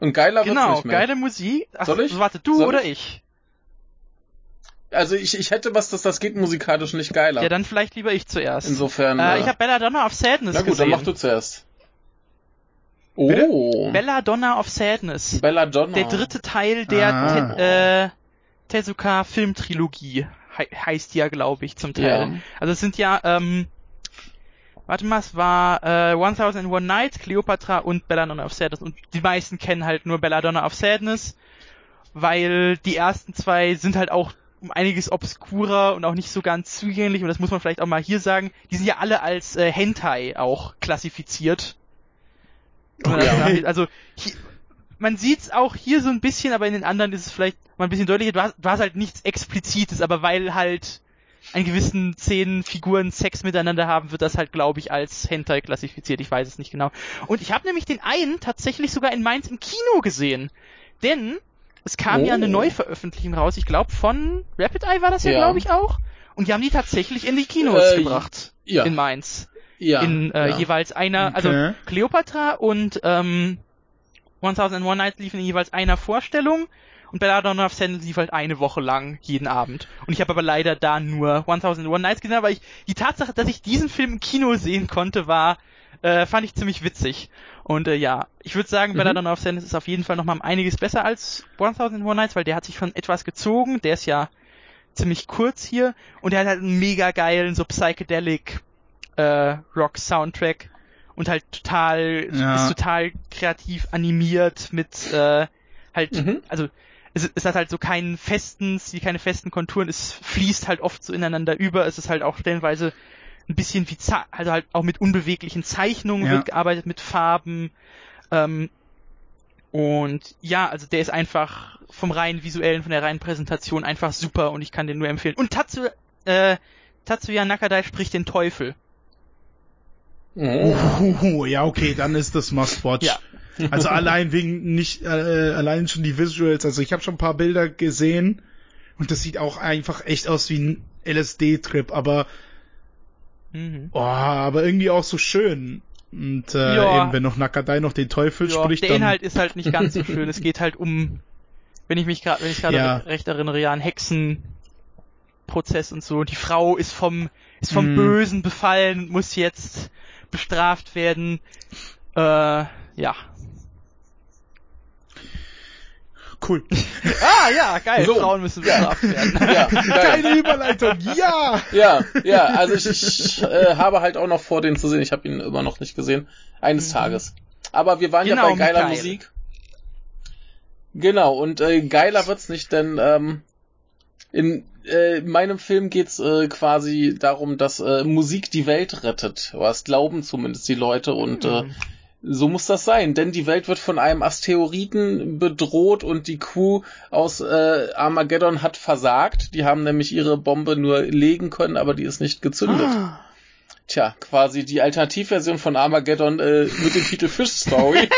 Und geiler wird's genau, nicht mehr. geile Musik. Ach, Soll ich? Warte, du Soll oder ich? ich? Also ich, ich hätte was, das, das geht musikalisch nicht geiler. Ja, dann vielleicht lieber ich zuerst. Insofern. äh, äh, ich habe Belladonna of Sadness Na gut, gesehen. dann mach du zuerst. Bitte? Oh. Belladonna of Sadness. Belladonna. Der dritte Teil der Ah. Te äh, Tezuka Filmtrilogie he heißt ja, glaube ich, zum Teil. Ja. Also es sind ja, ähm, warte mal, es war äh, 1001 Nights, Cleopatra und Belladonna of Sadness. Und die meisten kennen halt nur Belladonna of Sadness, weil die ersten zwei sind halt auch um einiges obskurer und auch nicht so ganz zugänglich. Und das muss man vielleicht auch mal hier sagen. Die sind ja alle als äh, Hentai auch klassifiziert. Okay. das- Also hier, man sieht's auch hier so ein bisschen, aber in den anderen ist es vielleicht mal ein bisschen deutlicher. Du hast, du hast halt nichts Explizites, aber weil halt an gewissen Szenen Figuren Sex miteinander haben, wird das halt, glaube ich, als Hentai klassifiziert. Ich weiß es nicht genau. Und ich habe nämlich den einen tatsächlich sogar in Mainz im Kino gesehen. Denn es kam ja eine Oh. Neuveröffentlichung raus, ich glaube von Rapid Eye war das ja, Ja. glaube ich auch. Und die haben die tatsächlich in die Kinos Äh, gebracht. ja. In Mainz. ja. in äh, ja. jeweils einer, also Okay. Cleopatra und ähm, 1001 Nights liefen in jeweils einer Vorstellung und Belladonna of Sadness lief halt eine Woche lang jeden Abend. Und ich habe aber leider da nur 1001 Nights gesehen, aber ich, die Tatsache, dass ich diesen Film im Kino sehen konnte, war, äh, fand ich ziemlich witzig. Und äh, ja, ich würde sagen, Mhm. Belladonna of Sadness ist auf jeden Fall nochmal um einiges besser als 1001 Nights, weil der hat sich schon etwas gezogen, der ist ja ziemlich kurz hier und der hat halt einen mega geilen, so psychedelic äh, Rock-Soundtrack und halt total, Ja. ist total kreativ animiert mit äh, halt, Mhm. also es, es hat halt so keinen festen, wie keine festen Konturen, es fließt halt oft so ineinander über, es ist halt auch stellenweise ein bisschen wie, also halt auch mit unbeweglichen Zeichnungen Ja. wird gearbeitet, mit Farben, ähm, und ja, also der ist einfach vom rein visuellen, von der reinen Präsentation einfach super und ich kann den nur empfehlen. Und Tatsu, äh, Tatsuya Nakadai spricht den Teufel. Oh. Uh, ja, okay, dann ist das Must-Watch. Ja. Also allein wegen nicht, äh, allein schon die Visuals. Also ich habe schon ein paar Bilder gesehen und das sieht auch einfach echt aus wie ein LSD-Trip, aber Mhm. oh, aber irgendwie auch so schön. Und äh, Ja. eben wenn noch Nakadai noch den Teufel Ja, spricht, der dann Inhalt ist halt nicht ganz so schön. Es geht halt um, wenn ich mich gerade, wenn ich gerade Ja. recht erinnere, ja, ein Hexenprozess und so. Die Frau ist vom, ist vom Mhm. Bösen befallen und muss jetzt bestraft werden. Äh, ja. cool. <laughs> Ah, ja, geil. So. Frauen müssen bestraft werden. Ja. <laughs> Keine Überleitung. Ja. Ja, ja, also ich, ich äh, habe halt auch noch vor, den zu sehen. Ich habe ihn immer noch nicht gesehen. Eines Tages. Aber wir waren Genau, ja bei geiler Michael. Musik. Genau, und äh, geiler wird's nicht, denn ähm, in äh, meinem Film geht's äh, quasi darum, dass äh, Musik die Welt rettet. Oder das glauben zumindest die Leute und äh, Mhm. so muss das sein, denn die Welt wird von einem Asteroiden bedroht und die Crew aus äh, Armageddon hat versagt. Die haben nämlich ihre Bombe nur legen können, aber die ist nicht gezündet. Ah. Tja, quasi die Alternativversion von Armageddon äh, mit dem Titel Fish Story.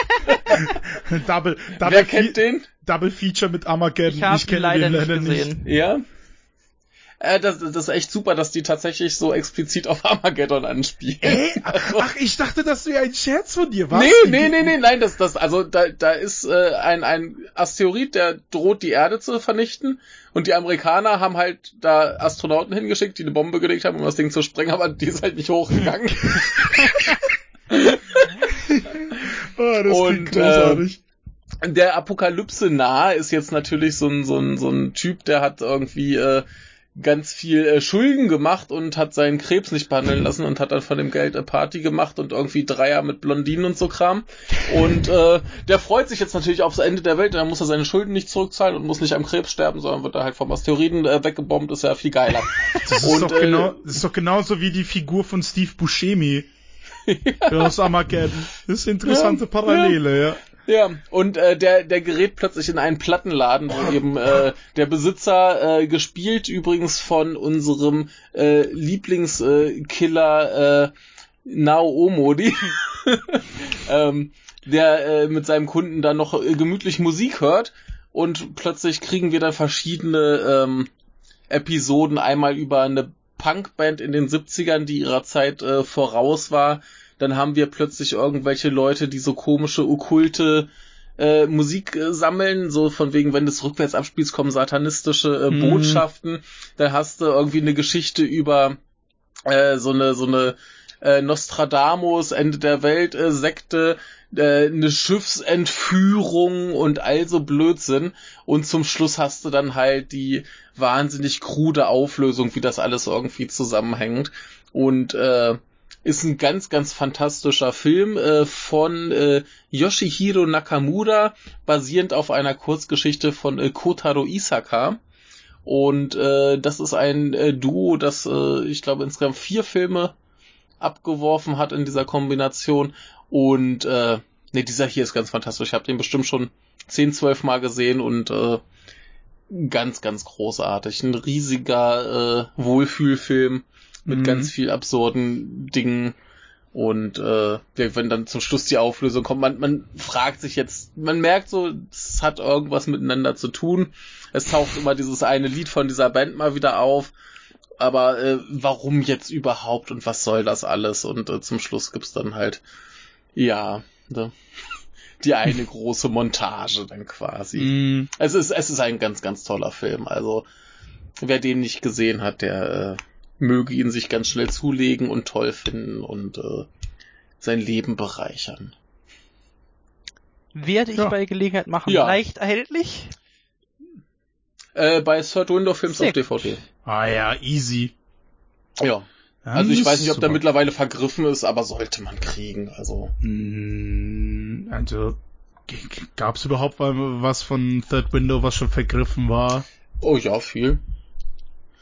Double, <laughs> double, Wer kennt den? Double Feature mit Armageddon. Ich habe ihn kenne leider den nicht gesehen. Ja. Äh, das, das ist echt super, dass die tatsächlich so explizit auf Armageddon anspielen. Ey, ach, ich dachte, das wäre ein Scherz von dir, was? Nee, nee, nee, nee, nein, das, das, also da, da ist äh, ein, ein Asteroid, der droht die Erde zu vernichten und die Amerikaner haben halt da Astronauten hingeschickt, die eine Bombe gelegt haben, um das Ding zu sprengen, aber die ist halt nicht hochgegangen. <laughs> oh, das Und, klingt großartig. der Apokalypse nahe ist jetzt natürlich so ein, so ein, so ein Typ, der hat irgendwie äh, ganz viel äh, Schulden gemacht und hat seinen Krebs nicht behandeln lassen und hat dann von dem Geld eine Party gemacht und irgendwie Dreier mit Blondinen und so Kram. Und äh, der freut sich jetzt natürlich aufs Ende der Welt, dann muss er seine Schulden nicht zurückzahlen und muss nicht am Krebs sterben, sondern wird er halt vom Asteroiden äh, weggebombt, ist ja viel geiler. <laughs> Das ist, und, doch äh, genau, das ist doch genauso wie die Figur von Steve Buscemi. <laughs> Aus Armageddon. Das ist eine interessante Ja, Parallele, ja. Ja, und äh, der, der gerät plötzlich in einen Plattenladen, wo <laughs> eben äh, der Besitzer, äh, gespielt übrigens von unserem äh, Lieblingskiller äh, Nao Omodi, <laughs> ähm, der äh, mit seinem Kunden dann noch äh, gemütlich Musik hört. Und plötzlich kriegen wir dann verschiedene ähm, Episoden, einmal über eine Punkband in den 70ern, die ihrer Zeit äh, voraus war, dann haben wir plötzlich irgendwelche Leute, die so komische, okkulte äh, Musik äh, sammeln, so von wegen, wenn du es rückwärts abspielst, kommen satanistische äh, Mhm. Botschaften. Dann hast du irgendwie eine Geschichte über äh, so eine, so eine äh, Nostradamus, Ende der Welt, äh, Sekte, äh, eine Schiffsentführung und all so Blödsinn. Und zum Schluss hast du dann halt die wahnsinnig krude Auflösung, wie das alles irgendwie zusammenhängt. Und äh, ist ein ganz, ganz fantastischer Film äh, von äh, Yoshihiro Nakamura, basierend auf einer Kurzgeschichte von äh, Kotaro Isaka. Und äh, das ist ein äh, Duo, das, äh, ich glaube, insgesamt vier Filme abgeworfen hat in dieser Kombination. Und äh, ne, dieser hier ist ganz fantastisch. Ich habe den bestimmt schon zehn, zwölf Mal gesehen und äh, ganz, ganz großartig. Ein riesiger äh, Wohlfühlfilm mit Mhm. ganz viel absurden Dingen. Und äh, wenn dann zum Schluss die Auflösung kommt, man, man fragt sich jetzt, man merkt so, es hat irgendwas miteinander zu tun. Es taucht immer dieses eine Lied von dieser Band mal wieder auf. Aber äh, warum jetzt überhaupt und was soll das alles? Und äh, zum Schluss gibt's dann halt, ja, ne, <laughs> die eine große Montage dann quasi. Mm, Es ist, es ist ein ganz, ganz toller Film. Also, wer den nicht gesehen hat, der äh, möge ihn sich ganz schnell zulegen und toll finden und äh, sein Leben bereichern. Werde ich Ja. bei Gelegenheit machen. Ja. Leicht erhältlich? Äh, bei Third Window Films Sehr auf DVD. ah ja, easy. Ja. Also ich weiß nicht, ob der mittlerweile vergriffen ist, aber sollte man kriegen. Also. Mm, Also, g- g- gab's überhaupt was von Third Window, was schon vergriffen war? Oh ja, viel.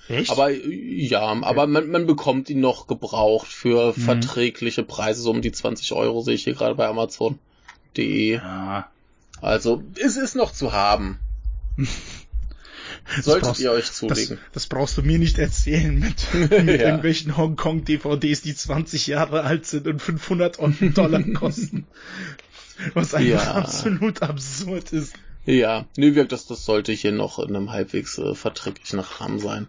Echt? Aber ja, aber man, man bekommt ihn noch gebraucht für Mhm. verträgliche Preise, so um die 20 Euro sehe ich hier gerade bei Amazon.de. ja. Also, es ist noch zu haben. <laughs> Solltet brauchst- ihr euch Das, zulegen. das brauchst du mir nicht erzählen mit, <laughs> mit Ja. irgendwelchen Hongkong-DVDs, die 20 Jahre alt sind und 500 <laughs> Dollar kosten. Was einfach Ja. absolut absurd ist. Ja, nö, wirkt das, das sollte hier noch in einem halbwegs äh, verträglichen Rahmen sein.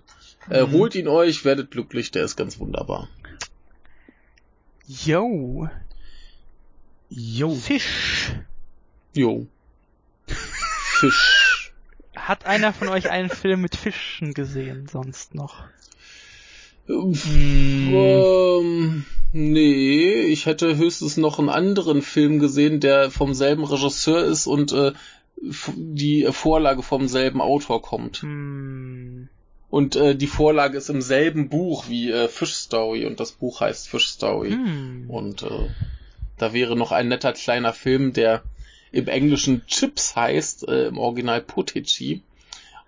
Äh, Mhm. Holt ihn euch, werdet glücklich, der ist ganz wunderbar. Yo. Jo. Fisch. Jo. Fisch. Hat einer von euch einen Film mit Fischen gesehen sonst noch? Mm, Ähm, nee, ich hätte höchstens noch einen anderen Film gesehen, der vom selben Regisseur ist und äh, die Vorlage vom selben Autor kommt. Hm. Und äh, die Vorlage ist im selben Buch wie äh, Fish Story und das Buch heißt Fish Story. Hm. Und äh, da wäre noch ein netter kleiner Film, der im Englischen Chips heißt, äh, im Original Potici.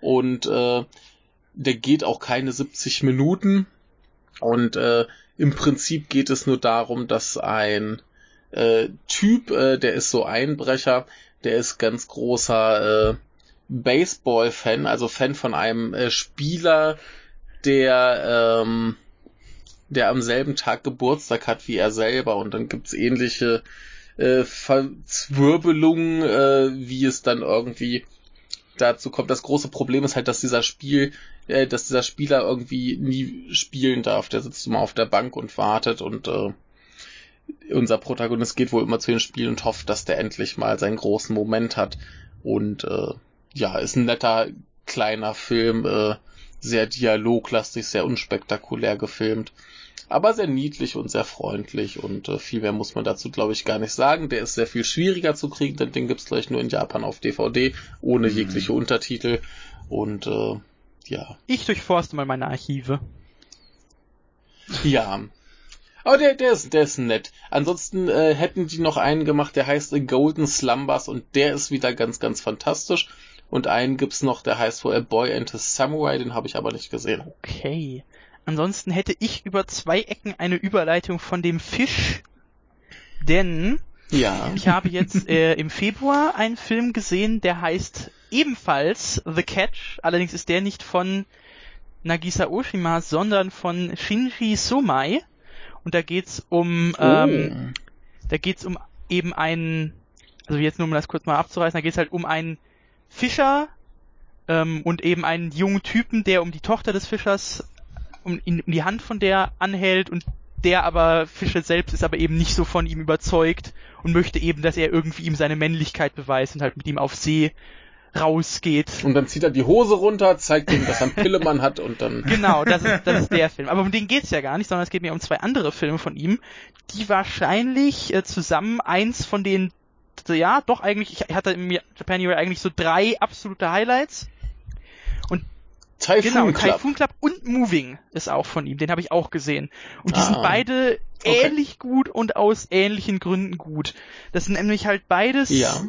Und äh, der geht auch keine 70 Minuten. Und äh, im Prinzip geht es nur darum, dass ein äh, Typ, äh, der ist so Einbrecher, der ist ganz großer äh, Baseball-Fan, also Fan von einem äh, Spieler, der ähm, der am selben Tag Geburtstag hat wie er selber und dann gibt's ähnliche äh, Verzwirbelungen, äh, wie es dann irgendwie dazu kommt. Das große Problem ist halt, dass dieser Spiel, äh, dass dieser Spieler irgendwie nie spielen darf. Der sitzt immer auf der Bank und wartet und äh, unser Protagonist geht wohl immer zu den Spielen und hofft, dass der endlich mal seinen großen Moment hat. Und äh, ja, ist ein netter kleiner Film, äh, sehr dialoglastig, sehr unspektakulär gefilmt. Aber sehr niedlich und sehr freundlich und äh, viel mehr muss man dazu, glaube ich, gar nicht sagen. Der ist sehr viel schwieriger zu kriegen, denn den gibt's gleich nur in Japan auf DVD, ohne mhm. jegliche Untertitel. Und äh, ja. Ich durchforste mal meine Archive. Ja. Aber der, der ist, der ist nett. Ansonsten äh, hätten die noch einen gemacht, der heißt Golden Slumbers und der ist wieder ganz, ganz fantastisch. Und einen gibt's noch, der heißt wohl A Boy and His Samurai, den habe ich aber nicht gesehen. Okay. Ansonsten hätte ich über zwei Ecken eine Überleitung von dem Fisch, denn ja. ich habe jetzt <laughs> äh, im Februar einen Film gesehen, der heißt ebenfalls The Catch. Allerdings ist der nicht von Nagisa Oshima, sondern von Shinji Somai. Und da geht's um, oh. ähm, da geht's um eben einen, also jetzt nur um das kurz mal abzureißen, da geht's halt um einen Fischer ähm, und eben einen jungen Typen, der um die Tochter des Fischers, um, ihn, um die Hand von der anhält und der aber Fischer selbst ist aber eben nicht so von ihm überzeugt und möchte eben, dass er irgendwie ihm seine Männlichkeit beweist und halt mit ihm auf See rausgeht. Und dann zieht er die Hose runter, zeigt ihm, dass er einen <laughs> Pillemann hat und dann. Genau, das ist, das ist der <laughs> Film. Aber um den geht's ja gar nicht, sondern es geht mir um zwei andere Filme von ihm, die wahrscheinlich äh, zusammen eins von den, ja, doch eigentlich, ich hatte im Japanuary eigentlich so drei absolute Highlights. Und Typhoon genau, Club. Typhoon Club und Moving ist auch von ihm, den habe ich auch gesehen. Und die ah, sind beide okay. ähnlich gut und aus ähnlichen Gründen gut. Das sind nämlich halt beides ja.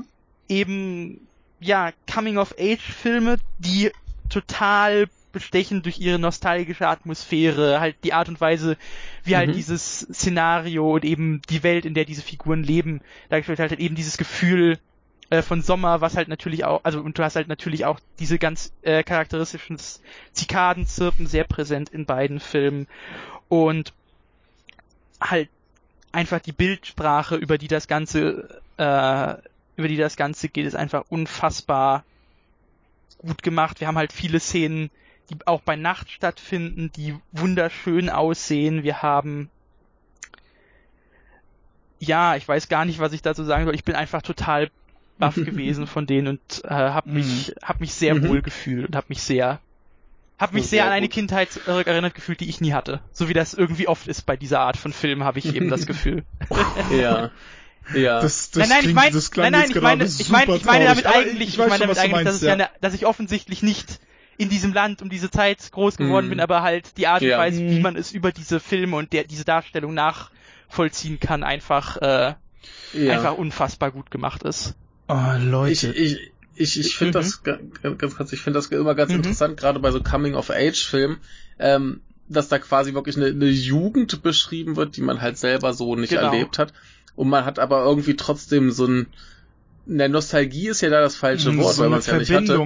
eben ja, Coming-of-Age-Filme, die total bestechen durch ihre nostalgische Atmosphäre, halt die Art und Weise, wie halt mhm. dieses Szenario und eben die Welt, in der diese Figuren leben, dargestellt halt, halt eben dieses Gefühl äh, von Sommer, was halt natürlich auch, also und du hast halt natürlich auch diese ganz äh, charakteristischen Zikadenzirpen sehr präsent in beiden Filmen und halt einfach die Bildsprache, über die das Ganze äh, über die das Ganze geht, ist einfach unfassbar gut gemacht. Wir haben halt viele Szenen, die auch bei Nacht stattfinden, die wunderschön aussehen. Wir haben ja, ich weiß gar nicht, was ich dazu sagen soll. Ich bin einfach total baff <laughs> gewesen von denen und äh, habe mich mhm. hab mich sehr mhm. wohl gefühlt und habe mich sehr habe mich sehr, sehr an eine gut. Kindheit erinnert gefühlt, die ich nie hatte. So wie das irgendwie oft ist bei dieser Art von Film, habe ich eben das <laughs> Gefühl. ja. Ja. Das, das nein, nein, ich meine, nein, nein, ich meine, ich meine, ich meine damit eigentlich, ich, ich meine damit eigentlich, dass, ja. eine, dass ich offensichtlich nicht in diesem Land um diese Zeit groß geworden mm. bin, aber halt die Art und ja. Weise, wie man es über diese Filme und der, diese Darstellung nachvollziehen kann, einfach, äh, ja. einfach unfassbar gut gemacht ist. Oh, Leute. Ich, ich, ich, ich finde mhm. das ganz kurz, ich finde das immer ganz mhm. interessant, gerade bei so Coming-of-Age-Filmen, ähm, dass da quasi wirklich eine, eine Jugend beschrieben wird, die man halt selber so nicht genau. erlebt hat. Und man hat aber irgendwie trotzdem so ein, ne, Nostalgie ist ja da das falsche hm, Wort, so weil man es ja nicht hatte.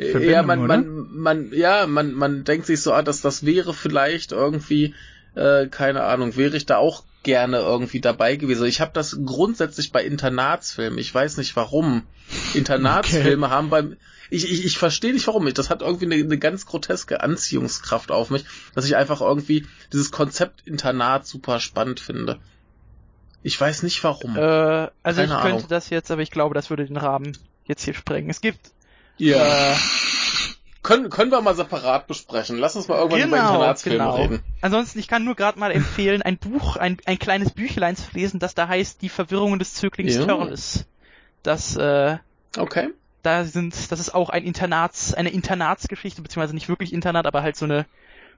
Ja, man, man, man, ja, man, man denkt sich so, ah, dass das wäre vielleicht irgendwie, äh, keine Ahnung, wäre ich da auch gerne irgendwie dabei gewesen. Ich habe das grundsätzlich bei Internatsfilmen. Ich weiß nicht warum. Internatsfilme okay. haben beim ich, ich, ich verstehe nicht warum. Das hat irgendwie eine, eine ganz groteske Anziehungskraft auf mich, dass ich einfach irgendwie dieses Konzept Internat super spannend finde. Ich weiß nicht warum. Äh, also Keine ich könnte Ahnung. das jetzt, aber ich glaube, das würde den Rahmen jetzt hier sprengen. Es gibt. Ja. Äh, können, können wir mal separat besprechen. Lass uns mal irgendwann genau, über Internatsfilme genau. reden. Ansonsten, ich kann nur gerade mal empfehlen, ein Buch, ein, ein kleines Büchlein zu lesen, das da heißt Die Verwirrungen des Zöglings ja. Turles. Das, äh, okay. Da sind, das ist auch ein Internats, eine Internatsgeschichte, beziehungsweise nicht wirklich Internat, aber halt so eine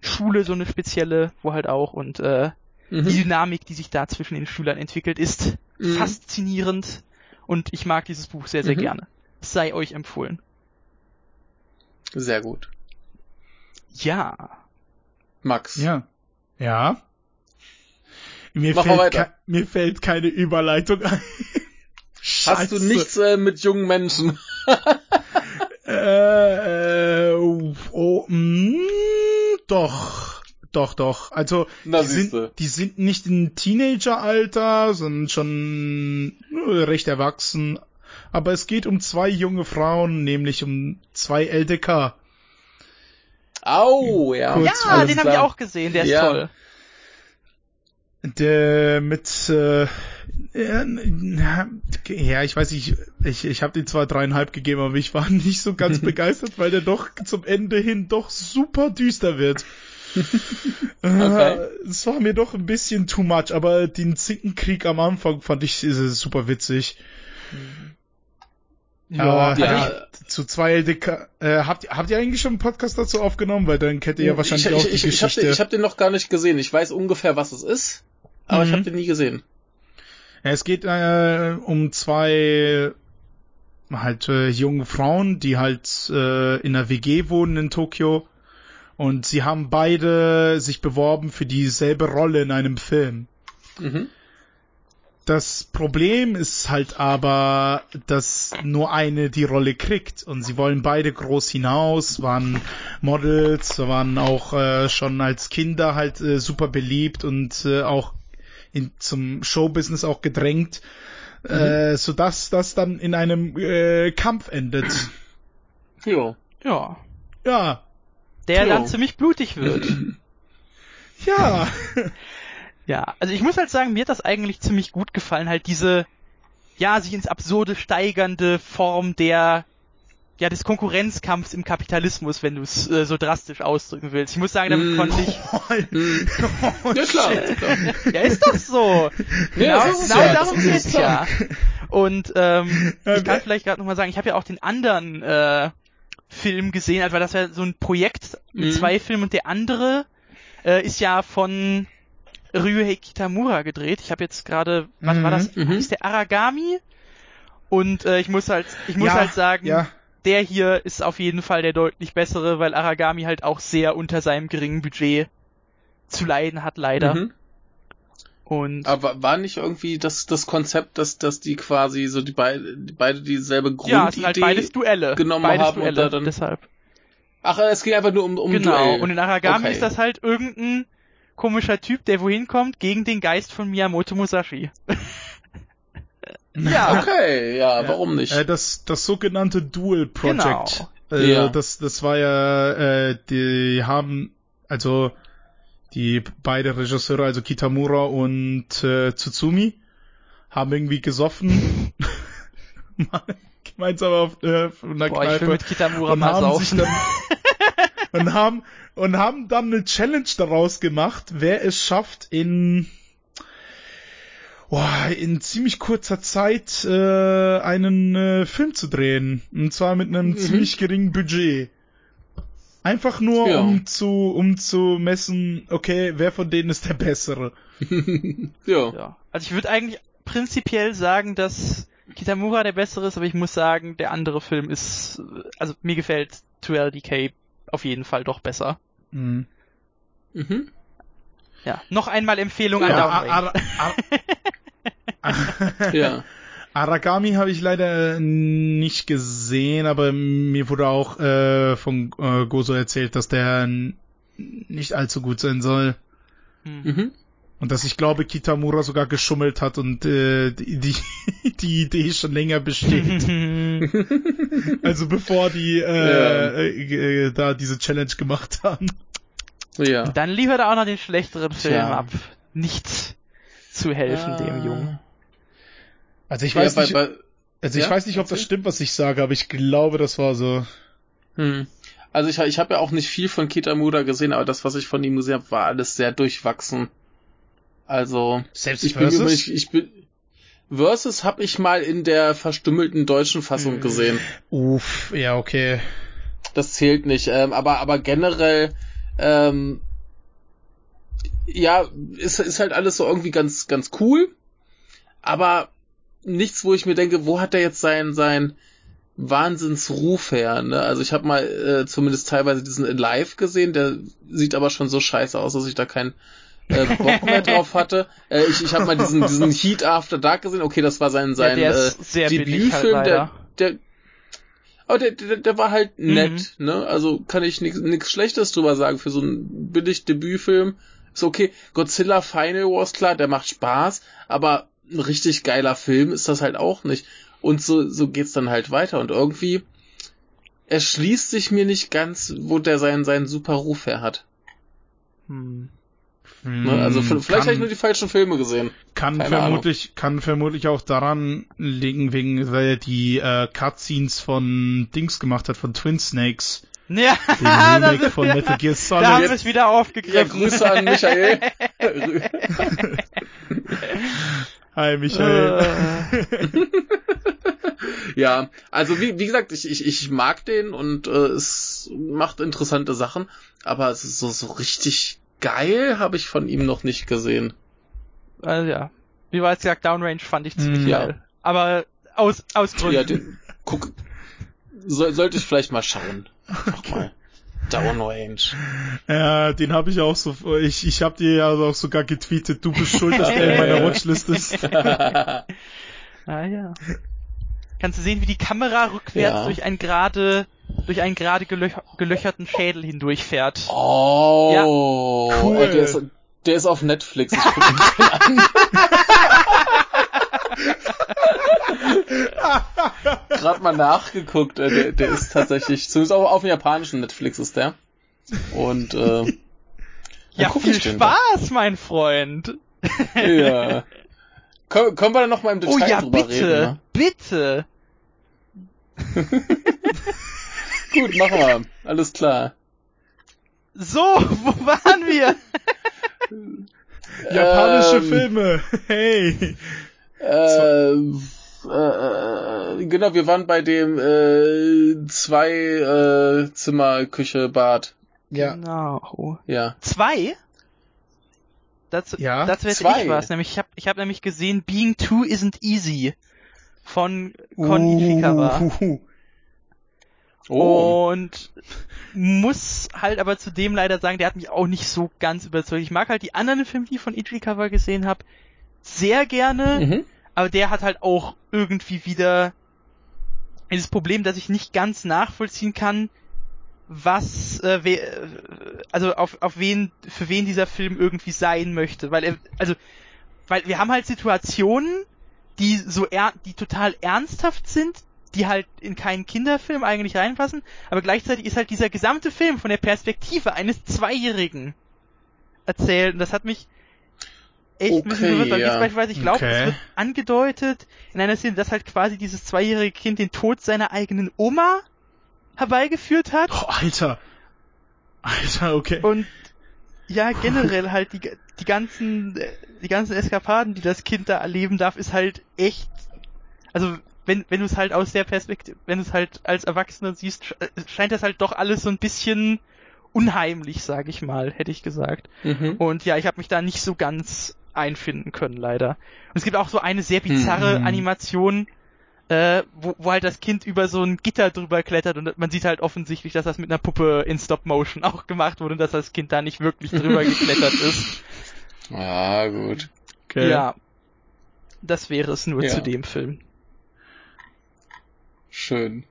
Schule, so eine spezielle, wo halt auch und äh, Mhm. Die Dynamik, die sich da zwischen den Schülern entwickelt, ist mhm. faszinierend und ich mag dieses Buch sehr, sehr mhm. gerne. Sei euch empfohlen. Sehr gut. Ja. Max. Ja. Ja. Mir, fällt, mir fällt keine Überleitung ein. Hast du nichts äh, mit jungen Menschen? <laughs> äh, äh, oh, mh, mm, doch. Doch, doch. Also die sind, die sind nicht im Teenageralter, sondern schon recht erwachsen. Aber es geht um zwei junge Frauen, nämlich um zwei LDK. Au, ja. Kurz, Ja, den habe ich auch gesehen, der ist Ja. toll. Der mit äh, ja, ich weiß nicht, ich, ich habe den zwar dreieinhalb gegeben, aber ich war <laughs> nicht so ganz <laughs> begeistert, weil der doch zum Ende hin doch super düster wird. <laughs> Okay. Äh, Es war mir doch ein bisschen too much, aber den Zinkenkrieg am Anfang fand ich äh, super witzig. Ja, ja. Zu zwei Deka äh, habt, ihr- habt ihr eigentlich schon einen Podcast dazu aufgenommen? Weil dann kennt ihr ja wahrscheinlich ich, auch ich, die ich, ich, hab Geschichte. den, ich hab den noch gar nicht gesehen. Ich weiß ungefähr, was es ist, aber ich Mhm. habe den nie gesehen. Ja, es geht äh, um zwei halt äh, junge Frauen, die halt äh, in einer WG wohnen in Tokio und sie haben beide sich beworben für dieselbe Rolle in einem Film. Mhm. Das Problem ist halt aber, dass nur eine die Rolle kriegt und sie wollen beide groß hinaus, waren Models, waren auch äh, schon als Kinder halt äh, super beliebt und äh, auch in, zum Showbusiness auch gedrängt, äh, so dass das dann in einem äh, Kampf endet. Jo. ja. Ja, Der Jo. dann ziemlich blutig wird. ja. <laughs> <laughs> Ja, also ich muss halt sagen, mir hat das eigentlich ziemlich gut gefallen, halt diese, ja, sich ins Absurde steigernde Form der, ja, des Konkurrenzkampfs im Kapitalismus, wenn du es äh, so drastisch ausdrücken willst. Ich muss sagen, damit Mm. konnte ich, <laughs> Hm. <laughs> Ja klar. ja, ist doch so. Genau, das ist genau ja, darum geht's ja. Und ähm, Ja, <laughs> ich kann vielleicht gerade nochmal sagen, ich habe ja auch den anderen äh, Film gesehen, also das war so ein Projekt mit Mhm. zwei Filmen und der andere äh, ist ja von Ryuhei Kitamura gedreht. Ich habe jetzt gerade, was war das? Mhm. Ist der Aragami? Und äh, ich muss halt, ich muss ja, halt sagen, ja. der hier ist auf jeden Fall der deutlich bessere, weil Aragami halt auch sehr unter seinem geringen Budget zu leiden hat, leider. Mhm. Und Aber war nicht irgendwie das, das Konzept, dass, dass die quasi so die, beide die beide dieselbe Grundidee... ja, es sind halt beides Duelle. genommen beides haben und Duelle, da dann- deshalb. Ach, es ging einfach nur um, um genau. Duell. Und in Aragami Okay. ist das halt irgendein komischer Typ, der wohin kommt, gegen den Geist von Miyamoto Musashi. <laughs> ja. Okay, ja, Ja. warum nicht? Äh, das, das sogenannte Dual Project. Äh, Ja. das, das war ja, äh, die haben, also die beide Regisseure, also Kitamura und äh, Tsutsumi, haben irgendwie gesoffen. <laughs> <laughs> Gemeinsam auf äh, von der Boah, ich will Kneipe. mit Kitamura und mal haben sich saufen. dann und haben und haben dann eine Challenge daraus gemacht, wer es schafft in boah, in ziemlich kurzer Zeit äh, einen äh, Film zu drehen und zwar mit einem Mhm. ziemlich geringen Budget. Einfach nur Ja. um zu um zu messen, okay, wer von denen ist der bessere. <laughs> ja. Ja. Also ich würde eigentlich prinzipiell sagen, dass Kitamura der bessere ist, aber ich muss sagen, der andere Film ist, also mir gefällt 2LDK auf jeden Fall doch besser. Mhm. Mhm. Ja. Noch einmal Empfehlung an Ja, Downway. Ar Ar <laughs> Ja. Aragami habe ich leider nicht gesehen, aber mir wurde auch äh, von äh, Gozo erzählt, dass der nicht allzu gut sein soll. Hm. Mhm. Und dass ich glaube, Kitamura sogar geschummelt hat und äh, die, die, <laughs> die Idee schon länger besteht. <laughs> also bevor die äh, Ja. äh, äh, da diese Challenge gemacht haben. Ja. Dann liefert er auch noch den schlechteren Film Tja. ab. Nichts zu helfen dem Jungen. Also ich Ja, weiß bei, nicht, bei, also ich ja, weiß nicht, ob das stimmt, was ich sage, aber ich glaube, das war so. hm. Also ich, ich habe ja auch nicht viel von Kitamura gesehen, aber das, was ich von ihm gesehen habe, war alles sehr durchwachsen. Also Selbst ich bin, mir nicht, ich bin Versus habe ich mal in der verstümmelten deutschen Fassung Hm. gesehen. Uff, ja, okay. Das zählt nicht. Ähm, aber aber generell ähm, ja ist ist halt alles so irgendwie ganz ganz cool. Aber nichts, wo ich mir denke, wo hat er jetzt sein sein Wahnsinnsruf her? Ne? Also ich habe mal äh, zumindest teilweise diesen Alive gesehen. Der sieht aber schon so scheiße aus, dass ich da keinen äh, Bock mehr <laughs> drauf hatte. Äh, ich ich habe mal diesen diesen Heat After Dark gesehen. Okay, das war sein sein der äh, halt Debütfilm. der leider. der aber der, der, der war halt Mhm. nett, ne? Also kann ich nichts Schlechtes drüber sagen für so einen billig Debütfilm. Ist okay. Godzilla Final Wars, klar, der macht Spaß, aber ein richtig geiler Film ist das halt auch nicht. Und so, so geht's dann halt weiter. Und irgendwie erschließt sich mir nicht ganz, wo der seinen, seinen super Ruf her hat. Hm. Ne? Also Hm, vielleicht kann, habe ich nur die falschen Filme gesehen. kann keine vermutlich, kann vermutlich auch daran liegen, wegen, weil er die äh, Cutscenes von Dings gemacht hat, von Twin Snakes, <laughs> Ja, das Remake ist von ja, Metal Gear da haben Solid. wir es wieder Ja, aufgegriffen. Grüße an Michael. <laughs> Hi Michael. <laughs> Ja, also wie, wie gesagt, ich, ich, ich mag den und äh, es macht interessante Sachen, aber es ist so, so richtig geil habe ich von ihm noch nicht gesehen. also ja. Wie bereits gesagt, Downrange fand ich ziemlich Hm. geil. Aber aus, aus Gründen. Ja, den, guck, soll, sollte ich vielleicht mal schauen. Einfach mal. Downrange. Ja, den habe ich auch so, ich, ich habe dir ja auch sogar getweetet, du bist schuld, dass der in meiner <laughs> Watchlist ist. Ah ja. Kannst du sehen, wie die Kamera rückwärts Ja. durch einen gerade, durch einen gerade gelöch gelöcherten Schädel hindurchfährt. Oh, Ja. Cool. Ey, der, ist, der ist auf Netflix. Ich guck den an. <laughs> Gerade mal nachgeguckt. äh, Der, der ist tatsächlich, zumindest auch auf dem japanischen Netflix ist der. Und äh, Ja, viel Spaß, mein Freund. ja. <laughs> Komm, können wir da noch mal im Detail Oh ja, drüber bitte, reden? Ne? bitte. <laughs> Gut, machen wir. Alles klar. So, wo waren wir? <laughs> Japanische Ähm, Filme, hey. Äh, äh, genau, wir waren bei dem äh, zwei äh, Zimmer, Küche, Bad. Genau. Ja. Zwei? Das, Ja, das wäre zwei. ich was. Nämlich, ich habe ich hab nämlich gesehen, Being Two Isn't Easy von Kon Uh, Ichikawa. Uhuhu. <laughs> Oh. Und muss halt aber zudem leider sagen, der hat mich auch nicht so ganz überzeugt. Ich mag halt die anderen Filme, die ich von Ichikawa gesehen habe, sehr gerne, Mhm. aber der hat halt auch irgendwie wieder dieses Problem, dass ich nicht ganz nachvollziehen kann, was, äh, we, also auf, auf wen, für wen dieser Film irgendwie sein möchte, weil er, also, weil wir haben halt Situationen, die so er, die total ernsthaft sind, die halt in keinen Kinderfilm eigentlich reinpassen, aber gleichzeitig ist halt dieser gesamte Film von der Perspektive eines Zweijährigen erzählt und das hat mich echt ein bisschen Okay, verwirrt, weil ja. beispielsweise ich glaube, Okay. es wird angedeutet in einer Szene, dass halt quasi dieses zweijährige Kind den Tod seiner eigenen Oma herbeigeführt hat Oh, Alter. Alter, okay. und ja, generell halt die, die ganzen, äh, die ganzen Eskapaden, die das Kind da erleben darf, ist halt echt, also wenn, wenn du es halt aus der Perspektive, wenn du es halt als Erwachsener siehst, äh, scheint das halt doch alles so ein bisschen unheimlich, sag ich mal, hätte ich gesagt. Mhm. Und ja, ich habe mich da nicht so ganz einfinden können, leider. Und es gibt auch so eine sehr bizarre Mhm. Animation, äh, wo, wo halt das Kind über so ein Gitter drüber klettert und man sieht halt offensichtlich, dass das mit einer Puppe in Stop Motion <laughs> auch gemacht wurde und dass das Kind da nicht wirklich drüber <laughs> geklettert ist. Ah, gut. okay. Ja. Das wäre es nur Ja. zu dem Film. Schön.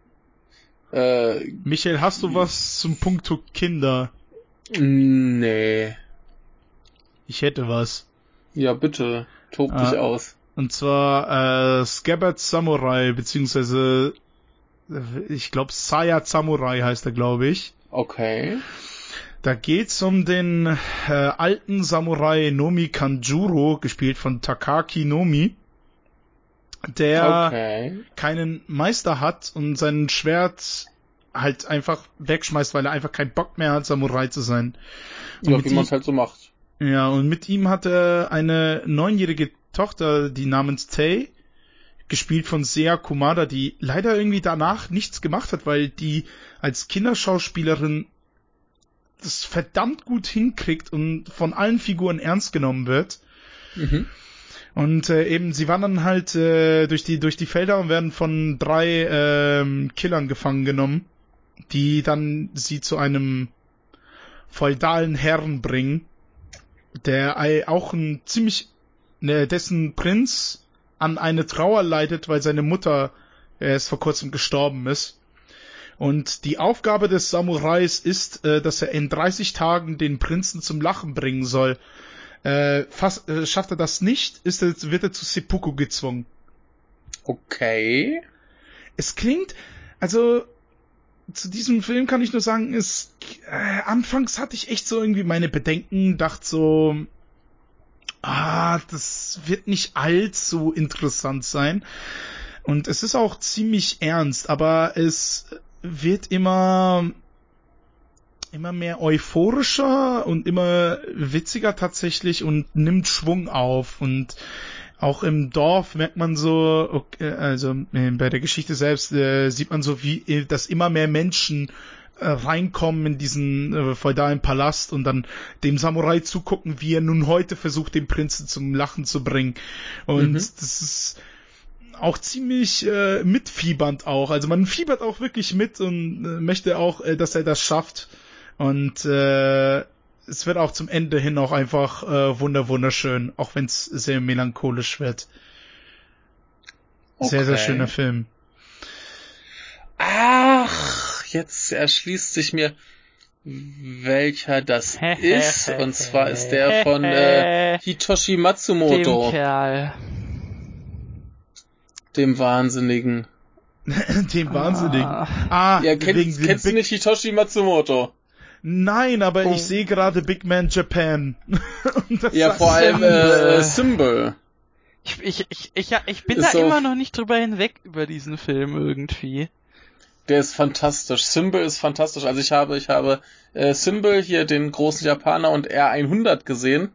Äh, Michael, hast du was zum Punkto Kinder? nee. Ich hätte was. Ja, bitte. Tob dich aus. Und zwar äh, Scabbard Samurai, beziehungsweise äh, ich glaube Saya Samurai heißt er, glaube ich. Okay. Da geht's um den äh, alten Samurai Nomi Kanjuro, gespielt von Takaki Nomi, der Okay. keinen Meister hat und sein Schwert halt einfach wegschmeißt, weil er einfach keinen Bock mehr hat, Samurai zu sein. Und Ja, mit wie man ihm- es halt so macht. Ja, und mit ihm hat er eine neunjährige Tochter, die namens Tay, gespielt von Sea Kumada, die leider irgendwie danach nichts gemacht hat, weil die als Kinderschauspielerin das verdammt gut hinkriegt und von allen Figuren ernst genommen wird. Mhm. Und äh, eben, sie wandern halt äh, durch die durch die Felder und werden von drei ähm, Killern gefangen genommen, die dann sie zu einem feudalen Herrn bringen, der auch ein ziemlich ne, dessen Prinz an eine Trauer leidet, weil seine Mutter äh, erst vor kurzem gestorben ist. Und die Aufgabe des Samurais ist, äh, dass er in 30 Tagen den Prinzen zum Lachen bringen soll. Äh, fast, äh, schafft er das nicht, ist er, wird er zu Seppuku gezwungen. Okay. Es klingt, also zu diesem Film kann ich nur sagen, ist, äh, anfangs hatte ich echt so irgendwie meine Bedenken, dachte so, ah, das wird nicht allzu interessant sein. Und es ist auch ziemlich ernst, aber es wird immer, immer mehr euphorischer und immer witziger tatsächlich und nimmt Schwung auf und auch im Dorf merkt man so, okay, also äh, bei der Geschichte selbst äh, sieht man so, wie äh, dass immer mehr Menschen äh, reinkommen in diesen äh, feudalen Palast und dann dem Samurai zugucken, wie er nun heute versucht, den Prinzen zum Lachen zu bringen. Und mhm. das ist auch ziemlich äh, mitfiebernd auch. Also man fiebert auch wirklich mit und äh, möchte auch, äh, dass er das schafft. Und äh, es wird auch zum Ende hin auch einfach äh, wunder wunderschön, auch wenn es sehr melancholisch wird. Okay. Sehr, sehr schöner Film. Ach, jetzt erschließt sich mir, welcher das <laughs> ist. Und zwar ist der von äh, Hitoshi Matsumoto. Dem Kerl. Dem Wahnsinnigen. <laughs> Dem Wahnsinnigen. Ah, ah ja, kennst, kennst du nicht Hitoshi Matsumoto? Nein, aber oh. ich sehe gerade Big Man Japan. <laughs> ja, vor allem äh, Symbol. Ich, ich, ich, ich, ich bin ist da immer noch nicht drüber hinweg über diesen Film irgendwie. Der ist fantastisch. Symbol ist fantastisch. Also ich habe, ich habe äh, Symbol hier den großen Japaner und R100 gesehen.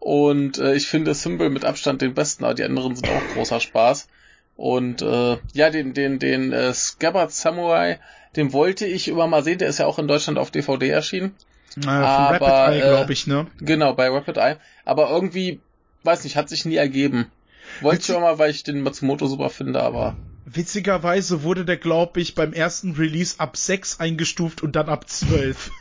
Und äh, ich finde Symbol mit Abstand den besten, aber die anderen sind auch großer Spaß. Und äh, ja, den, den, den äh, Scabbard Samurai, den wollte ich immer mal sehen, der ist ja auch in Deutschland auf DVD erschienen. Naja, aber, Rapid Eye, glaube ich, ne? Genau, bei Rapid Eye. Aber irgendwie, weiß nicht, hat sich nie ergeben. Wollte ich immer mal, weil ich den Matsumoto super finde, aber. Witzigerweise wurde der, glaube ich, beim ersten Release ab 6 eingestuft und dann ab 12. <laughs>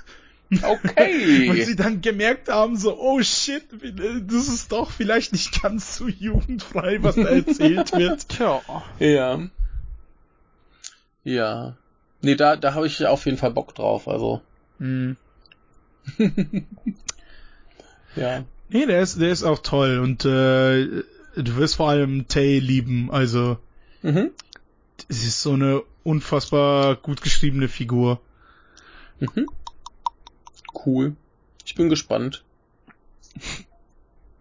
Okay. <laughs> Und sie dann gemerkt haben, so, oh shit, das ist doch vielleicht nicht ganz so jugendfrei, was da erzählt <laughs> wird. Tja. Ja. Ja. Nee, da, da habe ich auf jeden Fall Bock drauf, also. Mhm. <laughs> ja. Nee, der ist, der ist auch toll und äh, du wirst vor allem Tay lieben, also. Mhm. Es ist so eine unfassbar gut geschriebene Figur. Mhm. Cool. Ich bin gespannt. <laughs>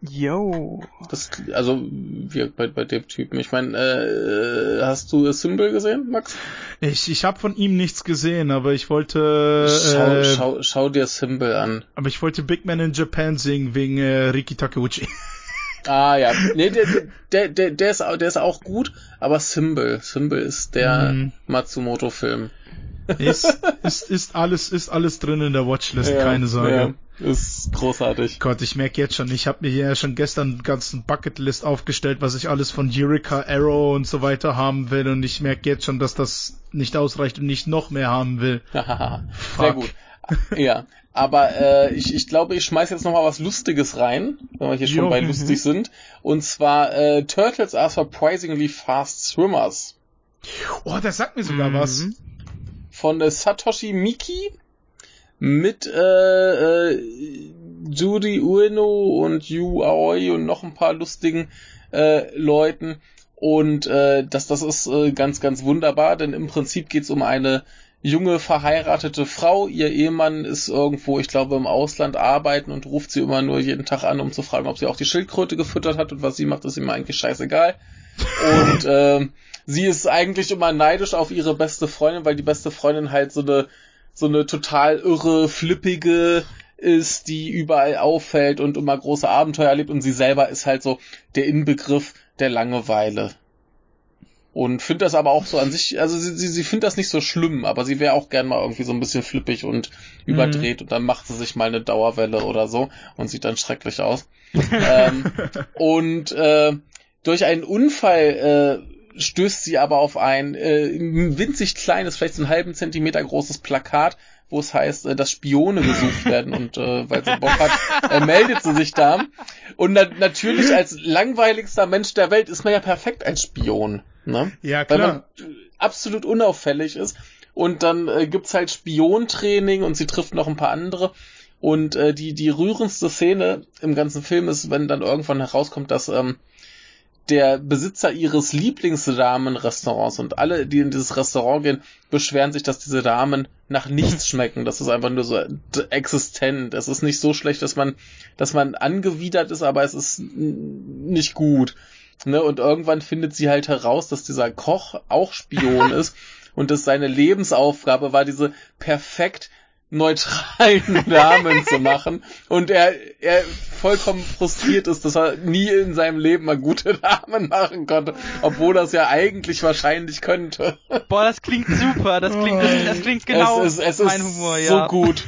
Yo. Das, also, wie bei, bei dem Typen. Ich meine, äh, hast du Symbol gesehen, Max? Ich, ich habe von ihm nichts gesehen, aber ich wollte. Schau, äh, schau, schau dir Symbol an. Aber ich wollte Big Man in Japan singen wegen äh, Riki Takeuchi. <laughs> Ah ja, nee, der, der, der, der, ist, der ist auch gut, aber Symbol, Symbol ist der mm. Matsumoto-Film. Ist, ist, ist alles, ist alles drin in der Watchlist, ja, keine Sorge. Ja, ist großartig. Gott, ich merke jetzt schon, ich habe mir hier schon gestern einen ganzen Bucketlist aufgestellt, was ich alles von Eureka, Arrow und so weiter haben will und ich merke jetzt schon, dass das nicht ausreicht und nicht noch mehr haben will. <laughs> Sehr gut. Ja, aber äh, ich, ich glaube, ich schmeiß jetzt noch mal was Lustiges rein, wenn wir hier schon jo. bei lustig sind. Und zwar äh, Turtles are surprisingly fast swimmers. Oh, das sagt mir sogar mhm. was von äh, Satoshi Miki mit äh, äh, Juri Ueno und Yu Aoi und noch ein paar lustigen äh, Leuten. Und äh, das, das ist äh, ganz, ganz wunderbar, denn im Prinzip geht's um eine junge verheiratete Frau. Ihr Ehemann ist irgendwo, ich glaube, im Ausland arbeiten und ruft sie immer nur jeden Tag an, um zu fragen, ob sie auch die Schildkröte gefüttert hat und was sie macht, ist ihm eigentlich scheißegal. Und <laughs> äh, sie ist eigentlich immer neidisch auf ihre beste Freundin, weil die beste Freundin halt so eine so eine total irre, flippige ist, die überall auffällt und immer große Abenteuer erlebt und sie selber ist halt so der Inbegriff der Langeweile. Und findet das aber auch so an sich, also sie, sie, sie findet das nicht so schlimm, aber sie wäre auch gern mal irgendwie so ein bisschen flippig und mhm. überdreht und dann macht sie sich mal eine Dauerwelle oder so und sieht dann schrecklich aus. <laughs> ähm, und äh, durch einen Unfall äh, stößt sie aber auf ein äh, winzig kleines, vielleicht so einen halben Zentimeter großes Plakat, wo es heißt, äh, dass Spione gesucht werden und äh, weil sie Bock hat, <laughs> äh, meldet sie sich da. Und na natürlich als langweiligster Mensch der Welt ist man ja perfekt als Spion. Ne? Ja, klar. Weil man absolut unauffällig ist. Und dann äh, gibt's halt Spiontraining und sie trifft noch ein paar andere. Und äh, die, die rührendste Szene im ganzen Film ist, wenn dann irgendwann herauskommt, dass ähm, der Besitzer ihres Lieblingsdamenrestaurants und alle, die in dieses Restaurant gehen, beschweren sich, dass diese Damen nach nichts <laughs> schmecken. Das ist einfach nur so existent. Es ist nicht so schlecht, dass man, dass man angewidert ist, aber es ist nicht gut. Ne? Und irgendwann findet sie halt heraus, dass dieser Koch auch Spion <laughs> ist und dass seine Lebensaufgabe war, diese perfekt neutralen <laughs> Namen zu machen und er, er vollkommen frustriert ist, dass er nie in seinem Leben mal gute <laughs> Namen machen konnte, obwohl das ja eigentlich wahrscheinlich könnte. Boah, das klingt super, das klingt, das, das klingt genau es ist, es mein ist Humor, ja. so gut.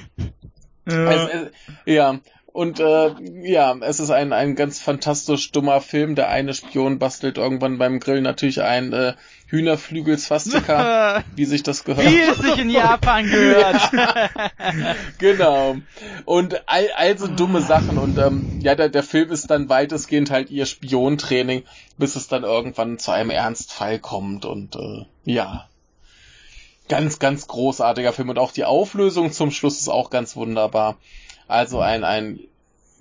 Ja. Es, es, ja, und äh, ja, es ist ein, ein ganz fantastisch dummer Film. Der eine Spion bastelt irgendwann beim Grill natürlich ein äh, Hühnerflügelsfastika, <laughs> wie sich das gehört. Wie es sich in Japan gehört. <laughs> genau. Und all, all so dumme Sachen. Und ähm, ja, der, der Film ist dann weitestgehend halt ihr Spiontraining, bis es dann irgendwann zu einem Ernstfall kommt. Und äh, ja. Ganz, ganz großartiger Film. Und auch die Auflösung zum Schluss ist auch ganz wunderbar. Also ein, ein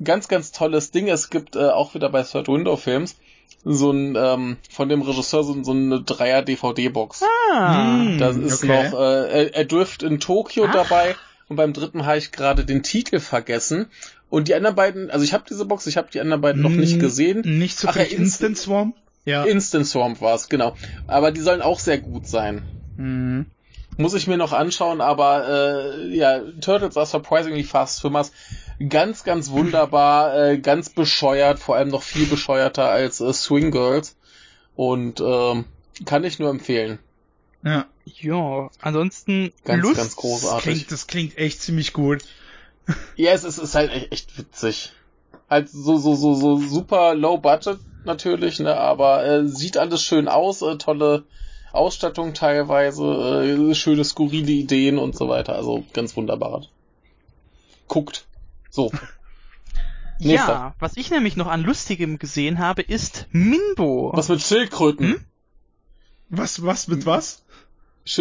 ganz, ganz tolles Ding. Es gibt äh, auch wieder bei Third Window Films so ein ähm, von dem Regisseur so, so eine Dreier DVD-Box. ah. Hm, Das ist okay. noch, äh, er, er dürft in Tokio Ach. dabei und beim dritten habe ich gerade den Titel vergessen. Und die anderen beiden, also ich habe diese Box, ich habe die anderen beiden noch nicht Hm, gesehen. Nicht so Ach ja, Instant Swarm? Ja. Instant Swamp war es, genau. Aber die sollen auch sehr gut sein. Mhm. Muss ich mir noch anschauen, aber äh, ja, Turtles are surprisingly fast swimmers. Ganz, ganz wunderbar, äh, ganz bescheuert, vor allem noch viel bescheuerter als äh, Swing Girls. Und ähm, kann ich nur empfehlen. Ja. Ja, ansonsten Ganz, Lust. ganz großartig. Klingt, das klingt echt ziemlich gut. <laughs> Ja, es ist, ist halt echt, echt witzig. Halt so, so, so, so super low budget natürlich, ne, aber äh, sieht alles schön aus, äh, tolle Ausstattung teilweise, äh, schöne skurrile Ideen und so weiter. Also ganz wunderbar. Guckt. So. Nächster. Ja, was ich nämlich noch an Lustigem gesehen habe, ist Minbo. Was mit Schildkröten? Hm? Was, was mit was?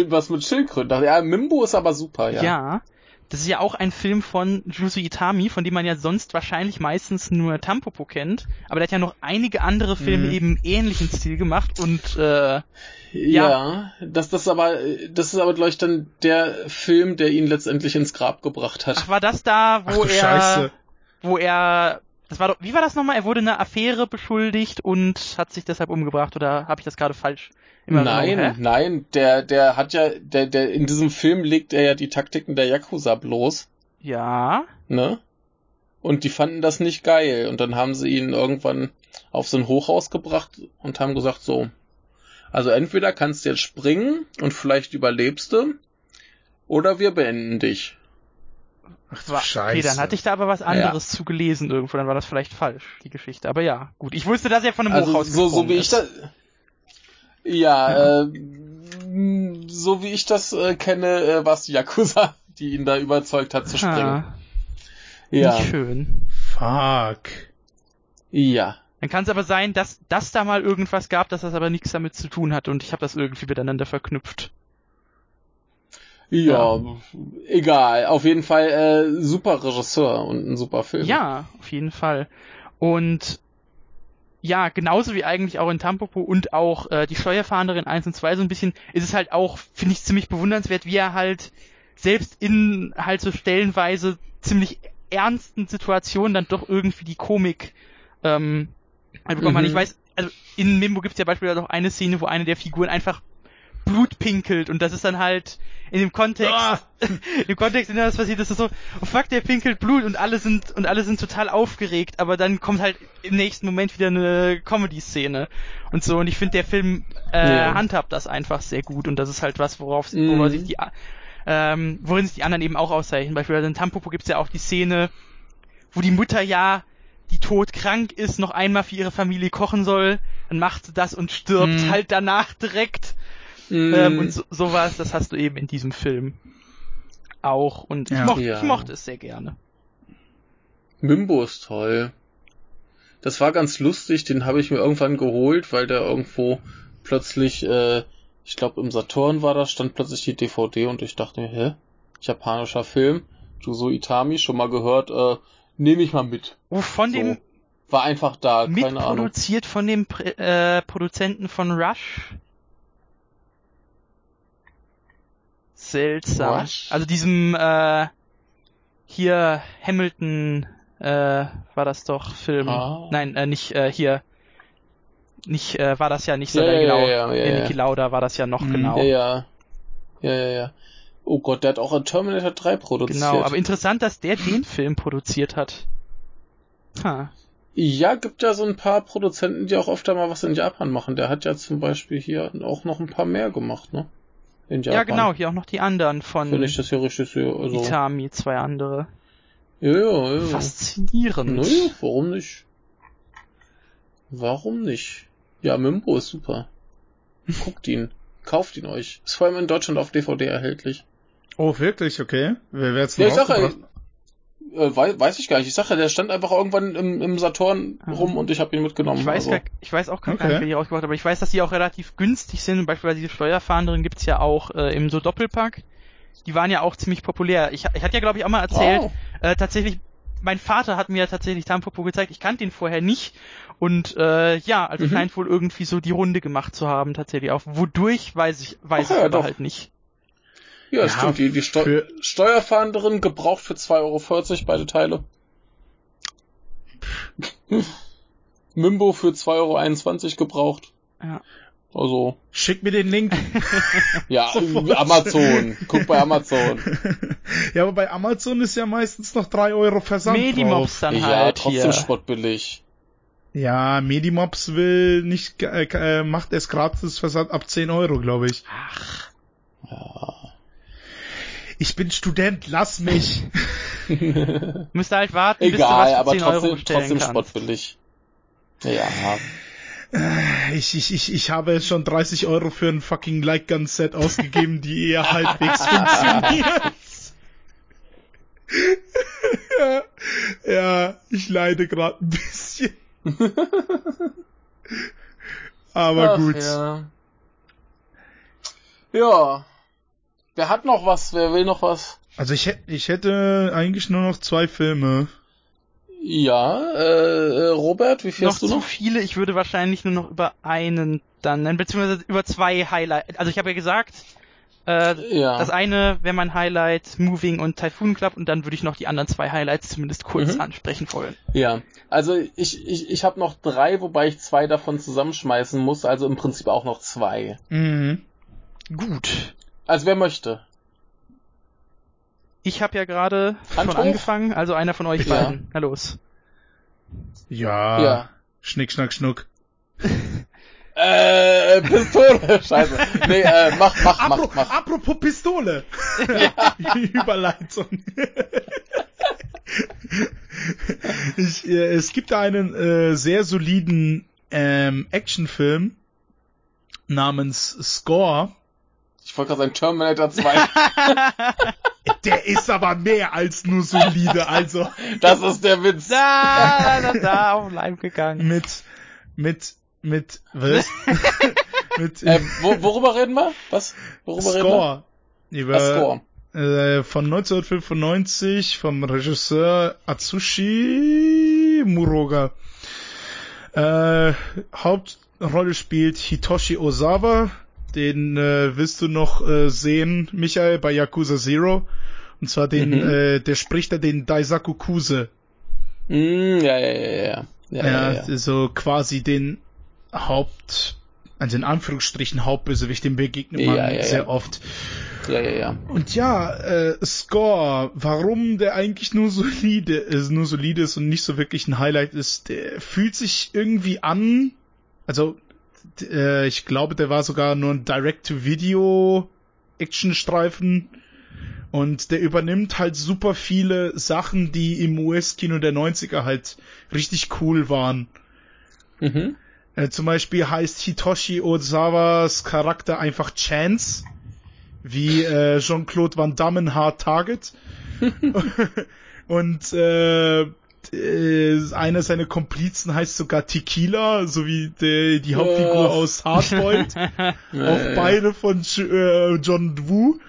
Was mit Schildkröten? Ja, Mimbo ist aber super, ja. Ja. Das ist ja auch ein Film von Jusu Itami, von dem man ja sonst wahrscheinlich meistens nur Tampopo kennt. Aber der hat ja noch einige andere Filme Mhm. eben ähnlichen Stil gemacht und äh, Ja, das, das ist aber, das ist aber, glaube ich, dann der Film, der ihn letztendlich ins Grab gebracht hat. ach, war das da, Ach wo du er Scheiße. wo er das war doch, wie war das nochmal? Er wurde einer Affäre beschuldigt und hat sich deshalb umgebracht oder habe ich das gerade falsch? Erinnerung? Nein, Hä? nein, der, der hat ja, der, der, in diesem Film legt er ja die Taktiken der Yakuza bloß, Ja. ne? Und die fanden das nicht geil. Und dann haben sie ihn irgendwann auf so ein Hochhaus gebracht und haben gesagt, so, also entweder kannst du jetzt springen und vielleicht überlebst du, oder wir beenden dich. Ach du War, okay, Scheiße. dann hatte ich da aber was anderes zu gelesen irgendwo, dann war das vielleicht falsch, die Geschichte. Aber ja, gut. Ich wusste, dass er von einem Also Hochhaus so, so wie ich ist. das, ja, Äh, so wie ich das äh, kenne, äh, war es die Yakuza, die ihn da überzeugt hat zu springen. Ah, Ja, Nicht schön. Fuck. ja. Dann kann es aber sein, dass das da mal irgendwas gab, dass das aber nichts damit zu tun hat und ich habe das irgendwie miteinander verknüpft. Ja, egal. Auf jeden Fall äh, super Regisseur und ein super Film. Ja, auf jeden Fall. Und ja, genauso wie eigentlich auch in Tampopo und auch äh, die Steuerfahnderin 1 und 2 so ein bisschen, ist es halt auch, finde ich, ziemlich bewundernswert, wie er halt selbst in halt so stellenweise ziemlich ernsten Situationen dann doch irgendwie die Komik ähm, halt bekommt. Man, Mhm. Ich weiß, also in Mimbo gibt es ja beispielsweise auch eine Szene, wo eine der Figuren einfach Blut pinkelt und das ist dann halt in dem Kontext, Ah. <laughs> im Kontext, in dem das passiert, ist es so, oh fuck, der pinkelt Blut und alle sind und alle sind total aufgeregt, aber dann kommt halt im nächsten Moment wieder eine Comedy-Szene und so und ich finde der Film äh, Ja. handhabt das einfach sehr gut und das ist halt was, worauf Mhm. worauf sich die ähm, worin sich die anderen eben auch auszeichnen. Beispielsweise in Tampopo gibt's ja auch die Szene, wo die Mutter ja die todkrank ist, noch einmal für ihre Familie kochen soll, dann macht sie das und stirbt Mhm. halt danach direkt. Mm, Ähm, und so, sowas, das hast du eben in diesem Film auch. Und ich, Ja. mochte, Ja. ich mochte es sehr gerne. Mimbo ist toll. Das war ganz lustig, den habe ich mir irgendwann geholt, weil der irgendwo plötzlich, äh, ich glaube im Saturn war das, stand plötzlich die DVD und ich dachte mir, hä? Japanischer Film, Juso Itami, schon mal gehört, äh, nehme ich mal mit. Oh, von So. dem, war einfach da, keine Ahnung. Mitproduziert von dem Pr- äh, Produzenten von Rush. Seltsam. Rush? Also diesem äh, hier Hamilton äh, war das doch Film. Ah. Nein, äh, nicht äh, hier. Nicht äh, war das ja nicht so Ja, ja, genau. ja, ja, ja. Niki Lauda war das ja noch Mhm. genau. Ja, ja. Ja, ja, ja. Oh Gott, der hat auch ein Terminator 3 produziert. Genau, aber interessant, dass der den Film produziert hat. Ha. Ja, gibt ja so ein paar Produzenten, die auch öfter mal was in Japan machen. Der hat ja zum Beispiel hier auch noch ein paar mehr gemacht, ne? In Japan. Ja, genau, hier auch noch die anderen von Wenn ich das hier richtig sehe. Also, Itami, zwei andere. ja, ja, ja. Faszinierend. Nö, warum nicht? Warum nicht? Ja, Mimbo ist super. Guckt ihn. Kauft ihn euch. Ist vor allem in Deutschland auf DVD erhältlich. Oh, wirklich? Okay. Wer wird's Ja, ich sag ja? Äh, weiß, weiß ich gar nicht. Ich sag ja, der stand einfach irgendwann im, im Saturn Ah. rum und ich habe ihn mitgenommen. Ich weiß, also. gar, ich weiß auch gar Okay. nicht, wer die rausgebracht hat, aber ich weiß, dass die auch relativ günstig sind. Beispielsweise diese Steuerfahnderen gibt's ja auch äh, im so Doppelpack. Die waren ja auch ziemlich populär. Ich, ich hatte ja, glaube ich, auch mal erzählt, Oh. äh, tatsächlich, mein Vater hat mir tatsächlich Tampopo gezeigt. Ich kannte ihn vorher nicht. Und äh, ja, also Mhm. scheint wohl irgendwie so die Runde gemacht zu haben, tatsächlich auch. Wodurch, weiß ich, weiß Ach ich ja, aber doch. halt nicht. Ja, Ja, stimmt. Die, die Steu für- Steuerfahnderin gebraucht für 2,40 Euro beide Teile. Mimbo für 2,21 Euro gebraucht. Ja. Also, Schick mir den Link. <laughs> ja. Amazon. Guck bei Amazon. <laughs> ja, aber bei Amazon ist ja meistens noch 3 Euro Versand Medimobs drauf. dann ja, halt trotzdem hier. spottbillig. Ja, Medimobs will nicht, äh, äh, macht es gratis Versand ab 10 Euro, glaube ich. Ach, Ich bin Student, lass mich. <laughs> müsst ihr halt warten, bis du Egal, was für aber 10 Euro trotzdem, bestellen trotzdem kannst. spottbillig. Ja, Ich, ich, ich, ich habe schon 30 Euro für ein fucking Light Gun Set ausgegeben, die eher halbwegs <laughs> funktioniert. ja, ja, ich leide gerade ein bisschen. Aber Ach, gut. Ja. ja. Wer hat noch was? Wer will noch was? Also ich hätte, ich hätte eigentlich nur noch zwei Filme. Ja, äh, äh, Robert, wie viel noch hast du zu noch? viele, ich würde wahrscheinlich nur noch über einen dann nennen, beziehungsweise über zwei Highlights. Also ich habe ja gesagt, äh, Ja. das eine wäre mein Highlight, Moving und Typhoon Club und dann würde ich noch die anderen zwei Highlights zumindest kurz Mhm. ansprechen wollen. Ja, also ich, ich, ich habe noch drei, wobei ich zwei davon zusammenschmeißen muss, also im Prinzip auch noch zwei. Mhm. Gut. Also wer möchte? Ich habe ja gerade schon angefangen, also einer von euch Ja. beiden. Na los. Ja. Ja. Schnick, schnack, schnuck. <laughs> Äh, Pistole, <laughs> scheiße. Nee, äh, mach, mach, Apro mach, mach. Apropos Pistole. <laughs> Überleitung. ich, äh, es gibt da einen äh, sehr soliden ähm, Actionfilm namens Score. Ich wollte gerade sagen Terminator 2. <laughs> Der ist aber mehr als nur solide. Also Das ist der Witz. Da, da, da, da, auf Leim gegangen. mit mit mit was? <laughs> mit Äh, wo, worüber reden wir? Was? Worüber reden Score. wir? Über, Score. Äh, von 1995 vom Regisseur Atsushi Muroga. Äh, Hauptrolle spielt Hitoshi Ozawa. Den äh, willst du noch äh, sehen, Michael, bei Yakuza Zero. Und zwar den, Mhm. äh, der spricht da den Daisaku Kuse. Mm, ja, ja, ja, ja. Ja, ja, Ja, ja, so quasi den Haupt, also in Anführungsstrichen Hauptbösewicht, dem begegnet man Ja, sehr oft. ja, ja, ja. Und ja, äh, Score, warum der eigentlich nur solide ist, nur solide ist und nicht so wirklich ein Highlight ist, der fühlt sich irgendwie an, also äh, ich glaube, der war sogar nur ein Direct-to-Video Actionstreifen und der übernimmt halt super viele Sachen, die im US-Kino der 90er halt richtig cool waren. Mhm. Äh, zum Beispiel heißt Hitoshi Ozawas Charakter einfach Chance, wie äh, Jean-Claude Van Damme in Hard Target. <laughs> <laughs> Und äh, äh, einer seiner Komplizen heißt sogar Tequila, so wie der, die Hauptfigur Oh. aus Hardboiled. <laughs> Auch beide von äh, John Woo.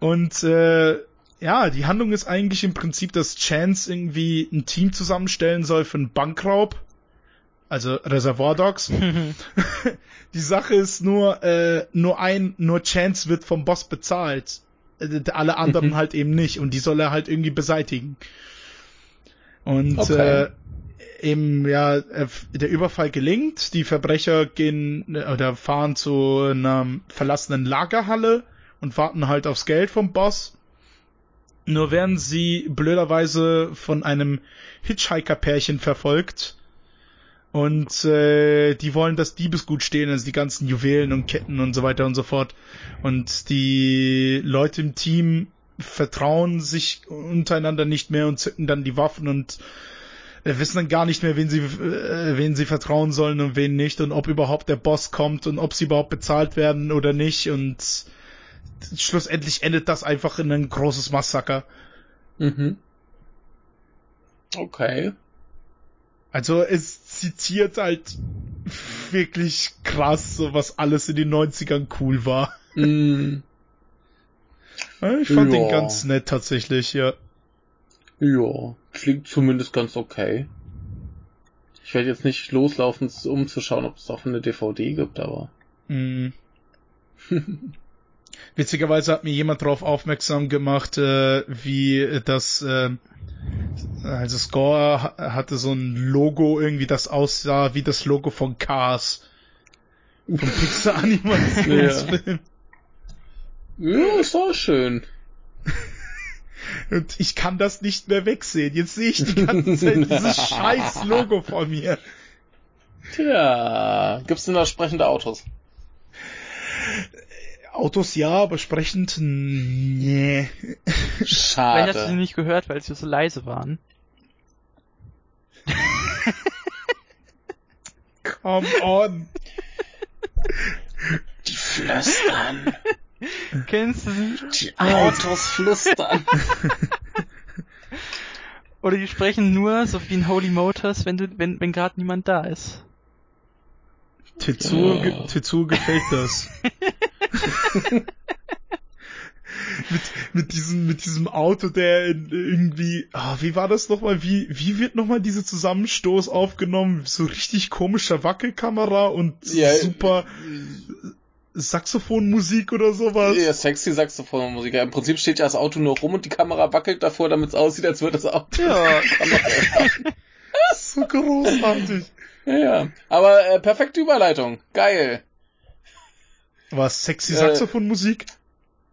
Und äh, ja, die Handlung ist eigentlich im Prinzip, dass Chance irgendwie ein Team zusammenstellen soll für einen Bankraub. Also Reservoir Dogs. <laughs> <laughs> die Sache ist nur, äh, nur ein, nur Chance wird vom Boss bezahlt. Äh, alle anderen halt eben nicht. Und die soll er halt irgendwie beseitigen. Und Okay. äh, eben, ja, äh, der Überfall gelingt. Die Verbrecher gehen äh, oder fahren zu einer verlassenen Lagerhalle und warten halt aufs Geld vom Boss. Nur werden sie blöderweise von einem Hitchhiker-Pärchen verfolgt. Und äh, die wollen das Diebesgut stehlen, also die ganzen Juwelen und Ketten und so weiter und so fort. Und die Leute im Team vertrauen sich untereinander nicht mehr und zücken dann die Waffen und äh, wissen dann gar nicht mehr, wen sie, äh, wen sie vertrauen sollen und wen nicht und ob überhaupt der Boss kommt und ob sie überhaupt bezahlt werden oder nicht und schlussendlich endet das einfach in ein großes Massaker. Mhm. Okay. Also es zitiert halt wirklich krass, so was alles in den 90ern cool war. Ja, Ich fand Ja. den ganz nett tatsächlich, ja. ja, klingt zumindest ganz okay. Ich werde jetzt nicht loslaufen, um zu schauen, ob es auch eine DVD gibt, aber. Mhm. <laughs> Witzigerweise hat mir jemand darauf aufmerksam gemacht, äh, wie das, äh, also Score ha- hatte so ein Logo irgendwie, das aussah wie das Logo von Cars. Vom <laughs> Pixar Animationsfilm. Ja, ist doch schön. Und ich kann das nicht mehr wegsehen. Jetzt sehe ich die ganze Zeit <laughs> dieses scheiß Logo vor mir. Tja, gibt's denn da sprechende Autos? Autos ja, aber sprechend, nee. Vielleicht hast du sie Schade. nicht gehört, weil sie so leise waren. Come on. Die flüstern. <laughs> Kennst du sie? Die Autos flüstern. <laughs> Oder die sprechen nur so wie in Holy Motors, wenn du, wenn, wenn gerade niemand da ist. Tetsuo, Ja. Tetsuo gefällt das. <laughs> mit, mit diesem, mit diesem Auto, der irgendwie, ah, wie war das nochmal? Wie, wie wird nochmal dieser Zusammenstoß aufgenommen? So richtig komischer Wackelkamera und Ja, super Saxophonmusik oder sowas. Ja, sexy Saxophonmusik. Ja, Im Prinzip steht ja das Auto nur rum und die Kamera wackelt davor, damit es aussieht, als würde das Auto. Ja. <laughs> <laughs> So großartig. Ja, ja. Aber äh, perfekte Überleitung. Geil. Was, sexy Äh, Saxophonmusik?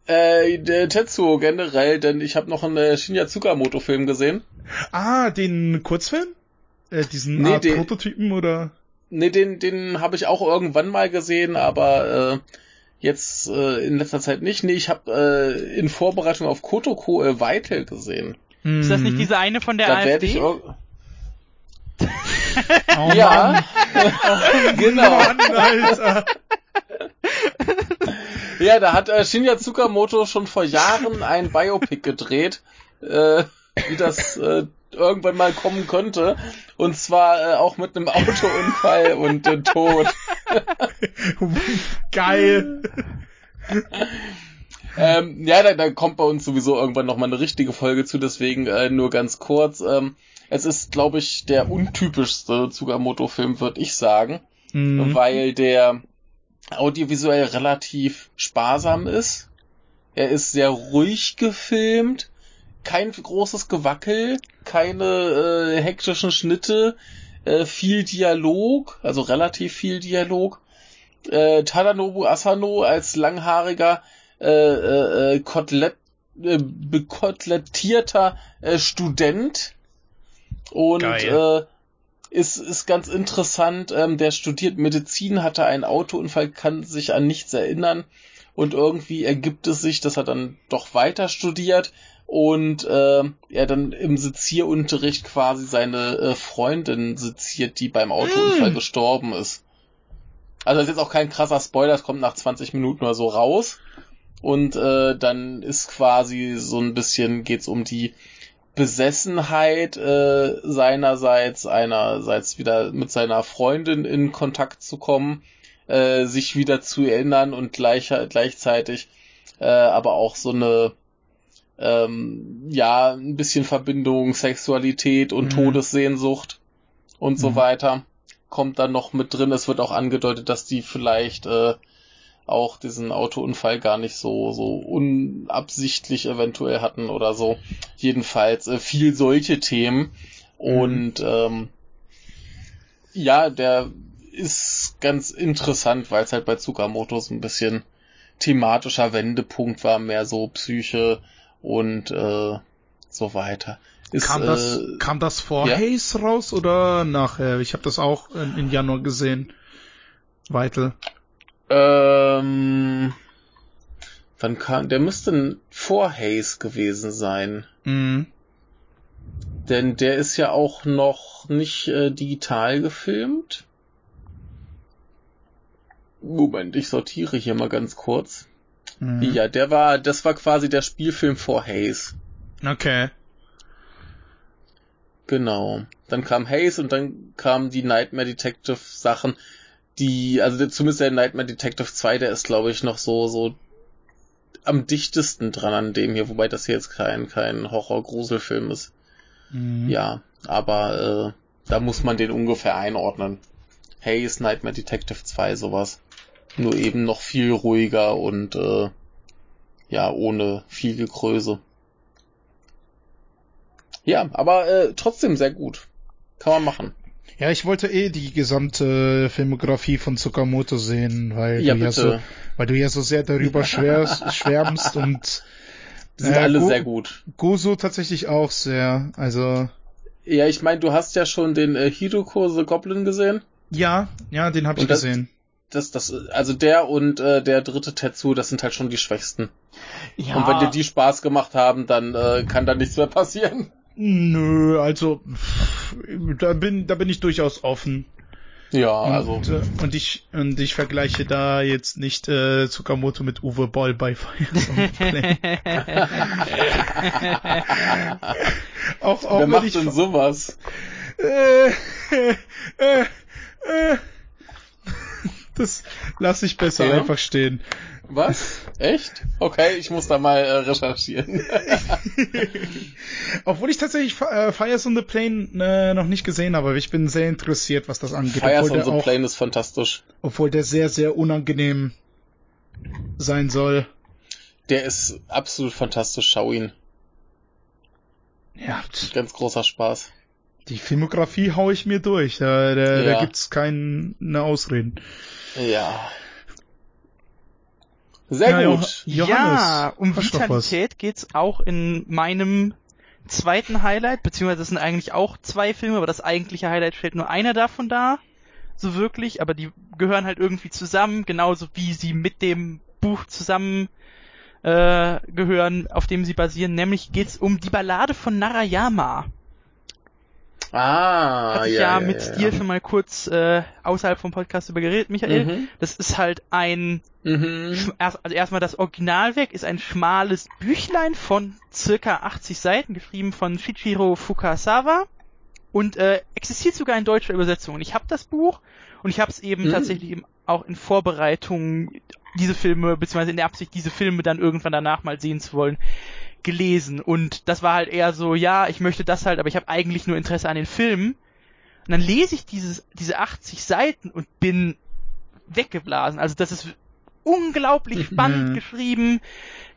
Äh, der Tetsuo generell, denn ich habe noch einen äh, Shinya Tsukamoto Film gesehen. Ah, den Kurzfilm? Äh, diesen Nee, Art den- Prototypen oder? Nee, den, den habe ich auch irgendwann mal gesehen, aber äh, jetzt äh, in letzter Zeit nicht. Nee, ich habe äh, in Vorbereitung auf Kotoko äh, Vital gesehen. Ist das nicht Mhm. diese eine von der da AfD? ich irg- <laughs> Oh Ja, <laughs> genau. Mann, Alter. <laughs> Ja, da hat äh, Shinya Tsukamoto schon vor Jahren ein Biopic gedreht, äh, wie das äh, irgendwann mal kommen könnte. Und zwar äh, auch mit einem Autounfall <laughs> und äh, Tod. Geil. Ähm, ja, da, da kommt bei uns sowieso irgendwann nochmal eine richtige Folge zu, deswegen äh, nur ganz kurz. Ähm, es ist, glaube ich, der untypischste Tsukamoto-Film, würde ich sagen, Mhm. weil der audiovisuell relativ sparsam ist. Er ist sehr ruhig gefilmt, kein großes Gewackel, keine äh, hektischen Schnitte, äh, viel Dialog, also relativ viel Dialog. Äh, Tadanobu Asano als langhaariger äh, äh, äh, Kotelett, äh, bekotelettierter äh, Student und Geil. äh, ist, ist ganz interessant. Ähm, der studiert Medizin, hatte einen Autounfall, kann sich an nichts erinnern und irgendwie ergibt es sich, dass er dann doch weiter studiert und äh, er dann im Sezierunterricht quasi seine äh, Freundin seziert, die beim Autounfall Mm. gestorben ist. Also das ist jetzt auch kein krasser Spoiler, es kommt nach 20 Minuten oder so raus. Und äh, dann ist quasi so ein bisschen geht's um die Besessenheit äh, seinerseits, einerseits wieder mit seiner Freundin in Kontakt zu kommen, äh, sich wieder zu erinnern und gleich, gleichzeitig äh, aber auch so eine ähm, ja, ein bisschen Verbindung, Sexualität und Mhm. Todessehnsucht und so Mhm. weiter kommt dann noch mit drin. Es wird auch angedeutet, dass die vielleicht äh, auch diesen Autounfall gar nicht so so unabsichtlich eventuell hatten oder so. Jedenfalls äh, viel solche Themen und ähm, ja, der ist ganz interessant, weil es halt bei Tsukamoto so ein bisschen thematischer Wendepunkt war, mehr so Psyche und äh, so weiter. Ist, kam, das, äh, kam das vor ja. Haze raus oder nachher? Ich habe das auch in, in Januar gesehen. Weitel. ähm, wann kam, der müsste vor Haze gewesen sein. Mhm. Denn der ist ja auch noch nicht äh, digital gefilmt. Moment, ich sortiere hier mal ganz kurz. Mhm. Ja, der war, das war quasi der Spielfilm vor Haze. Okay. Genau. Dann kam Haze und dann kamen die Nightmare Detective Sachen, die, also zumindest der Nightmare Detective 2, der ist glaube ich noch so, so am dichtesten dran an dem hier, wobei das hier jetzt kein, kein Horror-Gruselfilm ist. Mhm. Ja, aber äh, da muss man den ungefähr einordnen. Haze, Nightmare Detective 2, sowas. Nur eben noch viel ruhiger und äh, ja, ohne viel Gekröse. Ja, aber äh, trotzdem sehr gut. Kann man machen. Ja, ich wollte eh die gesamte Filmografie von Tsukamoto sehen, weil Ja, du ja so, weil du ja so sehr darüber <laughs> schwärmst und Die sind Äh, alle Go- sehr gut. Gozo tatsächlich auch sehr. Also Ja, ich meine, du hast ja schon den äh, Hiroko the Goblin gesehen. ja, ja, den habe ich das- gesehen. Das, das, also der und äh, der dritte Tetsu, das sind halt schon die Schwächsten. Ja, Und wenn dir die Spaß gemacht haben, dann äh, kann da nichts mehr passieren. nö, also da bin da bin ich durchaus offen. Ja, Und, also. äh, und ich und ich vergleiche da jetzt nicht äh, Tsukamoto mit Uwe Boll bei Plane. <laughs> auch auch Wer macht denn sowas? äh, <laughs> äh, äh, das lasse ich besser Ja? einfach stehen. Was? Echt? Okay, ich muss da mal äh, recherchieren. <laughs> Obwohl ich tatsächlich äh, Fires on the Plane äh, noch nicht gesehen habe, aber ich bin sehr interessiert, was das angeht. Fires obwohl, on the der auch, Plane ist fantastisch. obwohl der sehr, sehr unangenehm sein soll. Der ist absolut fantastisch. Schau ihn. Ja, Ganz großer Spaß. die Filmografie hau ich mir durch. Da, da, Ja. da gibt's keine Ausreden. Ja. Sehr Ja, gut. Jo- ja, Johannes, um. Vitalität geht's auch in meinem zweiten Highlight, beziehungsweise es sind eigentlich auch zwei Filme, aber das eigentliche Highlight stellt nur einer davon dar. So wirklich, aber die gehören halt irgendwie zusammen, genauso wie sie mit dem Buch zusammen äh, gehören, auf dem sie basieren. Nämlich geht's um die Ballade von Narayama. Ah, Hatte ich ja, ja, ja, mit ja, dir schon mal kurz äh, außerhalb vom Podcast über geredet, Michael. Mhm. Das ist halt ein Mhm. Also erstmal das Originalwerk ist ein schmales Büchlein von circa 80 Seiten, geschrieben von Shichiro Fukasawa und äh, existiert sogar in deutscher Übersetzung. Und ich habe das Buch und ich habe es eben Mhm. tatsächlich eben auch in Vorbereitung diese Filme, beziehungsweise in der Absicht, diese Filme dann irgendwann danach mal sehen zu wollen, gelesen. Und das war halt eher so, ja, ich möchte das halt, aber ich habe eigentlich nur Interesse an den Filmen. Und dann lese ich dieses, diese 80 Seiten und bin weggeblasen. Also das ist unglaublich spannend Mhm. geschrieben.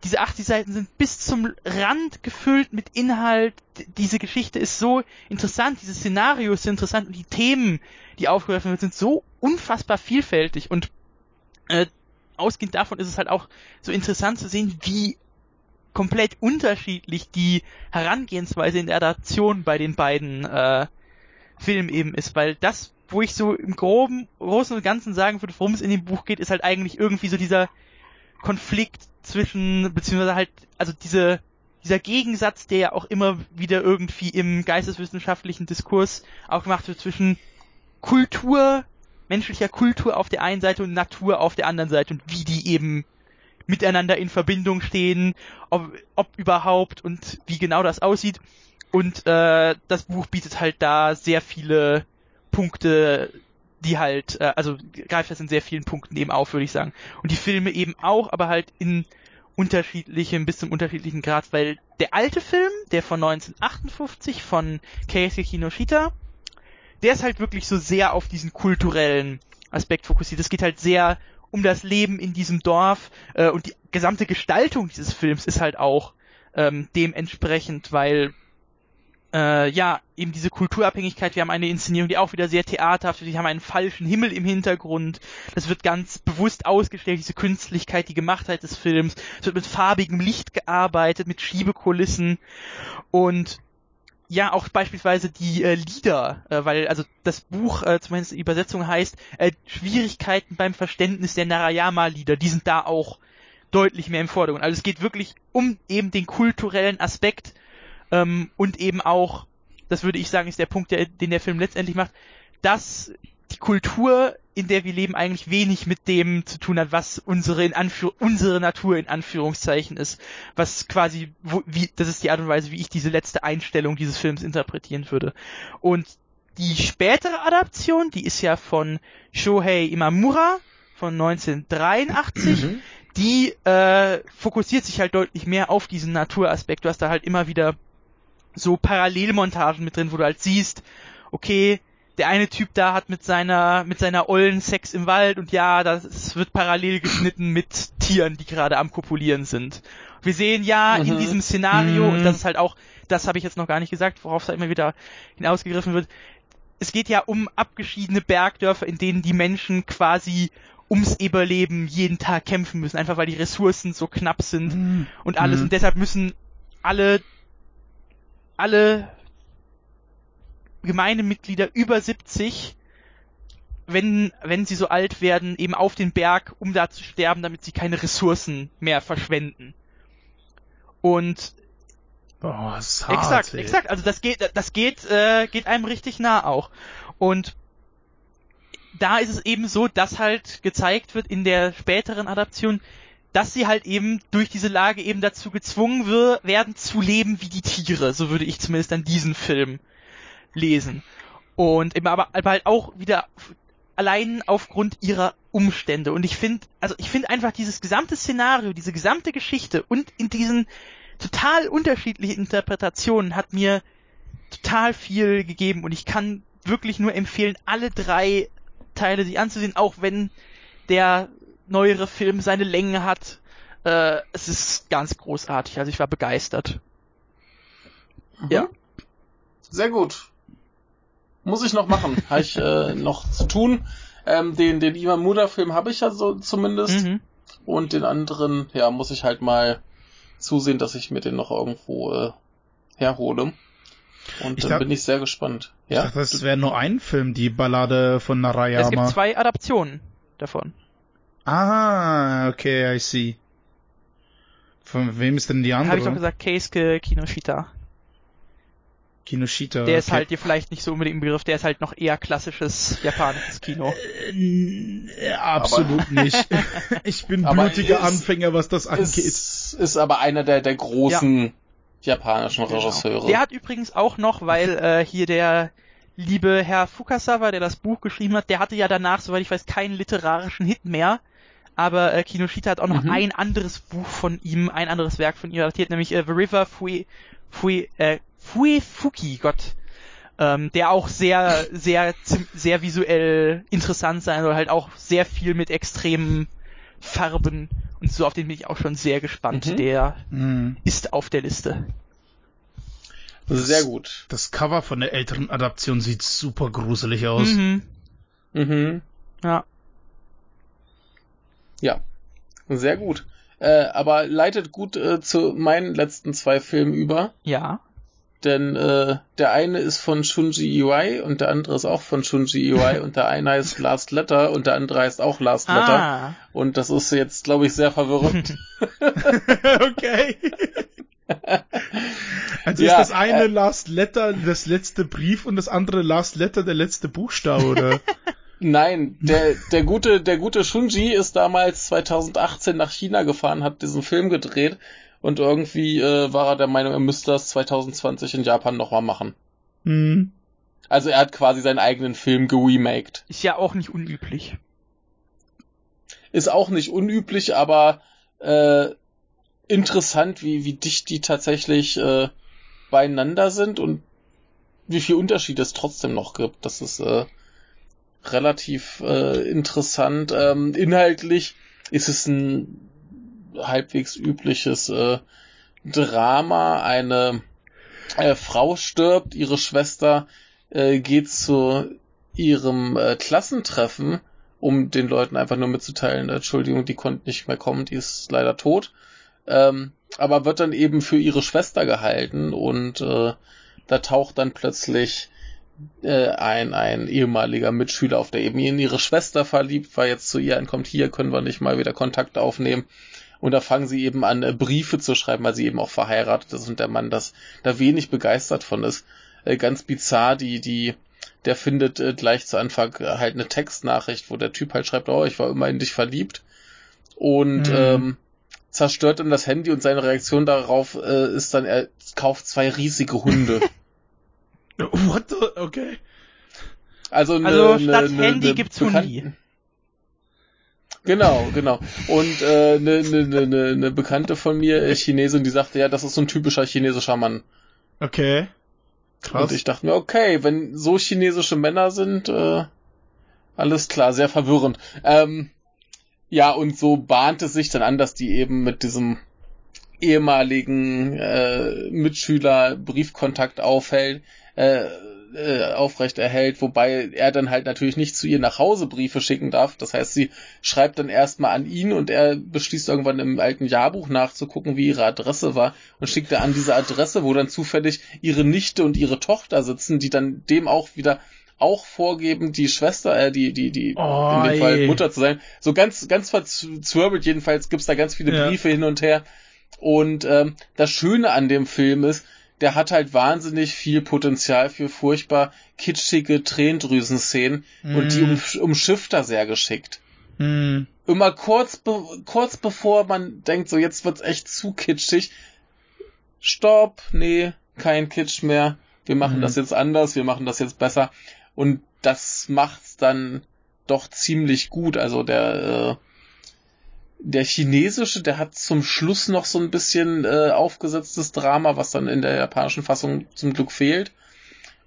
Diese 80 Seiten sind bis zum Rand gefüllt mit Inhalt. Diese Geschichte ist so interessant, dieses Szenario ist so interessant und die Themen, die aufgegriffen werden, sind so unfassbar vielfältig und äh, ausgehend davon ist es halt auch so interessant zu sehen, wie komplett unterschiedlich die Herangehensweise in der Adaption bei den beiden äh, Filmen eben ist, weil das, wo ich so im groben, großen und ganzen sagen würde, worum es in dem Buch geht, ist halt eigentlich irgendwie so dieser Konflikt zwischen, beziehungsweise halt, also diese, dieser Gegensatz, der ja auch immer wieder irgendwie im geisteswissenschaftlichen Diskurs auch gemacht wird zwischen Kultur, menschlicher Kultur auf der einen Seite und Natur auf der anderen Seite und wie die eben miteinander in Verbindung stehen, ob, ob überhaupt und wie genau das aussieht. Und äh, das Buch bietet halt da sehr viele Punkte, die halt, äh, also greift das in sehr vielen Punkten eben auf, würde ich sagen. Und die Filme eben auch, aber halt in unterschiedlichem bis zum unterschiedlichen Grad, weil der alte Film, der von 1958 von Keisuke Kinoshita, der ist halt wirklich so sehr auf diesen kulturellen Aspekt fokussiert. Es geht halt sehr um das Leben in diesem Dorf äh, und die gesamte Gestaltung dieses Films ist halt auch ähm, dementsprechend, weil äh, ja, eben diese Kulturabhängigkeit, wir haben eine Inszenierung, die auch wieder sehr theaterhaft ist, wir haben einen falschen Himmel im Hintergrund, das wird ganz bewusst ausgestellt, diese Künstlichkeit, die Gemachtheit des Films, es wird mit farbigem Licht gearbeitet, mit Schiebekulissen und ja, auch beispielsweise die äh, Lieder, äh, weil also das Buch, äh, zumindest die Übersetzung heißt, äh, Schwierigkeiten beim Verständnis der Narayama-Lieder, die sind da auch deutlich mehr im Vordergrund. Also es geht wirklich um eben den kulturellen Aspekt ähm, und eben auch, das würde ich sagen, ist der Punkt, der, den der Film letztendlich macht, dass die Kultur, in der wir leben, eigentlich wenig mit dem zu tun hat, was unsere in Anführ unsere Natur in Anführungszeichen ist, was quasi, wo, wie, das ist die Art und Weise, wie ich diese letzte Einstellung dieses Films interpretieren würde. Und die spätere Adaption, die ist ja von Shohei Imamura von 1983, mhm. die äh, fokussiert sich halt deutlich mehr auf diesen Naturaspekt. Du hast da halt immer wieder so Parallelmontagen mit drin, wo du halt siehst, okay, der eine Typ da hat mit seiner mit seiner Ollen Sex im Wald und ja, das wird parallel geschnitten mit Tieren, die gerade am kopulieren sind. Wir sehen ja mhm. in diesem Szenario mhm. und das ist halt auch, das habe ich jetzt noch gar nicht gesagt, worauf es halt immer wieder hinausgegriffen wird. Es geht ja um abgeschiedene Bergdörfer, in denen die Menschen quasi ums Überleben jeden Tag kämpfen müssen, einfach weil die Ressourcen so knapp sind mhm. und alles mhm. und deshalb müssen alle alle Gemeindemitglieder über 70, wenn, wenn sie so alt werden, eben auf den Berg, um da zu sterben, damit sie keine Ressourcen mehr verschwenden. Und Oh, das ist hart, exakt, ey. exakt. Also das geht, das geht, äh, geht einem richtig nah auch. Und da ist es eben so, dass halt gezeigt wird in der späteren Adaption, dass sie halt eben durch diese Lage eben dazu gezwungen werden zu leben wie die Tiere. So würde ich zumindest an diesen Film lesen. Und eben aber, aber halt auch wieder allein aufgrund ihrer Umstände. Und ich finde, also ich finde einfach dieses gesamte Szenario, diese gesamte Geschichte und in diesen total unterschiedlichen Interpretationen hat mir total viel gegeben und ich kann wirklich nur empfehlen, alle drei Teile sich anzusehen, auch wenn der neuere Film seine Länge hat. Äh, es ist ganz großartig. Also ich war begeistert. Mhm. Ja. Sehr gut. Muss ich noch machen. habe ich äh, noch zu tun. Ähm, den den Iman Muda Film habe ich ja so zumindest. Mhm. Und den anderen, ja, muss ich halt mal zusehen, dass ich mir den noch irgendwo äh, herhole. Und ich dann dachte, bin ich sehr gespannt. Ja? Ich dachte, das wäre nur ein Film, die Ballade von Narayama. Es gibt zwei Adaptionen davon. Ah, okay, I see. Von wem ist denn die andere? Habe ich doch gesagt, Keisuke Kinoshita. Kinoshita. Der ist halt dir vielleicht nicht so unbedingt im Begriff, der ist halt noch eher klassisches japanisches Kino. Äh, absolut aber nicht. <laughs> ich bin blutiger Anfänger, was das angeht. Ist, ist aber einer der, der großen ja. japanischen genau. Regisseure. Der hat übrigens auch noch, weil äh, hier der liebe Herr Fukasawa, der das Buch geschrieben hat, der hatte ja danach, soweit ich weiß, keinen literarischen Hit mehr aber äh, Kinoshita hat auch noch mhm. ein anderes Buch von ihm, ein anderes Werk von ihm adaptiert, nämlich äh, The River Fui, Fui, äh, Fui Fuki, Gott, ähm, der auch sehr, sehr, sehr visuell interessant sein soll, halt auch sehr viel mit extremen Farben und so, auf den bin ich auch schon sehr gespannt. Mhm. Der mhm. ist auf der Liste. Sehr gut. Das Cover von der älteren Adaption sieht super gruselig aus. Mhm. Mhm. Ja. Ja, sehr gut. Äh, aber leitet gut äh, zu meinen letzten zwei Filmen über. Ja. Denn äh, der eine ist von Shunji Iwai und der andere ist auch von Shunji Iwai <laughs> und der eine heißt Last Letter und der andere heißt auch Last Letter. Ah. Und das ist jetzt, glaube ich, sehr verwirrend. <laughs> okay. <laughs> Also ja, ist das eine äh, Last Letter das letzte Brief und das andere Last Letter der letzte Buchstabe, oder? Nein, der, der gute, der gute Shunji ist damals 2018 nach China gefahren, hat diesen Film gedreht und irgendwie äh, war er der Meinung, er müsste das 2020 in Japan nochmal machen. Mhm. Also er hat quasi seinen eigenen Film geremaked. Ist ja auch nicht unüblich. Ist auch nicht unüblich, aber äh, interessant, wie, wie dicht die tatsächlich äh, beieinander sind und wie viel Unterschied es trotzdem noch gibt. Das ist äh, relativ äh, interessant. Ähm, inhaltlich ist es ein halbwegs übliches äh, Drama. Eine äh, Frau stirbt, ihre Schwester äh, geht zu ihrem äh, Klassentreffen, um den Leuten einfach nur mitzuteilen, Entschuldigung, die konnte nicht mehr kommen, die ist leider tot. Ähm, aber wird dann eben für ihre Schwester gehalten und äh, da taucht dann plötzlich äh, ein, ein ehemaliger Mitschüler auf, der eben in ihre Schwester verliebt war, jetzt zu ihr ankommt, hier können wir nicht mal wieder Kontakt aufnehmen. Und da fangen sie eben an, äh, Briefe zu schreiben, weil sie eben auch verheiratet ist und der Mann das da wenig begeistert von ist. Äh, ganz bizarr, die, die, der findet äh, gleich zu Anfang halt eine Textnachricht, wo der Typ halt schreibt, oh, ich war immer in dich verliebt. Und mhm. ähm, zerstört dann das Handy und seine Reaktion darauf äh, ist dann, er kauft zwei riesige Hunde. <laughs> What the? Okay. Also, ne, also statt ne, Handy ne, gibt's Hundi. Genau, genau. Und äh, eine ne, ne, ne, ne Bekannte von mir, äh, Chinesin, die sagte, ja, das ist so ein typischer chinesischer Mann. Okay. Krass. Und ich dachte mir, okay, wenn so chinesische Männer sind, äh, alles klar, sehr verwirrend. Ähm, ja, und so bahnt es sich dann an, dass die eben mit diesem ehemaligen äh, Mitschüler Briefkontakt aufhält, äh, äh, aufrecht erhält, wobei er dann halt natürlich nicht zu ihr nach Hause Briefe schicken darf. Das heißt, sie schreibt dann erstmal an ihn und er beschließt irgendwann im alten Jahrbuch nachzugucken, wie ihre Adresse war und schickt er an diese Adresse, wo dann zufällig ihre Nichte und ihre Tochter sitzen, die dann dem auch wieder auch vorgeben, die Schwester, äh, die, die, die, oh, in dem Fall Mutter zu sein. So ganz, ganz verzwirbelt jedenfalls gibt's da ganz viele Briefe ja. hin und her. Und ähm, das Schöne an dem Film ist, der hat halt wahnsinnig viel Potenzial für furchtbar kitschige Tränendrüsenszenen mm. und die um, umschifft er sehr geschickt. Mm. Immer kurz, be kurz bevor man denkt, so jetzt wird's echt zu kitschig. Stopp, nee, kein Kitsch mehr. Wir machen mm. das jetzt anders, wir machen das jetzt besser. Und das macht's dann doch ziemlich gut. Also der äh, der chinesische, der hat zum Schluss noch so ein bisschen äh, aufgesetztes Drama, was dann in der japanischen Fassung zum Glück fehlt.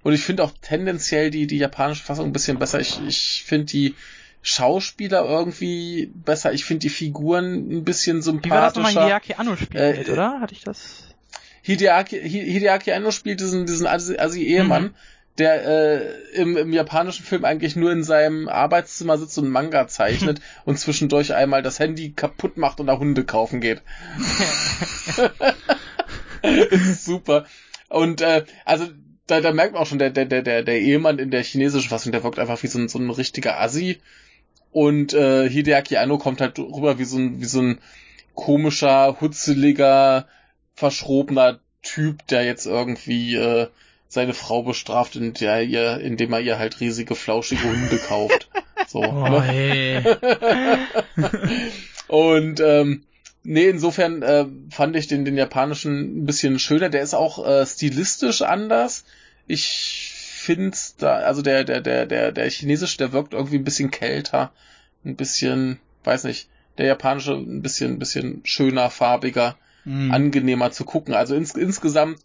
Und ich finde auch tendenziell die, die japanische Fassung ein bisschen besser. Ich, ich finde die Schauspieler irgendwie besser. Ich finde die Figuren ein bisschen sympathischer. Wie war das nochmal Hideaki Anno spielt, äh, oder? Hatte ich das? Hideaki, Hideaki Anno spielt diesen, diesen Asi-Ehemann. Mhm der äh, im, im japanischen Film eigentlich nur in seinem Arbeitszimmer sitzt und Manga zeichnet <laughs> und zwischendurch einmal das Handy kaputt macht und da Hunde kaufen geht. <laughs> <laughs> super. Und äh, also da, da merkt man auch schon, der, der, der, der Ehemann in der chinesischen Fassung, der wirkt einfach wie so ein, so ein richtiger Assi. Und äh, Hideaki Anno kommt halt rüber wie so ein, wie so ein komischer, hutzeliger, verschrobener Typ, der jetzt irgendwie äh, seine Frau bestraft, in der ihr, indem er ihr halt riesige, flauschige Hunde kauft. So. Oh, ne? hey. <laughs> Und ähm, nee, insofern äh, fand ich den, den japanischen ein bisschen schöner. Der ist auch äh, stilistisch anders. Ich find's da, also der, der, der, der, der chinesische, der wirkt irgendwie ein bisschen kälter, ein bisschen, weiß nicht, der japanische ein bisschen, ein bisschen schöner, farbiger, mm. angenehmer zu gucken. Also ins, insgesamt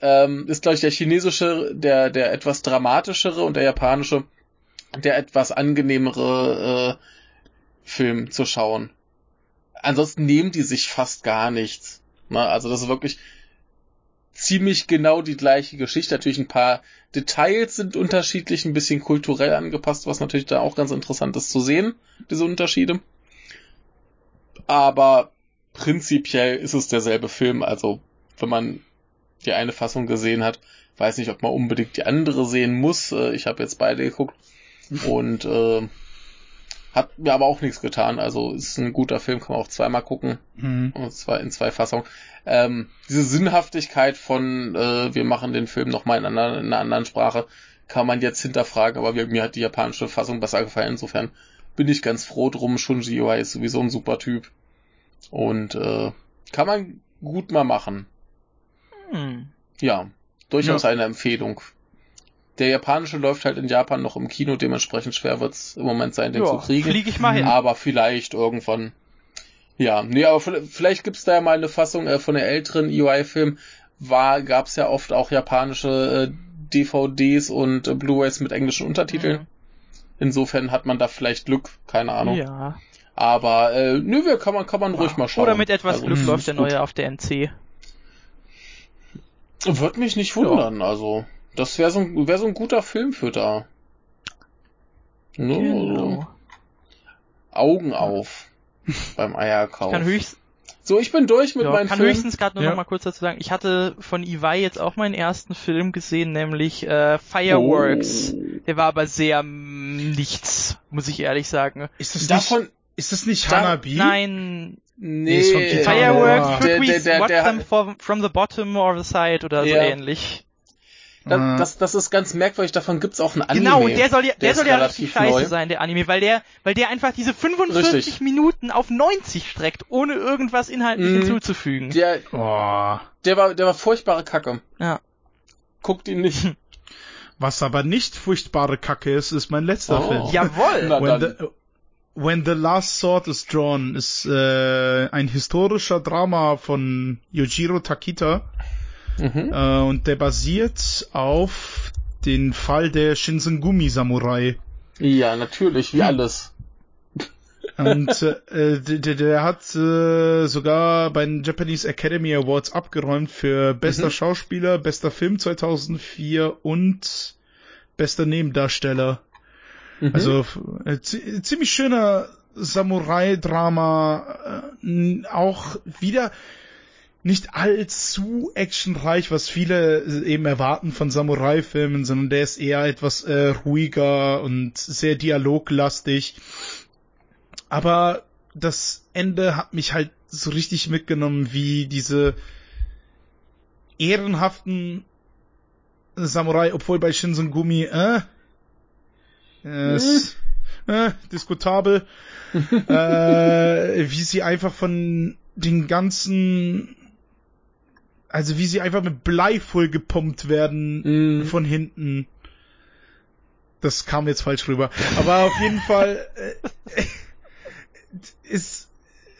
ähm, ist, glaube ich, der chinesische der, der etwas dramatischere und der japanische der etwas angenehmere äh, Film zu schauen. Ansonsten nehmen die sich fast gar nichts. Ne? Also das ist wirklich ziemlich genau die gleiche Geschichte. Natürlich ein paar Details sind unterschiedlich, ein bisschen kulturell angepasst, was natürlich da auch ganz interessant ist zu sehen, diese Unterschiede. Aber prinzipiell ist es derselbe Film. Also wenn man die eine Fassung gesehen hat. Weiß nicht, ob man unbedingt die andere sehen muss. Äh, ich habe jetzt beide geguckt <laughs> und äh, hat mir aber auch nichts getan. Also ist ein guter Film, kann man auch zweimal gucken. Mhm. Und zwar in zwei Fassungen. Ähm, diese Sinnhaftigkeit von äh, wir machen den Film nochmal in, einer, in einer anderen Sprache, kann man jetzt hinterfragen, aber mir hat die japanische Fassung besser gefallen. Insofern bin ich ganz froh drum. Shunji Iwai ist sowieso ein super Typ. Und äh, kann man gut mal machen. Hm. Ja, durchaus ja. eine Empfehlung. Der japanische läuft halt in Japan noch im Kino, dementsprechend schwer wird's im Moment sein, den ja, zu kriegen. Flieg ich mal hin. Aber vielleicht irgendwann. Ja, nee, aber vielleicht gibt's da ja mal eine Fassung äh, von der älteren UI-Film. War, gab's ja oft auch japanische äh, DVDs und äh, Blu-rays mit englischen Untertiteln. Mhm. Insofern hat man da vielleicht Glück, keine Ahnung. Ja. Aber äh, nö, kann man kann man ruhig mal schauen. Oder mit etwas Also, Glück mh, läuft der neue auf der NC. Wird mich nicht wundern, also das wäre so ein wäre so ein guter Film für da. Ne, also, Genau. Augen auf <laughs> beim Ich Eierkauf. kann, höchst, So, ich bin durch mit ja, meinen kann Filmen. höchstens gerade nur Ja. noch mal kurz dazu sagen, ich hatte von Iwai jetzt auch meinen ersten Film gesehen, nämlich äh, Fireworks. Oh. Der war aber sehr nichts, muss ich ehrlich sagen. Ist das nicht, Davon, ist das nicht Da- Hanabi? Nein, nee, ist von Peter Fireworks, der, Cookies, der, der, watch der, them from, from the bottom or the side oder so Ja. ähnlich. das, das, das ist ganz merkwürdig, davon gibt's auch ein Anime. Genau, und der soll ja, der, ist soll ja richtig scheiße neu. sein, der Anime, weil der, weil der einfach diese 45 Richtig. Minuten auf 90 streckt, ohne irgendwas inhaltlich Mhm. hinzuzufügen. Der, Oh. der war, der war furchtbare Kacke. Ja. Guckt ihn nicht. Was aber nicht furchtbare Kacke ist, ist mein letzter Oh. Film. Jawohl. Na When the, When the Last Sword is Drawn ist äh, ein historischer Drama von Yojiro Takita Mhm. äh, und der basiert auf den Fall der Shinsengumi Samurai. Ja, natürlich, wie alles. <laughs> Und äh, der, der, hat äh, sogar bei den Japanese Academy Awards abgeräumt für bester Mhm. Schauspieler, bester Film 2004 und bester Nebendarsteller. Mhm. Also äh, zi- ziemlich schöner Samurai-Drama, äh, auch wieder nicht allzu actionreich, was viele äh, eben erwarten von Samurai-Filmen, sondern der ist eher etwas äh, ruhiger und sehr dialoglastig. Aber das Ende hat mich halt so richtig mitgenommen, wie diese ehrenhaften Samurai, obwohl bei Shinsengumi, äh, es, äh, diskutabel, <laughs> äh, wie sie einfach von den ganzen, also wie sie einfach mit Blei voll gepumpt werden Mhm. von hinten. Das kam jetzt falsch rüber. Aber auf jeden Fall äh, <laughs> ist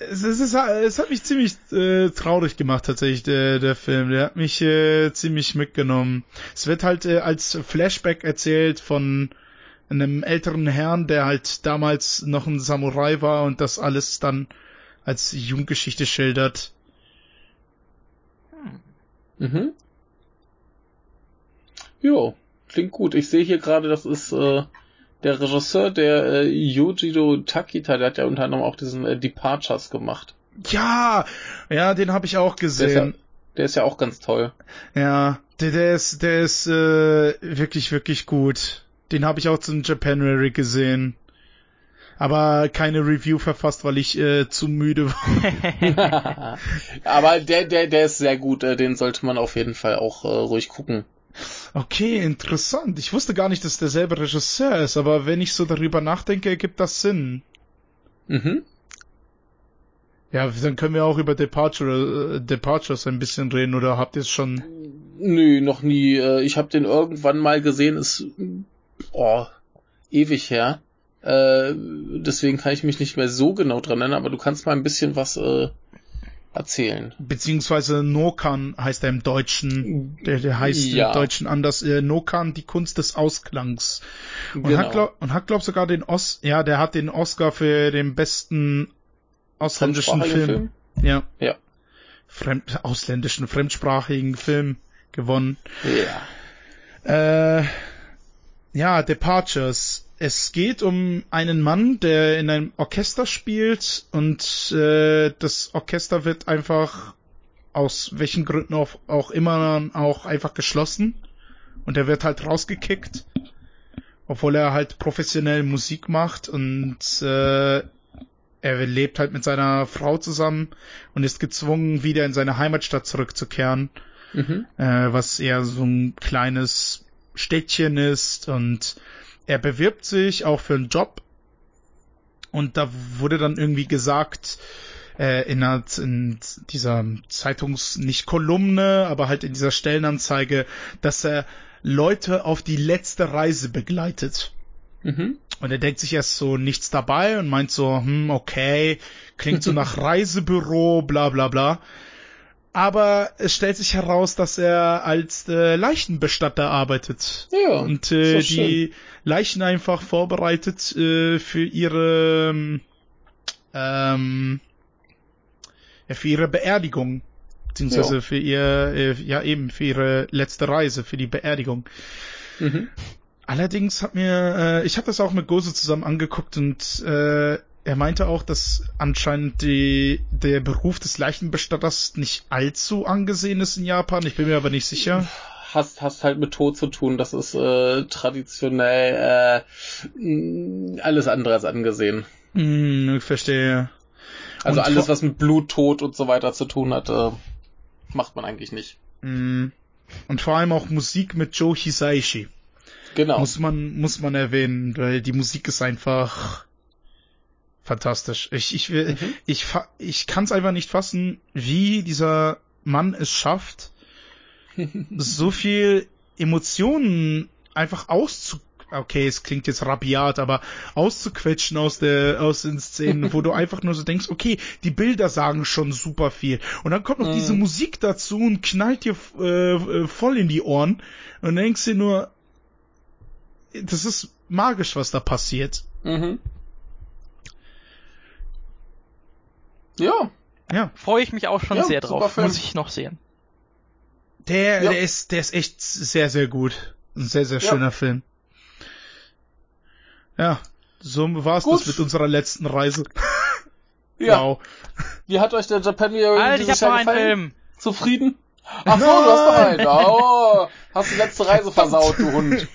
es, es, ist, es hat mich ziemlich äh, traurig gemacht tatsächlich der, der Film. Der hat mich äh, ziemlich mitgenommen. Es wird halt äh, als Flashback erzählt von einem älteren Herrn, der halt damals noch ein Samurai war und das alles dann als Jugendgeschichte schildert. Mhm. Jo, klingt gut. Ich sehe hier gerade, das ist äh, der Regisseur, der äh, Yujiro Takita, der hat ja unter anderem auch diesen äh, Departures gemacht. Ja, ja, den habe ich auch gesehen. der ist ja auch ganz toll. Ja, der, der ist, der ist äh, wirklich, wirklich gut. Den habe ich auch zum Japanuary gesehen. Aber keine Review verfasst, weil ich äh, zu müde war. <laughs> Aber der, der, der ist sehr gut. Äh, den sollte man auf jeden Fall auch äh, ruhig gucken. Okay, interessant. Ich wusste gar nicht, dass derselbe Regisseur ist, aber wenn ich so darüber nachdenke, ergibt das Sinn. Mhm. Ja, dann können wir auch über Departure, äh, Departures ein bisschen reden, oder habt ihr es schon? Nö, noch nie. Äh, Ich habe den irgendwann mal gesehen, ist oh, ewig her. Äh, deswegen kann ich mich nicht mehr so genau dran erinnern, aber du kannst mal ein bisschen was äh, erzählen. Beziehungsweise Nokan heißt er im Deutschen. Der, der heißt Ja. im Deutschen anders. Äh, Nokan, die Kunst des Ausklangs. Und Genau. hat glaub, und hat glaub sogar den Os, ja, der hat den Oscar für den besten ausländischen Fremdsprachigen Film. Ja. Ja. Fremd, ausländischen, fremdsprachigen Film gewonnen. Ja. Äh, ja, Departures. Es geht um einen Mann, der in einem Orchester spielt und äh, das Orchester wird einfach aus welchen Gründen auch, auch immer auch einfach geschlossen und er wird halt rausgekickt, obwohl er halt professionell Musik macht und äh, er lebt halt mit seiner Frau zusammen und ist gezwungen, wieder in seine Heimatstadt zurückzukehren Mhm. äh, was eher so ein kleines Städtchen ist und er bewirbt sich auch für einen Job und da wurde dann irgendwie gesagt, äh, in, einer, in dieser Zeitungs, nicht Kolumne, aber halt in dieser Stellenanzeige, dass er Leute auf die letzte Reise begleitet. Mhm. Und er denkt sich erst so nichts dabei und meint so, hm, okay, klingt so <laughs> nach Reisebüro, bla bla bla. Aber es stellt sich heraus, dass er als äh, Leichenbestatter arbeitet. Ja, und äh, doch die Leichen einfach vorbereitet äh, für ihre ähm, ja, für ihre Beerdigung. Beziehungsweise Ja. für ihr, äh, ja eben, für ihre letzte Reise, für die Beerdigung. Mhm. Allerdings hat mir, äh, ich habe das auch mit Gozo zusammen angeguckt und äh, er meinte auch, dass anscheinend die, der Beruf des Leichenbestatters nicht allzu angesehen ist in Japan. Ich bin mir aber nicht sicher. Hast, hast halt mit Tod zu tun. Das ist äh, traditionell äh, alles andere als angesehen. Hm, ich verstehe. Also Und alles, was mit Blut, Tod und so weiter zu tun hat, äh, macht man eigentlich nicht. Hm. Und vor allem auch Musik mit Joe Hisaishi. Genau. Muss man, muss man erwähnen, weil die Musik ist einfach fantastisch. Ich, ich will, Mhm. ich, ich kann es einfach nicht fassen, wie dieser Mann es schafft, <laughs> so viel Emotionen einfach auszu okay, es klingt jetzt rabiat, aber auszuquetschen aus der aus den Szenen, wo du einfach nur so denkst, okay, die Bilder sagen schon super viel und dann kommt noch Mhm. diese Musik dazu und knallt dir äh, äh, voll in die Ohren und denkst dir nur, das ist magisch, was da passiert. Mhm. Ja, Ja, Freue ich mich auch schon Ja, sehr drauf. Film. Muss ich noch sehen. der, Ja. der ist, der ist echt sehr, sehr gut. Ein sehr, sehr Ja. schöner Film. Ja, so war's Gut. das mit unserer letzten Reise. ja. <laughs> Wow. Wie hat euch der Japan Alter, ich hab noch einen gefallen? Film. Zufrieden? Ach so, du hast noch einen. Oh, hast die letzte Reise versaut, du Hund.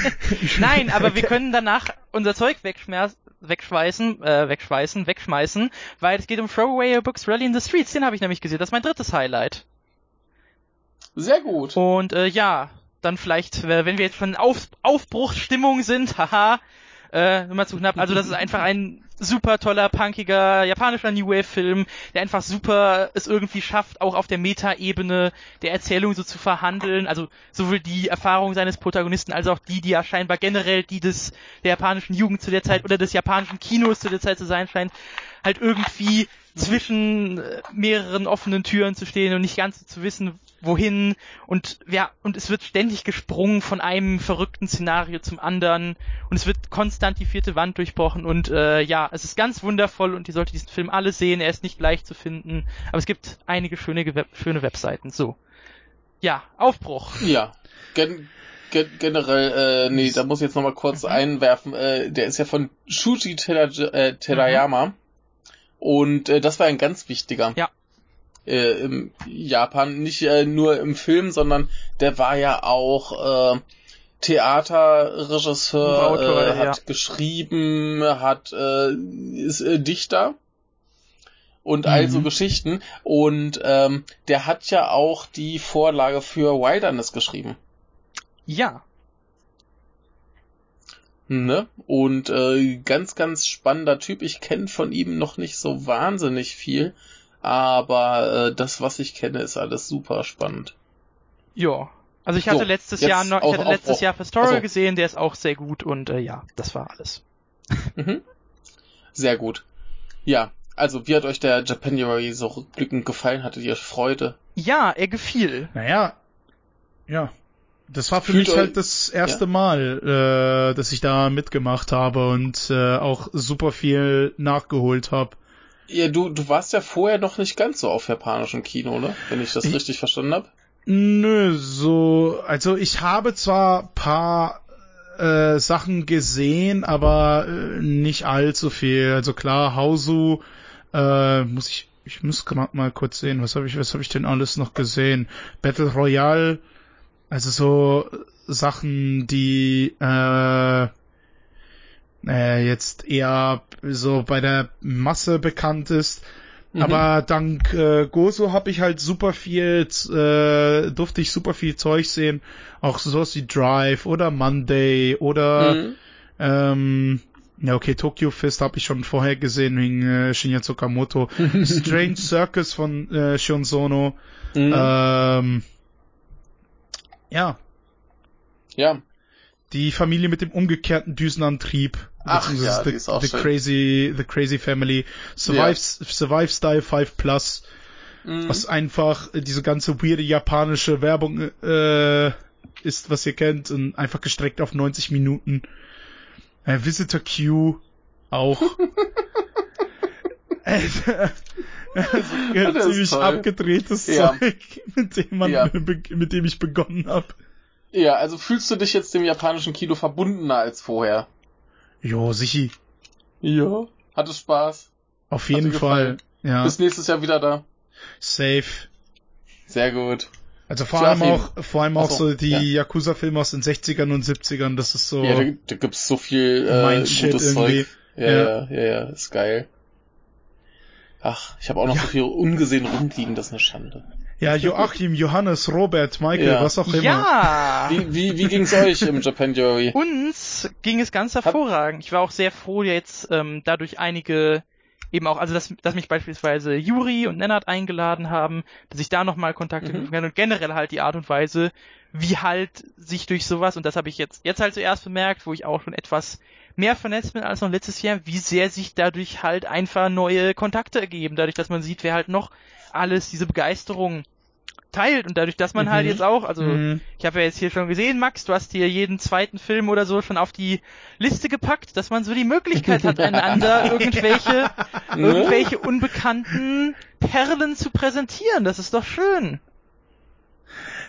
<laughs> Nein, aber wir können danach unser Zeug wegschmeißen, äh, wegschmeißen, wegschmeißen, weil es geht um Throwaway Your Books Rally in the Streets. Den habe ich nämlich gesehen. Das ist mein drittes Highlight. Sehr gut. Und äh, ja, dann vielleicht, äh, wenn wir jetzt schon in Auf Aufbruchsstimmung sind, <laughs> haha, äh, mal zu knapp. Also das ist einfach ein super toller, punkiger, japanischer New Wave-Film, der einfach super es irgendwie schafft, auch auf der Meta-Ebene der Erzählung so zu verhandeln. Also sowohl die Erfahrung seines Protagonisten als auch die, die ja scheinbar generell die des der japanischen Jugend zu der Zeit oder des japanischen Kinos zu der Zeit zu sein scheint, halt irgendwie zwischen äh, mehreren offenen Türen zu stehen und nicht ganz zu wissen, wohin und ja, und es wird ständig gesprungen von einem verrückten Szenario zum anderen und es wird konstant die vierte Wand durchbrochen und äh, ja, es ist ganz wundervoll und ihr solltet diesen Film alle sehen, er ist nicht leicht zu finden, aber es gibt einige schöne, Web schöne Webseiten, so. Ja, Aufbruch. Ja. Gen gen generell, äh, nee, da muss ich jetzt nochmal kurz Mhm. einwerfen. Äh, der ist ja von Shuji äh, Terayama. Und äh, das war ein ganz wichtiger. Ja. Äh, Im Japan, nicht äh, nur im Film, sondern der war ja auch äh, Theaterregisseur, äh, ja. hat geschrieben, hat äh, ist äh, Dichter und Mhm. Geschichten. Und ähm, der hat ja auch die Vorlage für Wilderness geschrieben. Ja, Ne? Und äh, ganz, ganz spannender Typ. Ich kenne von ihm noch nicht so wahnsinnig viel, aber äh, das, was ich kenne, ist alles super spannend. ja. Also ich hatte So, letztes Jahr noch, ich auf- hatte letztes Aufbruch. Jahr Pastoral so. gesehen, der ist auch sehr gut und äh, ja, das war alles. <laughs> Mhm. Sehr gut. Ja, also wie hat euch der Japanuary so rückblickend gefallen? Hattet ihr Freude? Ja, er gefiel. Naja, ja. Das war für Fühlt mich euch- halt das erste Mal, äh, dass ich da mitgemacht habe und äh, auch super viel nachgeholt habe. Ja, du, du warst ja vorher noch nicht ganz so auf japanischem Kino, ne? Wenn ich das Ich- richtig verstanden habe. Nö, so, also ich habe zwar paar äh, Sachen gesehen, aber äh, nicht allzu viel. Also klar, Hausu, äh, muss ich, ich muss gerade mal kurz sehen, was habe ich, was habe ich denn alles noch gesehen? Battle Royale, also so Sachen, die äh, äh, jetzt eher so bei der Masse bekannt ist. Mhm. Aber dank äh, Gozo habe ich halt super viel, äh, durfte ich super viel Zeug sehen. Auch sowas wie Drive oder Monday oder Mhm. ähm, ja okay, Tokyo Fist habe ich schon vorher gesehen wegen äh, Shinya Tsukamoto. <laughs> Strange Circus von äh, Shion Sono. Mhm. Ähm, ja, ja. Die Familie mit dem umgekehrten Düsenantrieb. Ach ja, die the, ist auch the schön. Crazy, The Crazy Family. Survive, Survive Style 5 Plus. Mhm. Was einfach äh, diese ganze weirde japanische Werbung äh, ist, was ihr kennt. Und einfach gestreckt auf 90 Minuten. Äh, Visitor Q auch. <laughs> <laughs> Ja, ziemlich abgedrehtes Ja. Zeug, mit dem, man, Ja. mit dem ich begonnen habe. Ja, also fühlst du dich jetzt dem japanischen Kino verbundener als vorher? Jo, sichi. Ja. Hatte Spaß. Auf jeden Fall. Ja, Bis nächstes Jahr wieder da. safe. Sehr gut. Also vor allem auch, vor allem auch so, die ja. Yakuza-Filme aus den 60ern und 70ern, das ist so Ja, da, da gibt's so viel äh, Shit gutes irgendwie. Zeug. Ja, ja, ja, ja, ist geil. Ach, ich habe auch noch Ja. so viel ungesehen rumliegen, das ist eine Schande. Ja, Joachim, Johannes, Robert, Michael, Ja. was auch immer. Ja! Wie, wie, wie ging's euch im Japan Jury? Uns ging es ganz hervorragend. Ich war auch sehr froh, jetzt ähm, dadurch einige eben auch, also dass, dass mich beispielsweise Juri und Nennert eingeladen haben, dass ich da nochmal Kontakte Mhm. knüpfen kann und generell halt die Art und Weise, wie halt sich durch sowas, und das habe ich jetzt, jetzt halt zuerst bemerkt, wo ich auch schon etwas mehr vernetzt bin als noch letztes Jahr, wie sehr sich dadurch halt einfach neue Kontakte ergeben, dadurch, dass man sieht, wer halt noch alles diese Begeisterung teilt und dadurch, dass man Mhm. halt jetzt auch, also Mhm. ich habe ja jetzt hier schon gesehen, Max, du hast dir jeden zweiten Film oder so schon auf die Liste gepackt, dass man so die Möglichkeit hat, <laughs> einander irgendwelche, irgendwelche unbekannten Perlen zu präsentieren. Das ist doch schön.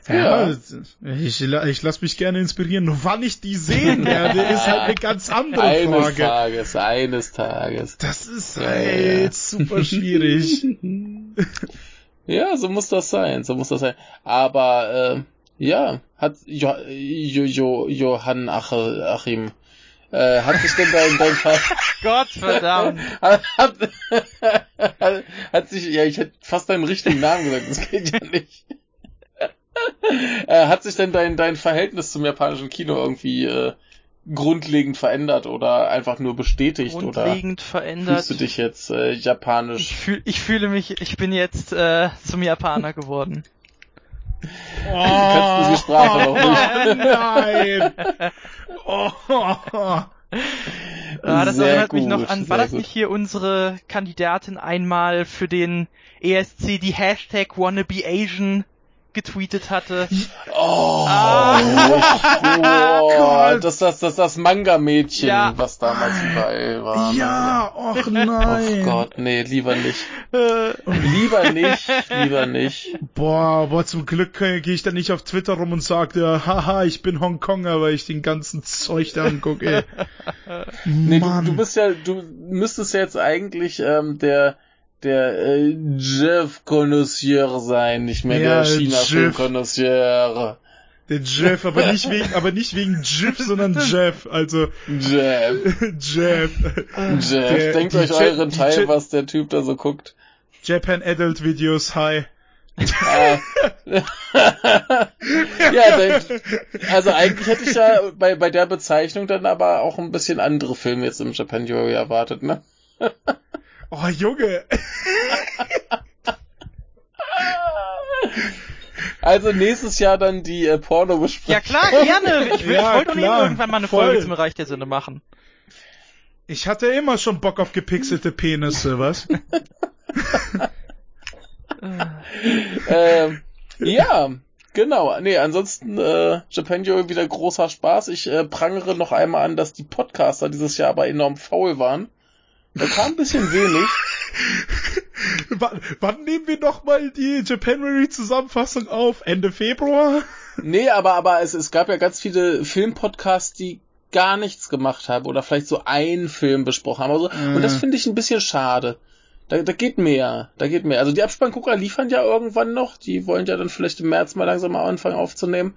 Ja, ich, ich lasse mich gerne inspirieren. Nur wann ich die sehen werde, <laughs> ist halt eine ganz andere Eines Frage. Tages, eines Tages. Das ist Ja, halt ja. super <laughs> schwierig. Ja, so muss das sein, so muss das sein. Aber äh, ja, hat jo, jo, jo, Johann Achim, äh, hat sich denn dein, dein <laughs> Fall Gott verdammt. hat, hat, hat sich, ja, ich hätte fast deinen richtigen Namen gesagt, das geht ja nicht. <laughs> äh, hat sich denn dein, dein Verhältnis zum japanischen Kino irgendwie äh, grundlegend verändert oder einfach nur bestätigt oder Grundlegend verändert. fühlst du dich jetzt äh, japanisch? Ich, fühl, ich fühle mich, ich bin jetzt äh, zum Japaner geworden. <laughs> Oh, die Sprache noch nicht. nein. Oh, Ah, das Sehr erinnert mich gut, noch an, war das gut. nicht hier unsere Kandidatin einmal für den ESC, die Hashtag WannabeAsian getweetet hatte? Oh, Ah. oh <laughs> das, das, das, das Manga-Mädchen, Ja. was damals überall war. ne? ja, och Oh <laughs> nein. Gott, nee, lieber nicht. <laughs> Lieber nicht, lieber nicht. Boah, boah, zum Glück äh, gehe ich da nicht auf Twitter rum und sage, ja, haha, ich bin Hongkonger, weil ich den ganzen Zeug da angucke, ey. Nee, du, du bist ja, du müsstest ja jetzt eigentlich ähm, der der äh, Jeff Connoisseur sein, nicht mehr Ja, der China Film Jeff. Connoisseur. Der Jeff, aber nicht <laughs> wegen, aber nicht wegen Jeff, sondern Jeff, also Jeff, <laughs> Jeff. Jeff, Der- denkt euch Je- euren Teil, Je- was der Typ da so guckt. Japan Adult Videos, hi. Äh, <laughs> ja, dann, also eigentlich hätte ich ja bei, bei der Bezeichnung dann aber auch ein bisschen andere Filme jetzt im Japan Jury erwartet, ne? Oh, Junge. Also nächstes Jahr dann die äh, Porno besprechen. ja klar, gerne. Ich, will- <laughs> Ja, ich wollte doch klar. irgendwann mal eine Voll. Folge zum Bereich der Sinne machen. Ich hatte immer schon Bock auf gepixelte Penisse, was? <laughs> ähm, ja, genau. Nee, ansonsten äh, Japan Jury wieder großer Spaß. Ich äh, prangere noch einmal an, dass die Podcaster dieses Jahr aber enorm faul waren. Da kam ein bisschen wenig. <laughs> wann, wann nehmen wir nochmal die Japanuary Zusammenfassung auf? Ende Februar? Nee, aber, aber es, es gab ja ganz viele Filmpodcasts, die gar nichts gemacht haben oder vielleicht so einen Film besprochen haben. Also, Mhm. Und das finde ich ein bisschen schade. Da, da geht mehr, da geht mehr. Also die Abspanngucker liefern ja irgendwann noch. Die wollen ja dann vielleicht im März mal langsam mal anfangen aufzunehmen.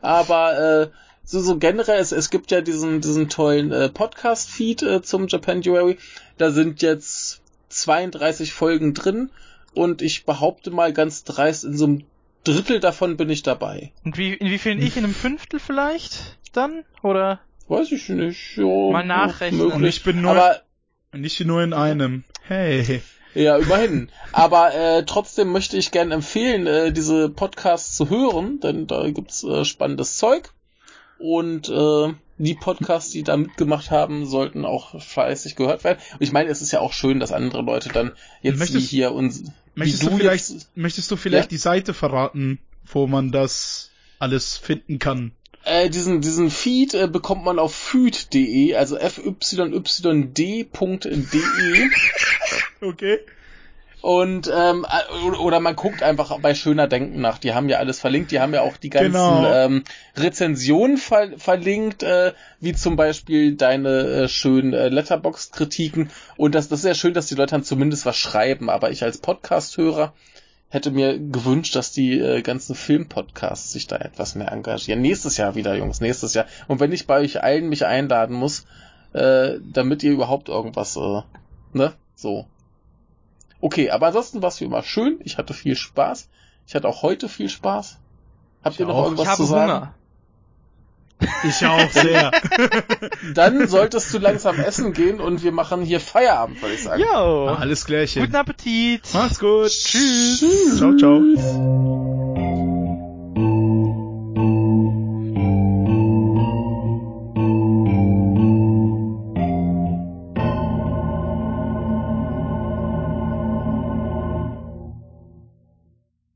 Aber äh, so, so generell, es, es gibt ja diesen, diesen tollen äh, Podcast-Feed äh, zum Japan Japanuary. Da sind jetzt 32 Folgen drin und ich behaupte mal ganz dreist, in so einem Drittel davon bin ich dabei. Und wie, in wie vielen ich? In einem Fünftel vielleicht? Dann? Oder? Weiß ich nicht. Ja, Mal nachrechnen. Und ich bin nur, Aber nicht nur in einem. Hey. Ja, immerhin. Aber äh, trotzdem möchte ich gerne empfehlen, äh, diese Podcasts zu hören, denn da gibt's äh, spannendes Zeug. Und äh, die Podcasts, die da mitgemacht haben, sollten auch fleißig gehört werden. Und ich meine, es ist ja auch schön, dass andere Leute dann jetzt Möchtest- wie hier uns, Möchtest wie du, vielleicht, jetzt, möchtest du vielleicht Ja? die Seite verraten, wo man das alles finden kann? äh, diesen, diesen Feed äh, bekommt man auf fyyd.de, also fyyd.de <laughs> Okay. Und ähm, äh, oder- oder man guckt einfach bei Schöner Denken nach. Die haben ja alles verlinkt. Die haben ja auch die ganzen Genau. ähm, Rezensionen ver verlinkt, äh, wie zum Beispiel deine äh, schönen äh, Letterbox-Kritiken. Und das, das ist ja schön, dass die Leute dann zumindest was schreiben. Aber ich als Podcast-Hörer hätte mir gewünscht, dass die äh, ganzen Film-Podcasts sich da etwas mehr engagieren. Nächstes Jahr wieder, Jungs, nächstes Jahr. Und wenn ich bei euch allen mich einladen muss, äh, damit ihr überhaupt irgendwas, äh, ne, so. Okay, aber ansonsten war es wie immer schön. Ich hatte viel Spaß. Ich hatte auch heute viel Spaß. Habt Ich ihr noch auch. irgendwas ich habe zu sagen? Hunger. Ich auch sehr. <laughs> Dann solltest du langsam essen gehen und wir machen hier Feierabend, würde ich sagen. Jo. Alles Klärchen. Guten Appetit. Mach's gut. Tschüss. Ciao, ciao.